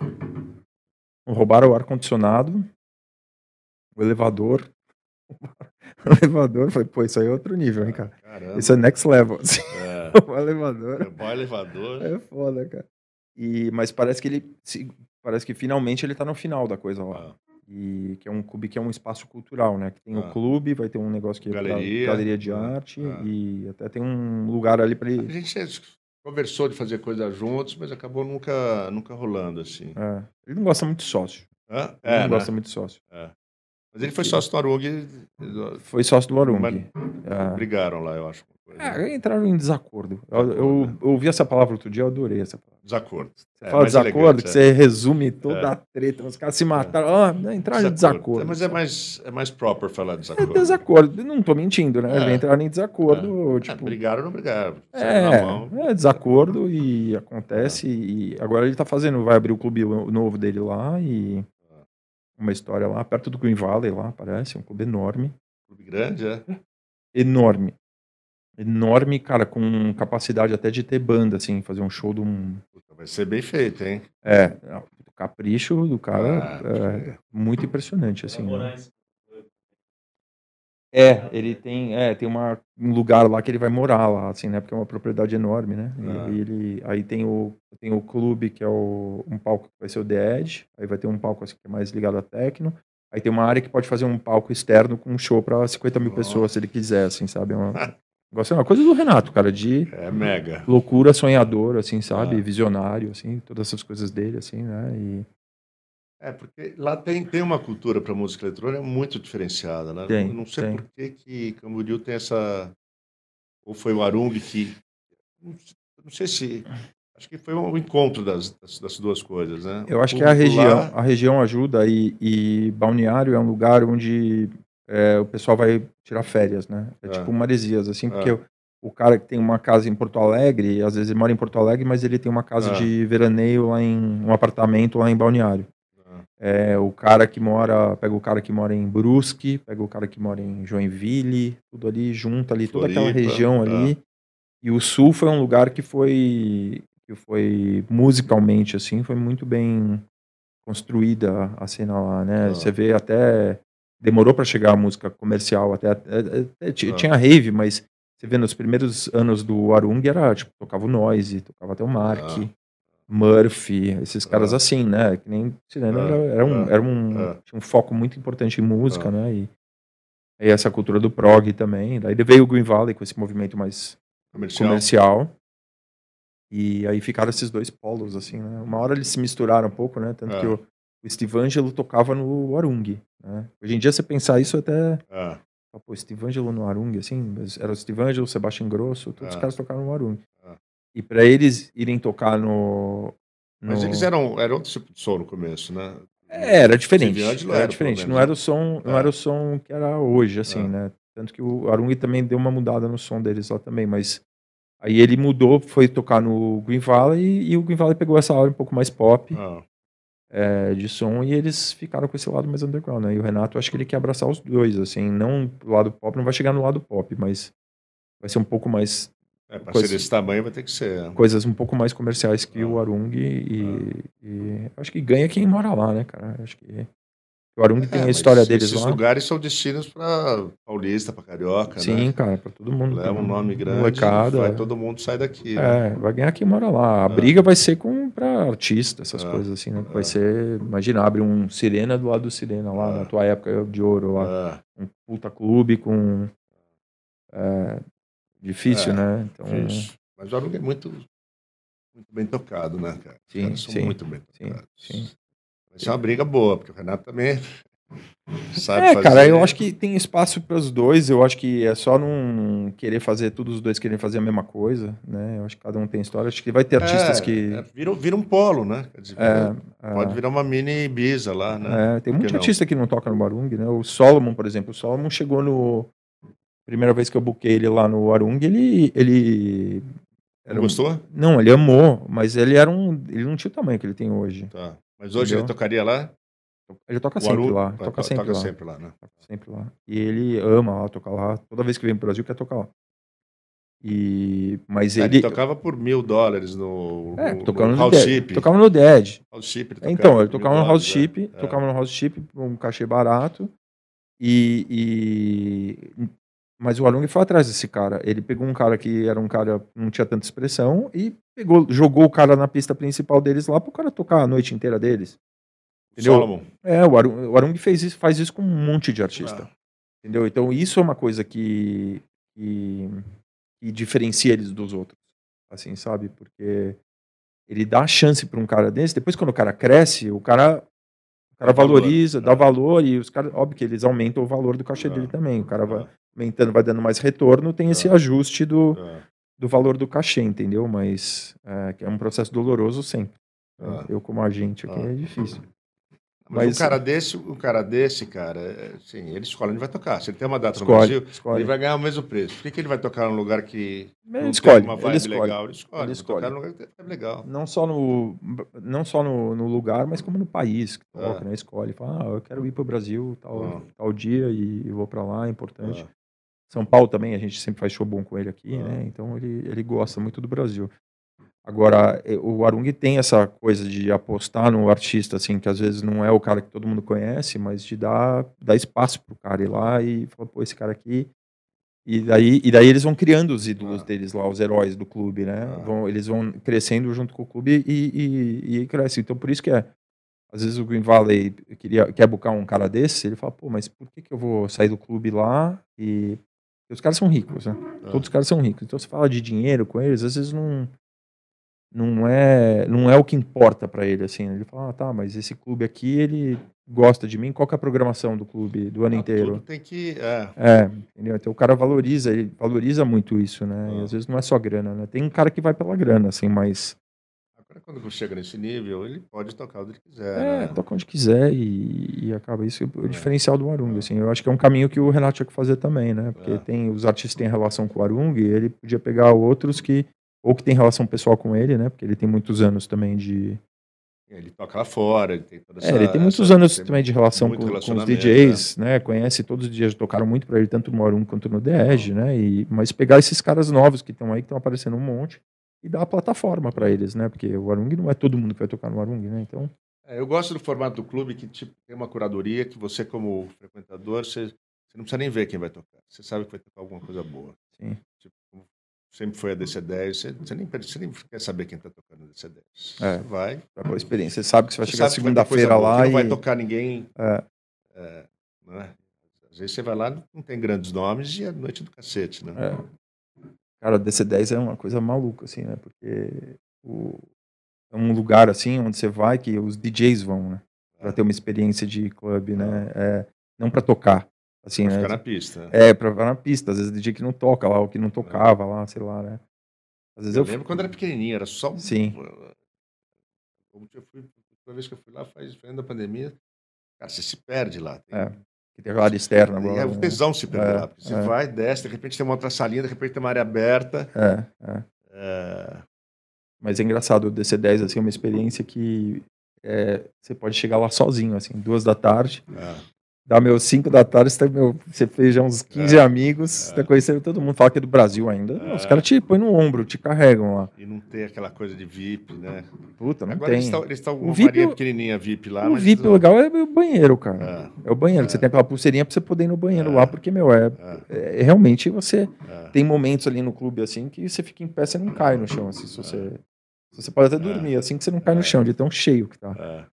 Roubaram o ar-condicionado, o elevador. o elevador, foi, pô, isso aí é outro nível, hein, cara. Caramba. Isso é next level. assim. É. o elevador É bom elevador. é foda, cara. E, mas parece que ele. se- parece que finalmente ele tá no final da coisa lá. Ah, E que é um clube que é um espaço cultural, né? Que tem Ah. o clube, vai ter um negócio que é pra Galeria. galeria de Ah, arte ah. e até tem um lugar ali pra A ele. gente conversou de fazer coisas juntos, mas acabou nunca, nunca rolando assim. É. Ele não gosta muito de sócio. Ele É, não né? gosta muito de sócio. Mas ele foi sócio do Arung, Foi sócio do Arung. Mas- É. brigaram lá, eu acho. É, entraram em desacordo. Eu, eu- Desacordo, eu ouvi essa palavra outro dia, eu adorei essa palavra. Desacordo. Você É, fala desacordo, elegante, que é. você resume toda É. a treta. Os caras se mataram. Ah, não, entraram em desacordo. É, Mas é mais, é mais proper falar É desacordo. desacordo. Não tô mentindo, né? É. Entraram em desacordo. É, tipo, brigaram ou não brigaram? É, é desacordo e acontece. E agora ele tá fazendo, vai abrir o clube novo dele lá e uma história lá, perto do Green Valley lá, parece, um clube enorme. Clube grande, é? Enorme. Enorme, cara, com capacidade até de ter banda, assim, fazer um show de um. Puta, Vai ser bem feito, hein? É, o capricho do cara Ah, é muito impressionante, assim. né? É, ele tem, é, tem uma, um lugar lá que ele vai morar lá, assim, né? Porque é uma propriedade enorme, né? Ah. aí ele, aí tem o, tem o clube que é o, um palco que vai ser o The Edge, aí vai ter um palco assim, que é mais ligado a techno, aí tem uma área que pode fazer um palco externo com um show para 50 mil pessoas, se ele quiser, assim, sabe? É uma, negócio- é uma coisa do Renato, cara, de É mega. loucura, sonhador, assim, sabe? Ah. Visionário, assim, todas essas coisas dele, assim, né? E É, porque lá tem, tem uma cultura para música eletrônica muito diferenciada, né? Tem, não sei tem. por que que Camboriú tem essa... Ou foi o Arung que... Não sei- se... Acho que foi um encontro das, das, das duas coisas, né? Eu acho que a região, lá- a região ajuda e, e Balneário é um lugar onde é, o pessoal vai tirar férias, né? É Ah. tipo Maresias, assim, porque Ah. o, o cara que tem uma casa em Porto Alegre, às vezes ele mora em Porto Alegre, mas ele tem uma casa Ah. de veraneio lá em um apartamento lá em Balneário. É, o cara que mora, pega o cara que mora em Brusque, pega o cara que mora em Joinville, tudo ali junto ali, toda aquela região ali. E o Sul foi um lugar que foi que foi musicalmente assim, foi muito bem construída a cena lá, né? Ah. Você vê até demorou para chegar a música comercial, até, até- até Ah. tinha rave, mas você vê nos primeiros anos do Arung era tipo tocava o Noise, tocava até o Mark, Ah. Murphy, esses caras Ah. assim, né? Que nem cinema Ah. era, um, Ah. era um Ah. tinha um foco muito importante em música, né? E, e essa cultura do prog também. Daí veio o Green Valley com esse movimento mais Comercial. comercial. E aí ficaram esses dois polos, assim, né? Uma hora eles se misturaram um pouco, né? Tanto que o, o Steve Angelo tocava no Arung, né? Hoje em dia, você pensar isso até... Ah, Pô, Steve Angelo no Arung, assim, era o Steve Angelo, o Sebastian Grosso, todos os caras tocaram no Arung. E para eles irem tocar no... mas no- eles eram, eram outro tipo de som no começo, né? É, era diferente. Era era, diferente. Não era o som, não É. era o som que era hoje, assim, É. né? Tanto que o Arung também deu uma mudada no som deles lá também, mas aí ele mudou, foi tocar no Green Valley e, o Green Valley pegou essa área um pouco mais pop Ah, é, de som e eles ficaram com esse lado mais underground, né? E o Renato, acho que ele quer abraçar os dois, assim, não o lado pop, não vai chegar no lado pop, mas vai ser um pouco mais É, para ser desse tamanho vai ter que ser. Né? Coisas um pouco mais comerciais que ah. o Arung e, ah. e, acho que ganha quem mora lá, né, cara? Acho que o Arung é, tem a história deles esses lá. Esses lugares são destinos para paulista, para carioca, Sim, né? cara, para todo mundo. Leva um nome grande, molecada, vai, todo mundo sai daqui. Né? É, vai ganhar quem mora lá. A é. briga vai ser com para artista, essas é. coisas assim, né? Vai é. ser, imagina, abre um Sirena do lado do Sirena lá na tua época de ouro lá, um puta clube com difícil, né? Então, difícil. Mas o Arung é muito muito bem tocado, né, cara? Sim, sim. muito bem tocados. Sim, sim. Vai ser uma briga boa, porque o Renato também sabe é, fazer. cara, eu acho que tem espaço para os dois. Eu acho que é só não querer fazer todos os dois querem fazer a mesma coisa, né? Eu acho que cada um tem história. Acho que vai ter artistas é, que é, vira, vira um polo, né? Dizer, é, é, pode virar uma mini Ibiza lá, né? É, tem muito artista que não toca no Barung, né? O Solomon, por exemplo, o Solomon chegou no primeira vez que eu buquei ele lá no Arung, ele ele era gostou? Um... Não, ele amou, mas ele era um ele não tinha o tamanho que ele tem hoje. Tá. Mas hoje Entendeu? ele tocaria lá? Ele toca sempre lá. Toca, sempre, toca lá. sempre lá, né? Toca sempre lá. E ele ama lá tocar lá. Toda vez que vem pro Brasil, quer tocar lá. E, mas é, ele... ele tocava por mil dólares no, é, no, tocava no, no House Chip. Tocava no Dead. House Chip então, ele tocava no House é. Chip, é. tocava no House Chip, um cachê barato. E, e, mas o Arung foi atrás desse cara. Ele pegou um cara que era um cara não tinha tanta expressão e pegou, jogou o cara na pista principal deles lá pro cara tocar a noite inteira deles. Entendeu? Solomon. É, o Arung, o Arung fez isso, faz isso com um monte de artista. Ah. Entendeu? Então isso é uma coisa que, que, que diferencia eles dos outros. Assim, sabe? Porque ele dá chance para um cara desse, depois quando o cara cresce, o cara o cara valoriza, dá valor e os caras, óbvio que eles aumentam o valor do cachê dele também. O cara vai aumentando, vai dando mais retorno, tem esse ajuste do, do valor do cachê, entendeu? Mas é, é um processo doloroso sempre. Eu como agente aqui é difícil. Mas, Mas, um cara desse, um cara desse, cara, sim, ele escolhe onde vai tocar. Se ele tem uma data escolhe, no Brasil, escolhe. ele vai ganhar o mesmo preço. Por que, que ele vai tocar num lugar que ele escolhe, uma vibe ele escolhe, legal? Ele escolhe. Ele escolhe. Tocar num lugar que é legal. Não só no, não só no, no lugar, mas como no país que toca, é. né? Escolhe. Fala, ah, eu quero ir para o Brasil tal, ah. tal dia e vou para lá, é importante. Ah. São Paulo também, a gente sempre faz show bom com ele aqui, ah. né? Então ele, ele gosta muito do Brasil. Agora, eh, o Arung tem essa coisa de apostar no artista, assim, que às vezes não é o cara que todo mundo conhece, mas de dar, dar espaço pro cara ir lá e falar, pô, esse cara aqui. E daí, e daí eles vão criando os ídolos ah. deles lá, os heróis do clube, né? Ah. Vão, eles vão crescendo junto com o clube e, e, e cresce. Então, por isso que é. Às vezes o Green Valley queria, quer buscar um cara desse, ele fala, pô, mas por que, que eu vou sair do clube lá e. Os caras são ricos, né? Ah. Todos os caras são ricos. Então, você fala de dinheiro com eles, às vezes não não é não é o que importa para ele assim ele fala ah, tá mas esse clube aqui ele gosta de mim qual é a programação do clube do ano ah, inteiro tem que é. é entendeu? então o cara valoriza ele valoriza muito isso né ah. e às vezes não é só grana né tem um cara que vai pela grana assim mas agora quando chega nesse nível ele pode tocar onde quiser é né? toca onde quiser e, e acaba isso o é. diferencial do Arung assim eu acho que é um caminho que o Renato tinha que fazer também né porque é. tem os artistas têm relação com o Arung e ele podia pegar outros que ou que tem relação pessoal com ele, né? Porque ele tem muitos anos também de. Ele toca lá fora, ele tem toda essa, É, ele tem muitos essa, anos tem também de relação com, com, os DJs, né? né? Conhece todos os dias, tocaram muito para ele, tanto no Morum quanto no The Edge, né? E, mas pegar esses caras novos que estão aí, que estão aparecendo um monte, e dar a plataforma para eles, né? Porque o Arung não é todo mundo que vai tocar no Arung, né? Então. É, eu gosto do formato do clube que tipo, tem uma curadoria que você, como frequentador, você, você não precisa nem ver quem vai tocar. Você sabe que vai tocar alguma coisa boa. Sim. Sempre foi a DC10, você, você, nem, você nem quer saber quem está tocando a DC10. É, você vai. Pra boa experiência. Você sabe que você vai você chegar segunda-feira lá. e... Não vai tocar ninguém. É. É, né? Às vezes você vai lá, não tem grandes nomes e é noite do cacete, né? É. Cara, DC10 é uma coisa maluca, assim, né? Porque o... é um lugar, assim, onde você vai que os DJs vão, né? Pra é. ter uma experiência de clube, né? É, não para tocar. Assim, pra né? ficar na pista. É, pra ficar na pista. Às vezes DJ que não toca lá, ou que não tocava lá, sei lá, né? Às vezes eu, eu lembro quando era pequenininho, era só. Sim. Como eu fui, toda vez que eu fui lá, faz foi da pandemia, cara, você se perde lá. Tem... É. Que tem área externa agora. É, o né? tesão se perde é, lá. Você é. vai, desce, de repente tem uma outra salinha, de repente tem uma área aberta. É, é. é. Mas é engraçado, o DC10 assim, é uma experiência que é, você pode chegar lá sozinho, assim, duas da tarde. É Dá meus 5 da tarde, você, meu, você fez já uns 15 É. amigos, você tá conhecendo todo mundo, fala que é do Brasil ainda. Não, os É. caras te põem no ombro, te carregam lá. E não tem aquela coisa de VIP, né? Puta, não Agora tem. eles estão eles estão com uma VIP eu- pequenininha VIP lá, o VIP não- legal é o banheiro, cara. É, É o banheiro, que você tem aquela pulseirinha pra você poder ir no banheiro lá, porque, meu, é, é, é- realmente você é. tem momentos ali no clube assim que você fica em pé, você não cai no chão, assim, se você. Você pode até dormir, assim que você não cai no chão, de tão cheio que tá.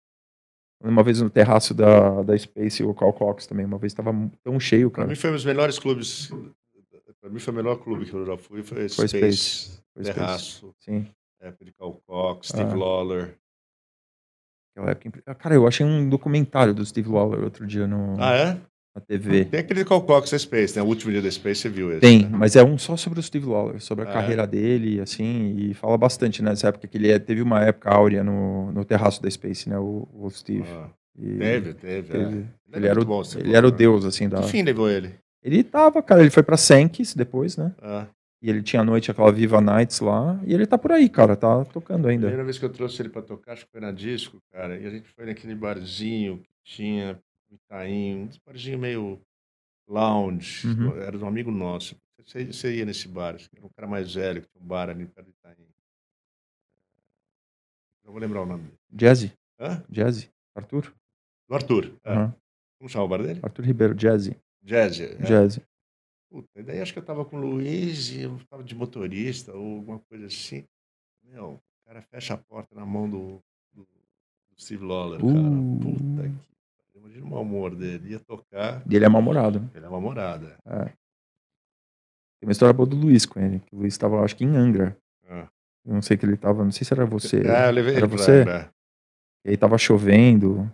Uma vez no terraço da, da Space, o Cal Cox também, uma vez tava tão cheio, Pra cara. mim foi um dos melhores clubes. Pra mim foi o melhor clube que eu já fui, foi, Foi Space, Space. Foi Space. Terraço, Sim. época de Cal Cox, Steve Ah. Lawler. Aquela época impre- Ah, Cara, eu achei um documentário do Steve Lawler outro dia no, Ah, é? Na TV. Tem aquele Cal Cox da Space, né? O último dia da Space, você viu esse? Tem, né? mas é um só sobre o Steve Lawler, sobre a é? carreira dele, assim, e fala bastante nessa época que ele é- teve uma época áurea no, no terraço da Space, né, o, o Steve. Ah, E teve, teve. é. teve- Ele ele, era o, bom, ele era o Lawler. deus, assim, da... Que fim levou ele? Ele tava, cara, ele foi pra Sankis depois, né, Ah, e ele tinha a noite, aquela Viva Nights lá, e ele tá por aí, cara, tá tocando a ainda. primeira vez que eu trouxe ele pra tocar, acho que foi na disco, cara, e a gente foi naquele barzinho que tinha Itaim, um barzinho meio lounge, Uhum. era de um amigo nosso. Você, você ia nesse bar, era um cara mais velho, que tinha um bar ali perto de Itaim. Não vou lembrar o nome dele. Jazzy, Hã? Jazzy, Arthur? Do Arthur. é. Aham. Como chama o bar dele? Arthur Ribeiro, Jazzy, Jazz. é. Jazzy. Puta, e daí acho que eu tava com o Luiz e eu tava de motorista ou alguma coisa assim. Meu, o cara fecha a porta na mão do, do, do Steve Lawler, cara. Uh. Puta que. Imagina o mau humor dele. Ia tocar, E ele é mal-humorado, ele é uma morada. Tem uma história boa do Luiz com ele, que o Luiz tava, acho que em Angra. Ah. Eu não sei que ele tava, não sei se era você. É, eu levei era ele pra você? Angra. E aí tava chovendo.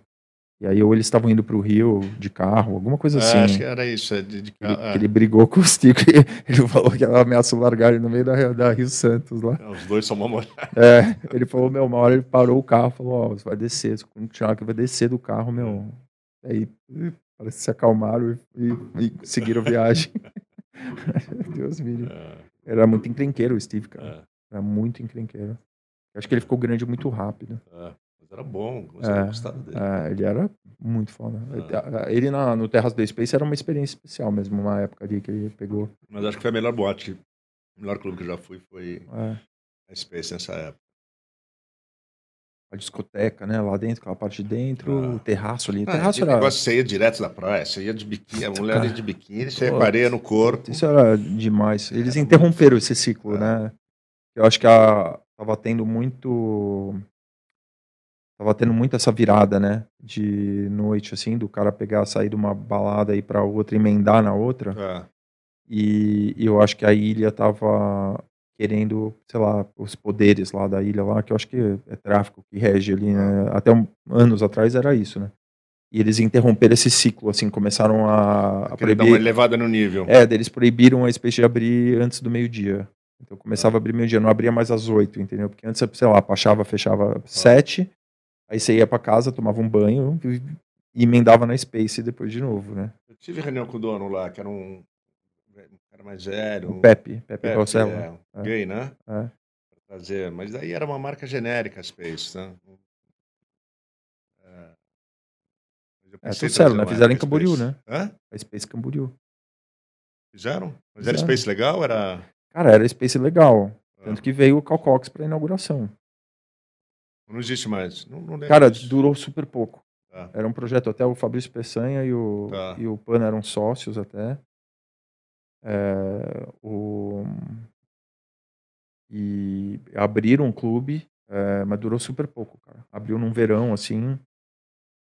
E aí ou eles estavam indo pro Rio de carro, alguma coisa É, assim. acho que era isso. é De, de, Ele, ah, ele brigou com o Stico e ele falou que ela ameaçou largar ele no meio da, da Rio Santos lá. é, os dois são uma morada. É, ele falou, meu, uma hora ele parou o carro, falou, ó, você vai descer, se continuar que vai descer do carro, meu. Aí parece que se acalmaram e, e- e seguiram a viagem. Deus me livre. É, Era muito encrenqueiro o Steve, cara. é, Era muito encrenqueiro. Acho que ele ficou grande muito rápido. é. Mas era bom, era É, gostado dele. É, ele era muito foda. Ele na- no Terras do Space era uma experiência especial mesmo, uma época ali que ele pegou. Mas acho que foi a melhor boate, o melhor clube que eu já fui foi é, a Space nessa época. A discoteca, né? Lá dentro, aquela parte de dentro, Ah. o terraço ali. O Ah, terraço era. negócio, você ia direto da praia, você ia de biquíni, a mulher ia de biquíni, você Putz. areia no corpo. Isso era demais. Eles Era interromperam esse ciclo, É. né? Eu acho que a, tava tendo muito. Tava tendo muito essa virada, né? De noite, assim, do cara pegar, sair de uma balada e ir pra outra, emendar na outra. É, E, e eu acho que a ilha tava querendo, sei lá, os poderes lá da ilha lá, que eu acho que é tráfico que rege ali, né? Até um- anos atrás era isso, né? E eles interromperam esse ciclo, assim, começaram a, a queria dar uma proibir. elevada no nível. É, eles proibiram a Space de abrir antes do meio-dia. Então começava a abrir meio-dia, não abria mais às oito, entendeu? Porque antes, sei lá, achava, fechava sete, aí você ia pra casa, tomava um banho e emendava na Space depois de novo, né? Eu tive reunião com o dono lá, que era um, mais velho. O Pepe, Pepe, Pepe, Rossello. é, um É. gay, né? É. Trazer. Mas daí era uma marca genérica a Space, né? É, É, trouxeram, né? Fizeram em Camboriú, né? Hã? A Space Camboriú. Fizeram? Mas era Fizeram. Space legal? Era. Cara, era Space legal. Ah, Tanto que veio o Cal Cox pra inauguração. Não existe mais. Não, não Cara, disso. durou super pouco. Tá. Era um projeto até o Fabrício Peçanha e o, Tá. e o Pan eram sócios até. É, o, e abriram um clube, é, mas durou super pouco, cara. Abriu num verão, assim.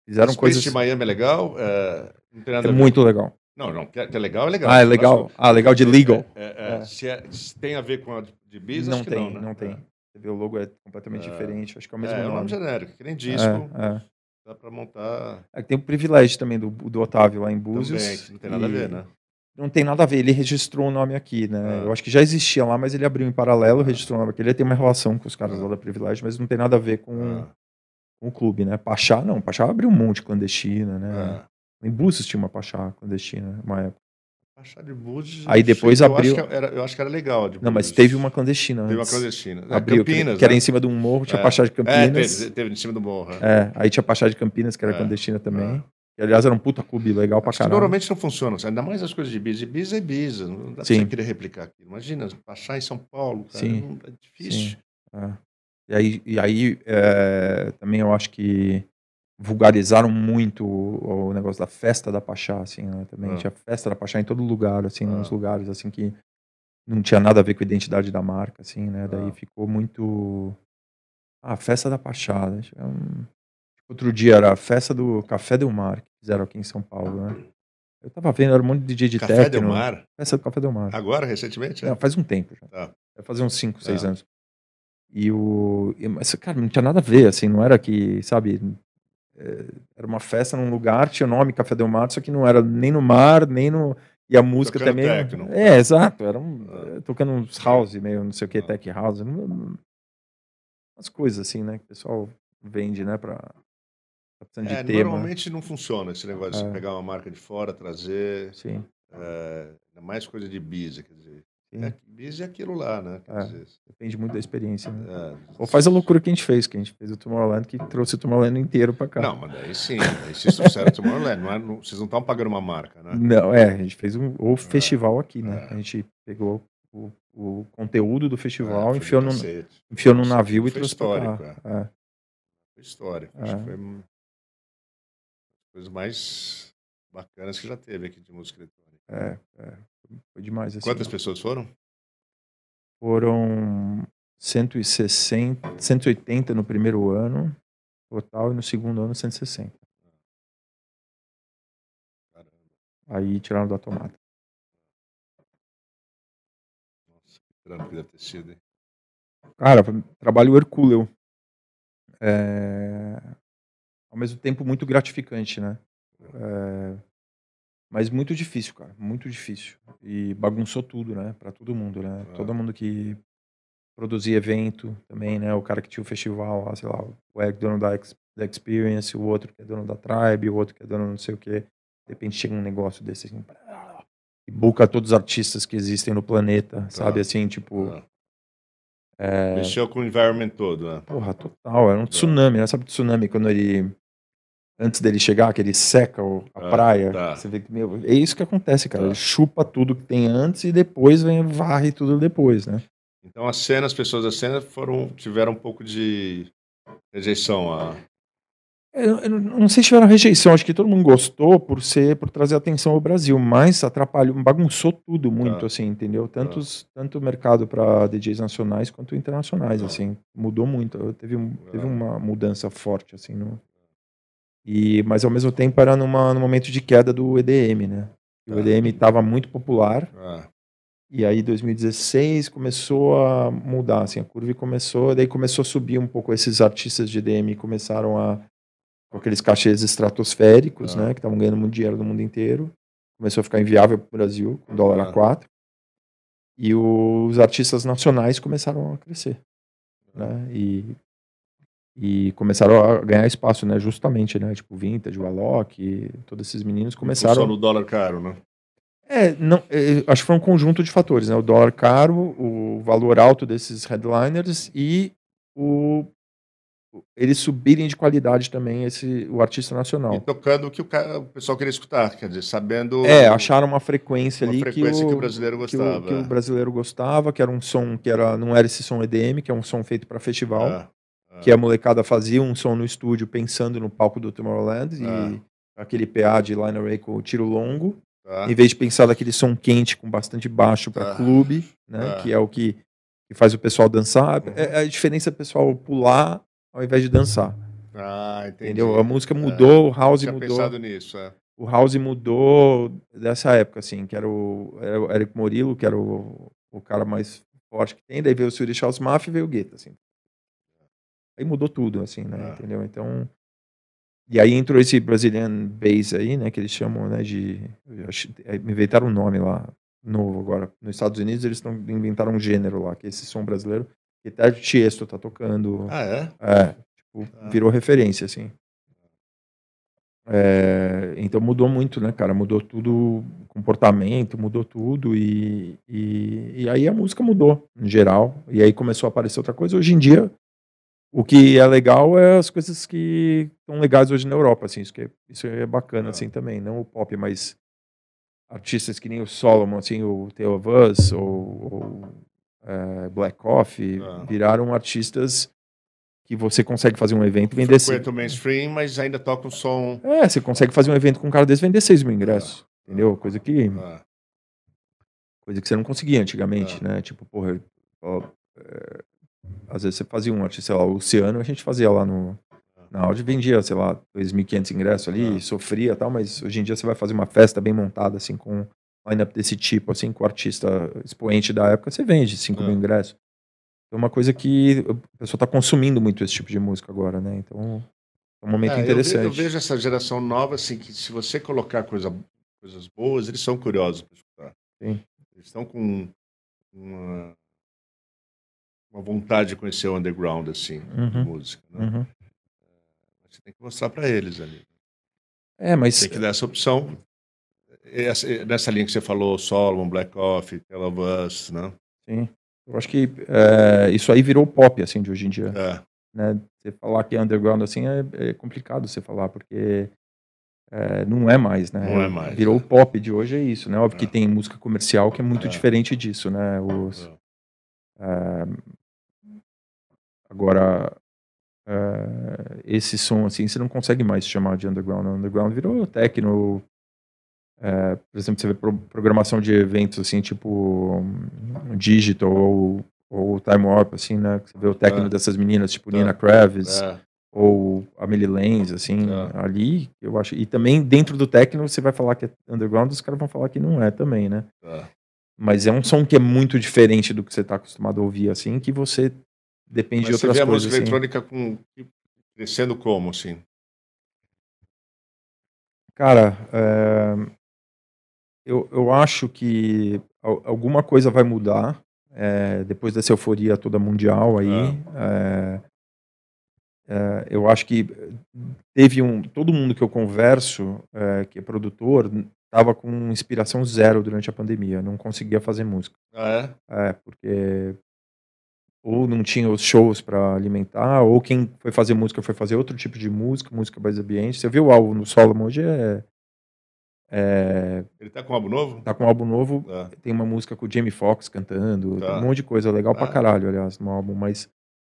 Fizeram Space coisas. de Miami é legal? É, não tem nada É a ver. muito legal. Não, não, que é, é legal, é legal. Ah, é legal. Ah, legal de legal. É, é, é, É. Se, é- se tem a ver com a de- bis, Não tem, não, né? não tem. É. Você vê o logo é completamente É. diferente. Acho que é o É, mesmo é um nome nome. genérico, que nem disco. É, é. Dá pra montar É que tem o privilégio também do, do Otávio lá em Búzios. também, não tem nada a e- ver, né? Não tem nada a ver, ele registrou o nome aqui, né? Ah. Eu acho que já existia lá, mas ele abriu em paralelo, registrou o nome aqui. Ele tem uma relação com os caras Ah. lá da Privilégio, mas não tem nada a ver com, Ah, com o clube, né? Pachá, não. Pachá abriu um monte clandestina, né? Em Búzios tinha uma Pachá clandestina, uma época. Baixar de Búzios. Aí sei depois que eu abriu- acho que era, eu acho que era legal. de Não, mas teve uma clandestina Teve uma antes. clandestina. É, Abriu, que- Campinas. que era né? em cima de um morro, tinha É. Pachá de É, Campinas. teve, teve em cima do morro. é. É, aí tinha Pachá de Campinas, que era É. clandestina também. Que, aliás, era um puta clube legal pra caralho. normalmente não funciona, ainda mais as coisas de Ibiza. Ibiza é Ibiza, não dá pra Sim. você querer replicar aquilo. Imagina, achar em São Paulo, cara, Sim. não- é difícil. É. E aí, e aí é, também eu acho que vulgarizaram muito o, o negócio da festa da Pachá, assim, né? Também Ah. tinha festa da Pachá em todo lugar, assim, Ah. nos lugares, assim, que não tinha nada a ver com a identidade da marca, assim, né? Daí Ah. ficou muito... Ah, festa da Pachá, né? Outro dia era a festa do Café Del Mar, que fizeram aqui em São Paulo, né? Eu tava vendo, era um monte de DJ de Café techno. Del Mar, Festa do Café Del Mar. agora, recentemente? é? Não, faz um tempo já. Tá. Vai fazer uns 5, 6 Ah. anos. E o. Mas, cara, não tinha nada a ver, assim, não era que, sabe. é, Era uma festa num lugar, tinha o nome Café Del Mar, só que não era nem no mar, nem no. E a música Tocando também. techno. É, exato. Era um, Ah. eh, tocando uns house, meio não sei o que, Ah. tech house. Umas coisas assim, né? Que o pessoal vende, né? Pra. É, normalmente não funciona esse negócio de É. você pegar uma marca de fora, trazer. Sim. É, mais coisa de Ibiza, quer dizer. sim. É, é aquilo lá, né? É. Depende muito da experiência, né? é, Ou faz a loucura que a gente fez, que a gente fez o Tomorrowland, que trouxe o Tomorrowland inteiro pra cá. Não, mas daí sim, daí vocês trouxeram Tomorrowland, não é, não, vocês não estão pagando uma marca, né? Não, é, a gente fez um, o festival aqui, né? é. A gente pegou o, o conteúdo do festival, É, enfiou, no, cacete. enfiou Nossa, navio e trouxe pra cá. histórico, É. Foi histórico. Acho É. que foi coisas mais bacanas que já teve aqui de música eletrônica. É, é, foi demais. Assim, Quantas pessoas foram? Foram 160, 180 no primeiro ano, total, e no segundo ano 160. Caramba, Aí tiraram da tomada. nossa, que trampo que deve ter sido, hein? Cara, trabalho hercúleo. É, Ao mesmo tempo muito gratificante, né? É, Mas muito difícil, cara. Muito difícil. E bagunçou tudo, né? Pra todo mundo, né? Ah. Todo mundo que produzia evento também, né? O cara que tinha o festival lá, sei lá, o Eric dono da, da Experience, o outro que é dono da Tribe, o outro que é dono não sei o quê. De repente chega um negócio desse assim. E buca todos os artistas que existem no planeta, sabe? Assim, tipo. Ah. é, Mexeu com o environment todo, né? Porra, total. Era um tsunami, né? Sabe o tsunami quando ele. Antes dele chegar, que ele seca a Ah, praia. tá. Você vê que, meu, é isso que acontece, cara. Tá. Ele chupa tudo que tem antes e depois vem varre tudo depois, né? Então a cena, as pessoas da cena foram, tiveram um pouco de rejeição a. Eu, eu não- sei se tiveram rejeição, acho que todo mundo gostou por ser, por trazer atenção ao Brasil, mas atrapalhou, bagunçou tudo muito, Tá. assim, entendeu? Tantos, Tanto o mercado para DJs nacionais quanto internacionais, Tá. assim, mudou muito. Teve, um- teve uma mudança forte, assim, no, e, mas ao mesmo tempo era numa, num momento de queda do EDM, né? O Tá. EDM estava muito popular, Ah, e aí 2016 começou a mudar, assim, a curva começou, daí começou a subir um pouco esses artistas de EDM começaram a com aqueles cachês estratosféricos, Ah. né, que estavam ganhando muito dinheiro no mundo inteiro. Começou a ficar inviável para o Brasil, com dólar Ah. a 4. E os artistas nacionais começaram a crescer, né? E e começaram a ganhar espaço, né, justamente, né, tipo Vintage, o Alok, todos esses meninos começaram Só no dólar caro, né? é, não, é, acho que foi um conjunto de fatores, né? O dólar caro, o valor alto desses headliners e o o- eles subirem de qualidade também esse o artista E nacional. tocando o que o, cara- o pessoal queria escutar, quer dizer, sabendo. É, acharam uma frequência Uma ali frequência que, o, que o brasileiro que o- gostava, que o é. brasileiro gostava, que era um som que era não era esse som EDM, que é um som feito para festival, Ah, ah, que a molecada fazia um som no estúdio pensando no palco do Tomorrowland Ah. e aquele PA de line array com o tiro longo. tá. em vez de pensar daquele som quente com bastante baixo para Tá. clube, né? Que é o que, que faz o pessoal dançar. Uhum. É a diferença é o pessoal pular ao invés de dançar. Ah, entendi. Entendeu? A música mudou, o house Tinha mudou. pensado nisso, é. O house mudou dessa época, assim, que era o, era o Eric Morillo, que era o, o cara mais forte que tem, daí veio o Swedish House Mafia e veio o Guetta, assim. Aí mudou tudo, assim, né? Ah. Entendeu? Então. E aí entrou esse Brazilian Bass aí, né? Que eles chamam, né? De. é, Inventaram um nome lá, novo agora. Nos Estados Unidos eles tão, inventaram um gênero lá, que é esse som brasileiro. Que até o Tiesto tá tocando. Ah, é? É, tipo, Ah. virou referência, assim. É, então mudou muito, né, cara? Mudou tudo, comportamento, mudou tudo e, e, e aí a música mudou, em geral. E aí começou a aparecer outra coisa. Hoje em dia, O que é legal é as coisas que estão legais hoje na Europa, assim, isso, que é, isso é bacana, Ah. assim, também. Não o pop, mas artistas que nem o Solomon, assim, o Tale of Us, ou, ou é, Black Coffee, Ah. viraram artistas que você consegue fazer um evento e vender... se- Frequenta o mainstream, mas ainda toca um som. É, você consegue fazer um evento com um cara desse vender 6 mil ingressos, entendeu? Coisa que, coisa que você não conseguia antigamente, né? Tipo, porra, ó, é, às vezes você fazia um artista, sei lá, o Luciano, a gente fazia lá no, na Audi, vendia, sei lá, 2.500 ingressos ali, Ah. sofria e tal, mas hoje em dia você vai fazer uma festa bem montada, assim, com um line-up desse tipo, assim, com o artista expoente da época, você vende 5 mil Ah. ingressos. É uma coisa que a pessoa está consumindo muito esse tipo de música agora, né? Então, é um momento é, eu ve- interessante. Eu, vejo essa geração nova, assim, que se você colocar coisa, coisas boas, eles são curiosos para escutar. Sim. Eles estão com uma, uma vontade de conhecer o underground, assim, de Uhum. música. Né? Uhum. Você tem que mostrar para eles ali. É, mas Tem que dar essa opção. Essa- nessa linha que você falou, Solomon, Black Coffee, Tell of Us, né? Sim. Eu acho que é, isso aí virou pop, assim, de hoje em dia. É, Né? Você falar que é underground, assim, é, é complicado você falar, porque é, não é mais, né? Não é mais, Virou é. o pop de hoje, é isso, né? Óbvio É. que tem música comercial que é muito É. diferente disso, né? Os, é. é, agora, é, esse som, assim, você não consegue mais chamar de underground. O underground virou techno. é, por exemplo, você vê pro- programação de eventos, assim, tipo um, digital ou, ou time warp, assim, né? Você vê o techno É. dessas meninas, tipo É. Nina Kravis É, ou a Millie Lenz, assim, É. ali, eu acho. E também dentro do techno, você vai falar que é underground, os caras vão falar que não é também, né? é. Mas é um som que é muito diferente do que você está acostumado a ouvir, assim, que você depende Mas de você outras vê a coisas. música assim. eletrônica com, crescendo como, assim? Cara, é, eu, eu acho que al- alguma coisa vai mudar é, depois dessa euforia toda mundial aí. É, é, eu acho que teve um. Todo mundo que eu converso, que é produtor, tava com inspiração zero durante a pandemia, não conseguia fazer música. Ah, é? É, porque ou não tinha os shows para alimentar, ou quem foi fazer música foi fazer outro tipo de música, música mais ambiente. Você viu o álbum do Solomon hoje? É, é, Ele tá com um álbum novo? tá com um álbum novo, Tá. tem uma música com o Jamie Foxx cantando, Tá. um monte de coisa legal pra Ah. caralho, aliás, no álbum, mas,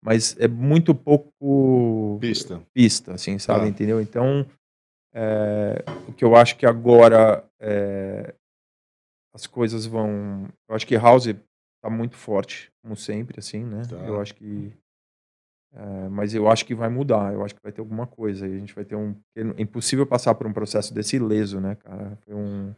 mas é muito pouco Pista. pista, assim, sabe? Tá. Entendeu? Então, é, o que eu acho que agora é, as coisas vão. Eu acho que House tá muito forte, como sempre, assim, né? Tá. Eu acho que. é, mas eu acho que vai mudar, eu acho que vai ter alguma coisa. E a gente vai ter um. É impossível passar por um processo desse ileso, né, cara? Foi um.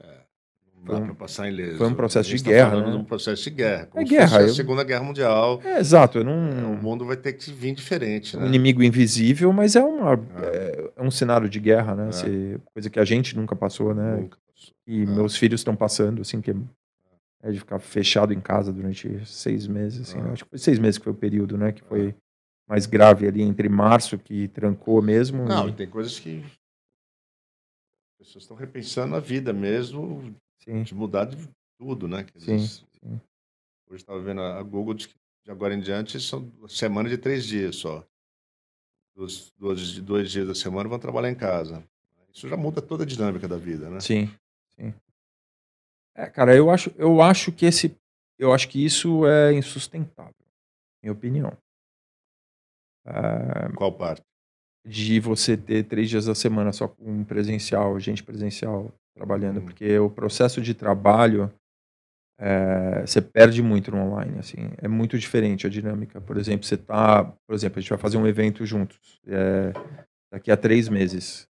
Não Foi dá um- passar ileso. foi um processo de tá guerra, né? um processo de guerra. É se guerra, fosse a eu- Segunda Guerra Mundial. É, exato, eu É, não. O mundo vai ter que vir diferente, um né? inimigo invisível, mas é, uma, É. é, é um cenário de guerra, né? É. Você- coisa que a gente nunca passou, né? Nunca passou. E É. meus filhos estão passando, assim, que é de ficar fechado em casa durante seis meses, assim. Ah. né? Acho que foi seis meses que foi o período, né? Que foi mais grave ali entre março, que trancou mesmo. Não, e- tem coisas que as pessoas estão repensando a vida mesmo, sim, de mudar de tudo, né? Sim, dizer, sim. Hoje estava vendo a a Google diz que de agora em diante são semana de três dias só. Dos, dois, dois dias da semana vão trabalhar em casa. Isso já muda toda a dinâmica da vida, né? sim, sim. É, cara, eu acho, eu acho que esse. Eu acho que isso é insustentável, minha opinião. Ah, Qual parte? de você ter três dias da semana só com presencial, gente presencial trabalhando, Hum. porque o processo de trabalho é, você perde muito no online, assim, é muito diferente a dinâmica. Por exemplo, você tá, por exemplo, a gente vai fazer um evento juntos é, daqui a três meses.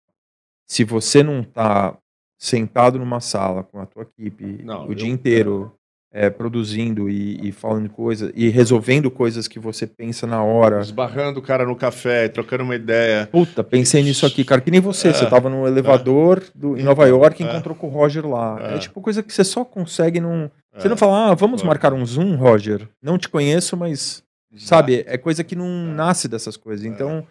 Se você não tá sentado numa sala com a tua equipe Não, o eu- dia inteiro é, produzindo e, e falando coisas e resolvendo coisas que você pensa na hora, Esbarrando o cara no café, trocando uma ideia. Puta, pensei nisso aqui, cara, que nem você. É, você tava no elevador do, em Nova Então, York e é. encontrou com o Roger lá. É. É. tipo coisa que você só consegue num. Você É, não fala, ah, vamos É. marcar um Zoom, Roger? Não te conheço, mas. Sabe, é coisa que não É. nasce dessas coisas. Então,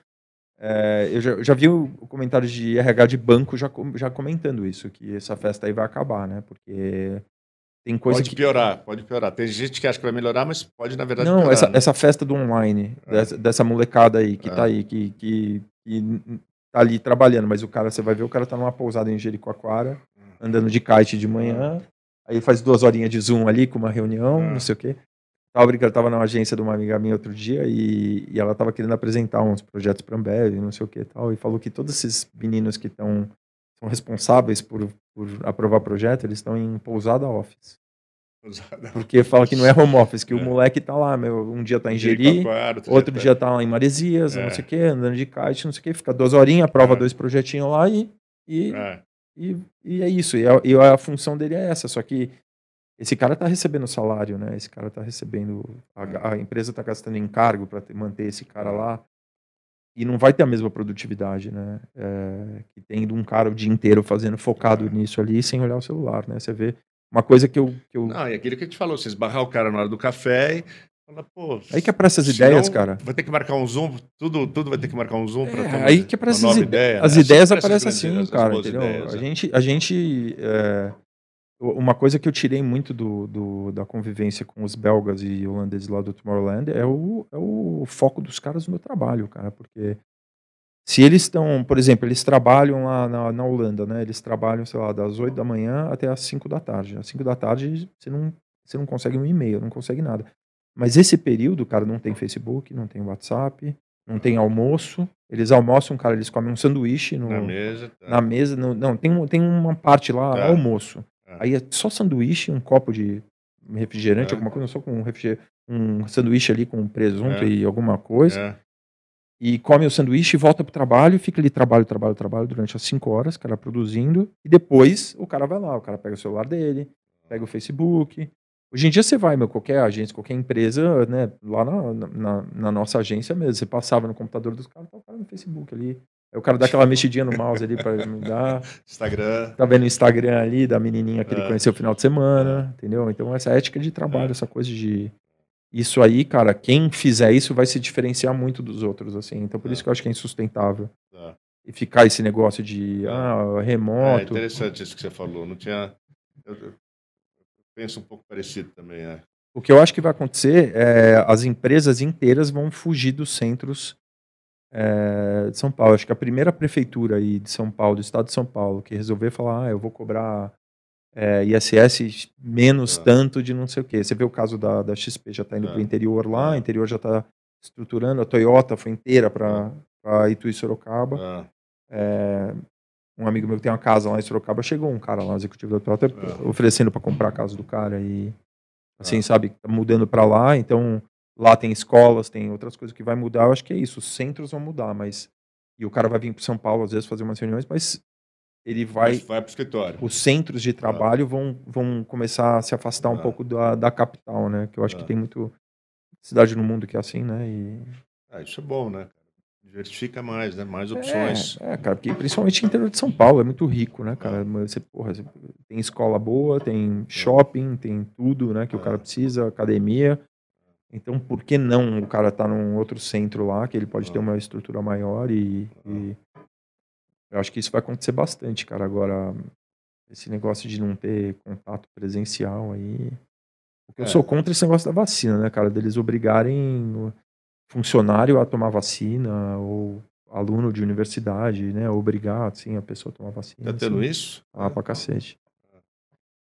é, eu, já, já vi o, comentário de RH de banco já, já comentando isso, que essa festa aí vai acabar, né? Porque tem coisa pode que... piorar, pode piorar. Tem gente que acha que vai melhorar, mas pode, na verdade, Não, piorar, essa, né? essa festa do online, É. dessa, dessa molecada aí, que É. tá aí, que, que, que tá ali trabalhando, mas o cara, você vai ver, o cara tá numa pousada em Jericoacoara, andando de kite de manhã, aí faz duas horinhas de Zoom ali com uma reunião, É. não sei o quê. Tava brincando, tava na agência de uma amiga minha outro dia e, e ela tava querendo apresentar uns projetos pra Ambev, não sei o que e tal, e falou que todos esses meninos que estão são responsáveis por, por aprovar projeto, eles estão em pousada office. Porque fala que não é home office, que o É. moleque tá lá, meu, um dia tá em Jeri, outro tá- dia tá lá em Maresias, É. não sei o que, andando de kite, não sei o que, fica duas horinhas, aprova É. dois projetinhos lá e, e, É, e, e é isso. E a, e a função dele é essa, só que esse cara tá recebendo salário, né? Esse cara tá recebendo. A, a empresa tá gastando encargo para manter esse cara lá. E não vai ter a mesma produtividade, né? É, que tem de um cara o dia inteiro fazendo, focado É. nisso ali, sem olhar o celular, né? Você vê. Uma coisa que eu. Que eu Não, e aquilo que a gente falou, você esbarrar o cara na hora do café e fala, pô. aí que é essas senão ideias, cara. Vai ter que marcar um Zoom, tudo, tudo vai ter que marcar um Zoom para É, aí que é pra uma essas nova ide- ideia. As né? ideias Sempre essas aparecem assim, cara, entendeu? ideias, a, né? gente, a gente. é, uma coisa que eu tirei muito do, do- da convivência com os belgas e holandeses lá do Tomorrowland é o, é o foco dos caras no trabalho, cara, porque se eles estão, por exemplo, eles trabalham lá na, na Holanda, né? Eles trabalham, sei lá, das 8 da manhã até as 5 da tarde. Às 5 da tarde você não, você não consegue um e-mail, não consegue nada. Mas esse período, cara, não tem Facebook, não tem WhatsApp, não tem almoço. Eles almoçam, cara, eles comem um sanduíche no, Na mesa. tá. na mesa. no- não, tem, tem uma parte lá, Tá. almoço. Tá. Aí é só sanduíche, um copo de refrigerante, É. alguma coisa, só com um, um sanduíche ali com presunto É. e alguma coisa. É, E come o sanduíche, volta pro trabalho, fica ali trabalho, trabalho, trabalho durante as 5 horas, cara, produzindo. E depois o cara vai lá, o cara pega o celular dele, pega o Facebook. Hoje em dia você vai, meu, qualquer agência, qualquer empresa, né, lá na, na, na nossa agência mesmo, você passava no computador dos caras, tá o cara no Facebook ali. O cara dá aquela mexidinha no mouse ali pra me dar. Instagram. Tá vendo o Instagram ali da menininha que ele É. conheceu no final de semana, entendeu? Então essa ética de trabalho, É. essa coisa de isso aí, cara, quem fizer isso vai se diferenciar muito dos outros, assim. Então por É. isso que eu acho que é insustentável. Tá. E ficar esse negócio de É. ah, É remoto. interessante isso que você falou. Não tinha. Eu, eu penso um pouco parecido também. É. O que eu acho que vai acontecer é as empresas inteiras vão fugir dos centros é, de São Paulo. Acho que a primeira prefeitura aí de São Paulo, do estado de São Paulo, que resolver falar, ah, eu vou cobrar é, ISS menos Ah. tanto de não sei o quê. Você vê o caso da, da XP já está indo Ah. para o interior lá, o interior já está estruturando, a Toyota foi inteira para Itu e Sorocaba. É, um amigo meu que tem uma casa lá em Sorocaba, chegou um cara lá, executivo da Toyota, oferecendo para comprar a casa do cara e assim, sabe, mudando para lá, então lá tem escolas, tem outras coisas que vai mudar, eu acho que é isso, os centros vão mudar, mas e o cara vai vir para São Paulo às vezes fazer umas reuniões, mas ele vai mas vai para o escritório. os centros de trabalho vão, vão começar a se afastar um Ah. pouco da, da capital, né? Que eu acho que Ah. tem muito cidade no mundo que é assim, né? E Ah, isso é bom, né? Diversifica mais, né? Mais opções. É, é, cara, porque principalmente o interior de São Paulo é muito rico, né, cara? Você, porra, você tem escola boa, tem shopping, tem tudo, né, que o cara precisa, academia. Então, por que não o cara tá num outro centro lá, que ele pode ter uma estrutura maior e, e eu acho que isso vai acontecer bastante, cara. Agora, esse negócio de não ter contato presencial aí. Porque eu É. sou contra esse negócio da vacina, né, cara? Deles obrigarem o funcionário a tomar vacina ou aluno de universidade, né? Obrigar, assim, a pessoa a tomar vacina. Tá tendo assim. isso? Ah, pra cacete.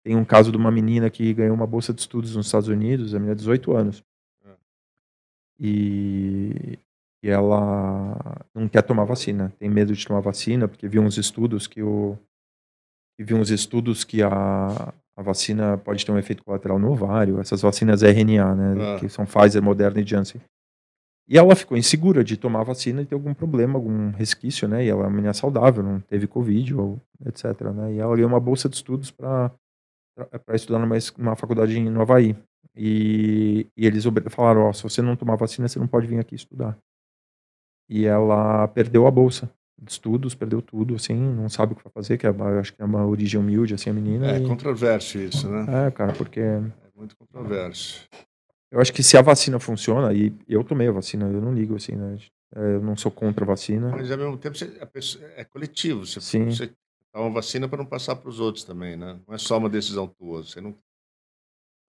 Tem um caso de uma menina que ganhou uma bolsa de estudos nos Estados Unidos, a menina de 18 anos. E, e ela não quer tomar vacina. Tem medo de tomar vacina, porque viu uns estudos que o. viu uns estudos que a, a vacina pode ter um efeito colateral no ovário, essas vacinas RNA, né? Ah. Que são Pfizer, Moderna e Janssen. E ela ficou insegura de tomar a vacina e ter algum problema, algum resquício, né? E ela é uma menina saudável, não teve Covid, ou etc. Né? E ela ganhou uma bolsa de estudos para estudar numa, numa faculdade em Nova Havaí. E, e eles falaram, ó, se você não tomar vacina, você não pode vir aqui estudar. E ela perdeu a bolsa de estudos, perdeu tudo, assim, não sabe o que vai fazer, que é, uma- acho que é uma origem humilde, assim, a menina. É e- controverso isso, né? é, cara, porque É muito controverso. eu acho que se a vacina funciona, e eu tomei a vacina, eu não ligo, assim, né? É, Eu não sou contra a vacina. Mas ao mesmo tempo pessoa- é coletivo. Você, Sim. você dá uma vacina para não passar para os outros também, né? Não é só uma decisão tua. Você não,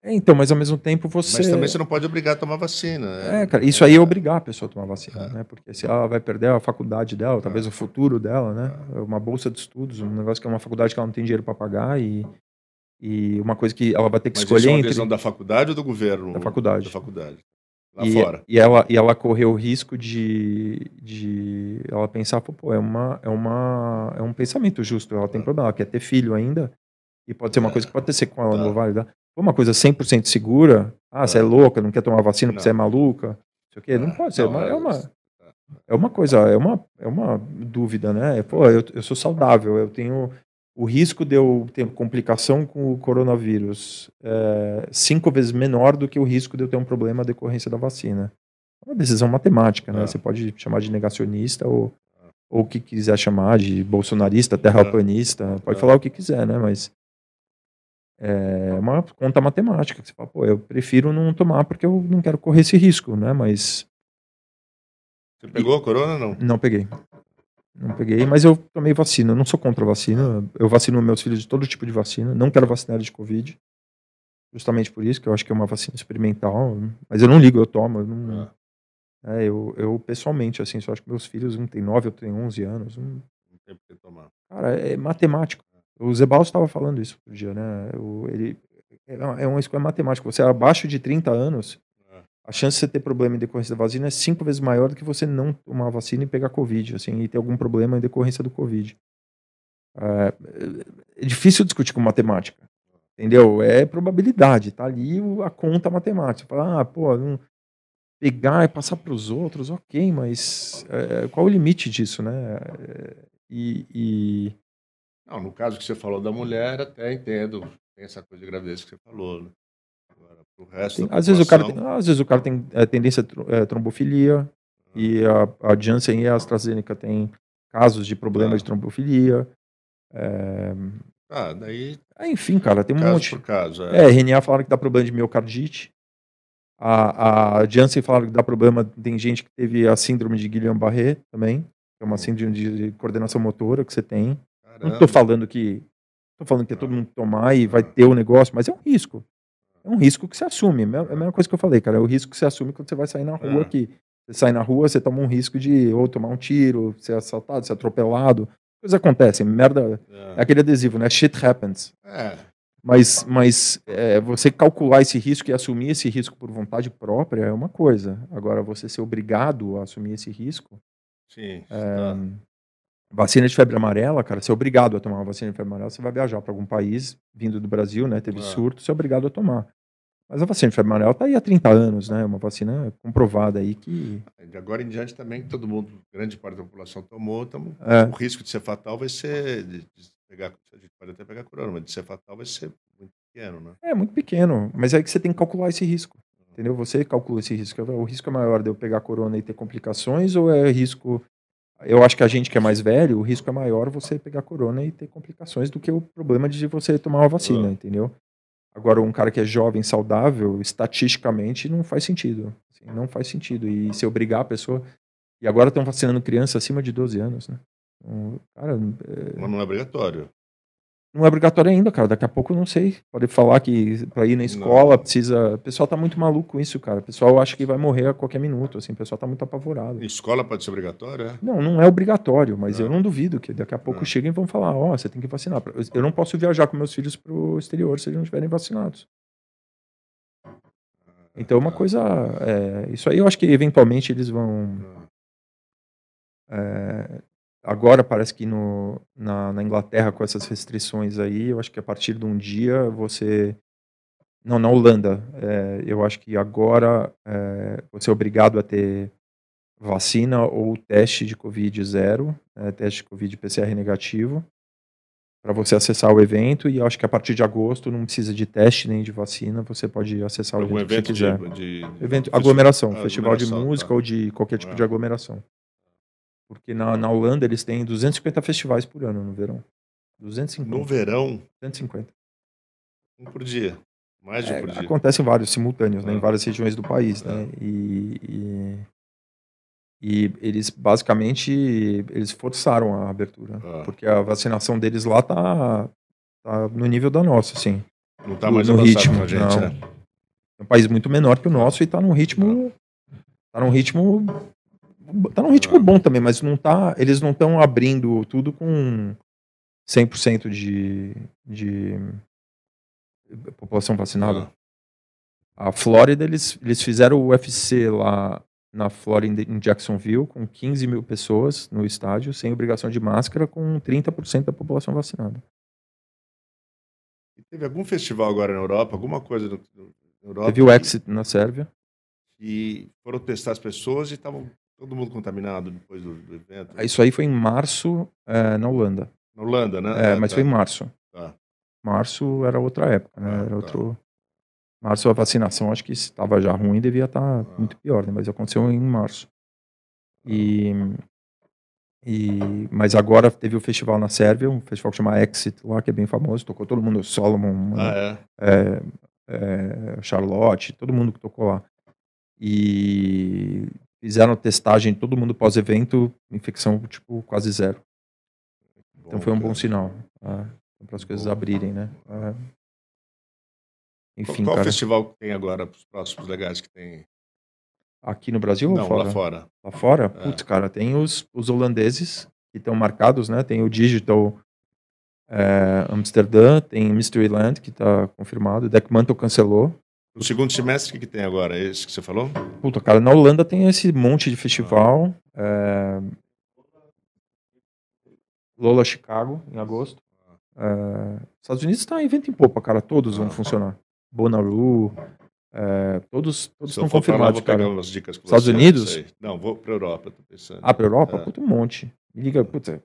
É, então, mas ao mesmo tempo você. Mas também você não pode obrigar a tomar vacina. Né? É, cara, isso aí é obrigar a pessoa a tomar vacina, é. né? Porque se ela vai perder a faculdade dela, talvez é. o futuro dela, né? É. Uma bolsa de estudos, um negócio que é uma faculdade que ela não tem dinheiro para pagar e, e uma coisa que ela vai ter que mas escolher. Isso é uma entre... da faculdade ou do governo? Da faculdade. Da faculdade. Lá e, fora. E ela, e ela correu o risco de, de ela pensar, pô, é, uma, é, uma, é um pensamento justo, ela tem é. problema, ela quer ter filho ainda, e pode ser uma é. coisa que pode ter com ela tá. no vale uma coisa 100% segura, ah, você é louca, não quer tomar vacina porque você é maluca, não sei o não pode ser, não, é, uma, é uma coisa, é uma, é uma dúvida, né? Pô, eu, eu sou saudável, eu tenho o risco de eu ter complicação com o coronavírus é cinco vezes menor do que o risco de eu ter um problema decorrência da vacina. É uma decisão matemática, né? É. Você pode chamar de negacionista ou, ou o que quiser chamar de bolsonarista, terraplanista, pode falar o que quiser, né? Mas é uma conta matemática. Que você fala, pô, eu prefiro não tomar porque eu não quero correr esse risco, né? Mas. Você pegou a corona não? Não peguei. Não peguei, mas eu tomei vacina. Eu não sou contra a vacina. Eu vacino meus filhos de todo tipo de vacina. Não quero vacinar de Covid. Justamente por isso, que eu acho que é uma vacina experimental. Mas eu não ligo, eu tomo. Eu, não, é. É, eu, eu, pessoalmente, assim, só acho que meus filhos, um tem 9, outro tem 11 anos. Um... Não tem que tomar. Cara, é matemático. O Zebal estava falando isso outro dia, né? O, ele, é, é uma escolha matemática. Você é abaixo de 30 anos, é. a chance de você ter problema em decorrência da vacina é cinco vezes maior do que você não tomar a vacina e pegar Covid, assim, e ter algum problema em decorrência do Covid. É, é difícil discutir com matemática, entendeu? É probabilidade, tá ali a conta matemática. Fala, ah, pô, não, pegar e passar para os outros, ok, mas é, qual o limite disso, né? E, e, não, no caso que você falou da mulher, até entendo. Tem essa coisa de gravidez que você falou, né? Agora, pro resto às, vezes o cara tem, às vezes o cara tem é, tendência a é, trombofilia, uhum. e a, a Janssen e a AstraZeneca têm casos de problema ah. de trombofilia. É... Ah, daí. É, enfim, cara, tem um caso monte. Por caso, é. é, RNA falaram que dá problema de miocardite. A, a Janssen falaram que dá problema. Tem gente que teve a síndrome de Guillain-Barré também, que é uma hum. síndrome de coordenação motora que você tem. Caramba. Não estou falando que. Estou falando que é todo mundo tomar e vai ter o negócio, mas é um risco. É um risco que se assume. É a mesma coisa que eu falei, cara. É o risco que se assume quando você vai sair na rua aqui. Você sai na rua, você toma um risco de ou tomar um tiro, ser assaltado, ser atropelado. Coisas acontecem, merda. É. é aquele adesivo, né? Shit happens. É. Mas, mas é, você calcular esse risco e assumir esse risco por vontade própria é uma coisa. Agora, você ser obrigado a assumir esse risco. Sim. É, tá. Vacina de febre amarela, cara, você é obrigado a tomar uma vacina de febre amarela. Você vai viajar para algum país, vindo do Brasil, né? Teve é. surto, você é obrigado a tomar. Mas a vacina de febre amarela está aí há 30 anos, né? Uma vacina comprovada aí que. De agora em diante também, todo mundo, grande parte da população tomou, tamo, é. o risco de ser fatal vai ser. De, de pegar, a gente pode até pegar corona, mas de ser fatal vai ser muito pequeno, né? É, muito pequeno. Mas é que você tem que calcular esse risco. Entendeu? Você calcula esse risco. O risco é maior de eu pegar corona e ter complicações ou é risco eu acho que a gente que é mais velho, o risco é maior você pegar corona e ter complicações do que o problema de você tomar uma vacina, entendeu? Agora, um cara que é jovem, saudável, estatisticamente, não faz sentido. Assim, não faz sentido. E se obrigar a pessoa. E agora estão vacinando criança acima de 12 anos, né? Então, cara, é... Mas não é obrigatório. Não é obrigatório ainda, cara. Daqui a pouco eu não sei. Pode falar que para ir na escola não. precisa. O pessoal tá muito maluco com isso, cara. O pessoal acha que vai morrer a qualquer minuto, assim. O pessoal tá muito apavorado. Escola pode ser obrigatório, é? Não, não é obrigatório, mas não. eu não duvido que daqui a pouco cheguem e vão falar: ó, oh, você tem que vacinar. Eu não posso viajar com meus filhos pro exterior se eles não estiverem vacinados. Então, é uma coisa. É, isso aí eu acho que eventualmente eles vão. É, Agora parece que no, na, na, Inglaterra, com essas restrições aí, eu acho que a partir de um dia você. Não, na Holanda, é, eu acho que agora é, você é obrigado a ter vacina ou teste de Covid zero, é, teste de Covid PCR negativo, para você acessar o evento. E eu acho que a partir de agosto não precisa de teste nem de vacina, você pode acessar o evento, evento que você quiser. De, de, evento, aglomeração, festival de música tá. ou de qualquer tipo de aglomeração. Porque na, na Holanda eles têm 250 festivais por ano no verão. 250. No verão? 250. Um por dia. Mais de um é, por dia. Acontecem vários simultâneos, né, em ah. várias regiões do país, né? Ah. E, e, e, eles basicamente eles forçaram a abertura, ah. porque a vacinação deles lá tá, tá no nível da nossa, assim. Não está mais no ritmo, gente, não. É. é um país muito menor que o nosso e está num ritmo. Tá num ritmo. Tá num ritmo bom também, mas não tá. Eles não estão abrindo tudo com 100% de, de população vacinada. A Flórida, eles, eles fizeram o UFC lá na Flórida, em Jacksonville, com 15 mil pessoas no estádio, sem obrigação de máscara, com 30% da população vacinada. E teve algum festival agora na Europa, alguma coisa na Europa? Teve o Exit na Sérvia. E foram testar as pessoas e estavam todo mundo contaminado depois do, do evento. Isso aí foi em março, é, na Holanda. Na Holanda, né? É, ah, mas tá. foi em março. Tá. Março era outra época, né? Ah, era tá. outro. Março a vacinação acho que estava já ruim, devia estar tá ah. muito pior, né? Mas aconteceu em março. E, e, mas agora teve o festival na Sérvia, um festival que chama Exit lá, que é bem famoso. Tocou todo mundo, Solomon, ah, é? É, é, Charlotte, todo mundo que tocou lá. E fizeram testagem, todo mundo pós-evento, infecção tipo quase zero. Então foi um bom sinal ah, para as coisas abrirem, né? Ah, enfim, Qual cara. festival que tem agora, os próximos legais que tem? Aqui no Brasil Não, ou fora? lá fora. Lá fora? É. Putz, cara, tem os, os holandeses que estão marcados, né? Tem o Digital é, Amsterdã, tem Mysteryland, que está confirmado. Deckmantle cancelou. O segundo semestre, o que, que tem agora? É esse que você falou? Puta, cara, na Holanda tem esse monte de festival. Ah. É... Lola Chicago, em agosto. É... Estados Unidos está em vento em popa, cara. Todos vão ah. funcionar. Bonaru, é, todos todos estão confirmados, lá, cara. Estados você, Unidos? Não, vou para Europa, tô pensando. Ah, para Europa? É. Puta, um monte. Me liga, puta.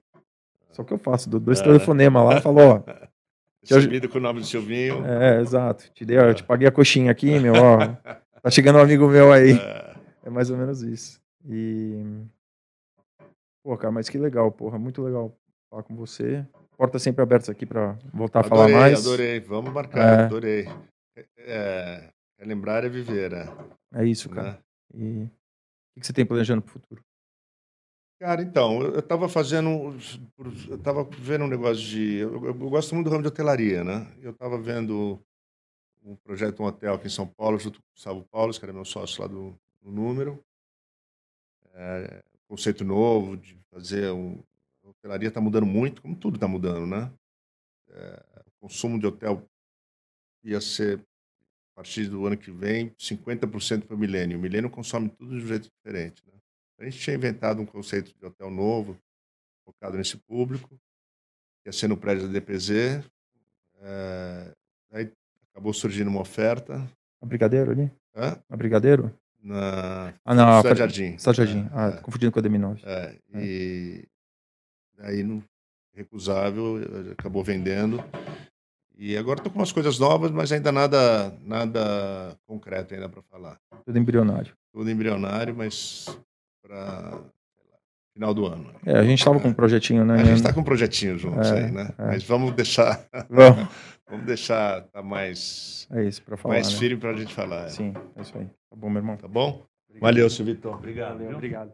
Só que eu faço, dou dois é. telefonemas lá, falou, ó. Recebido com o nome do Silvinho. É, exato. Te, dei, eu te paguei a coxinha aqui, meu, ó. tá chegando um amigo meu aí. É. é mais ou menos isso. E. Pô, cara, mas que legal, porra. Muito legal falar com você. Porta sempre abertas aqui para voltar a adorei, falar mais. Adorei, vamos marcar, é. adorei. É, é lembrar é viver, né? É isso, cara. Né? E o que você tem planejando para o futuro? Cara, então, eu estava fazendo, eu estava vendo um negócio de, eu, eu, gosto muito do ramo de hotelaria, né? Eu estava vendo um projeto, um hotel aqui em São Paulo, junto com o Gustavo Paulo, que era meu sócio lá do, do Número. É, conceito novo de fazer um, a hotelaria está mudando muito, como tudo está mudando, né? É, o consumo de hotel ia ser, a partir do ano que vem, 50% para o milênio. O milênio consome tudo de um jeito diferente. Né? A gente tinha inventado um conceito de hotel novo, focado nesse público, ia ser no prédio da DPZ. É, aí acabou surgindo uma oferta. A Brigadeiro ali? Hã? A Brigadeiro? Na ah, não, Cidade Jardim. Cidade Jardim. É, ah, é. confundindo com a DM9. É, é. E aí, não, recusável, acabou vendendo. E agora estou com umas coisas novas, mas ainda nada, nada concreto ainda para falar. Tudo embrionário. Tudo embrionário, mas para final do ano. É, a gente estava com um projetinho, né? A gente está com um projetinho juntos é, aí, né? É. Mas vamos deixar. Vamos. vamos deixar tá mais. É isso, para falar. Mais né? firme para a gente falar. É. Sim, é isso aí. Tá bom, meu irmão. Tá bom? Obrigado. Valeu, Silvito. Obrigado. Valeu, obrigado.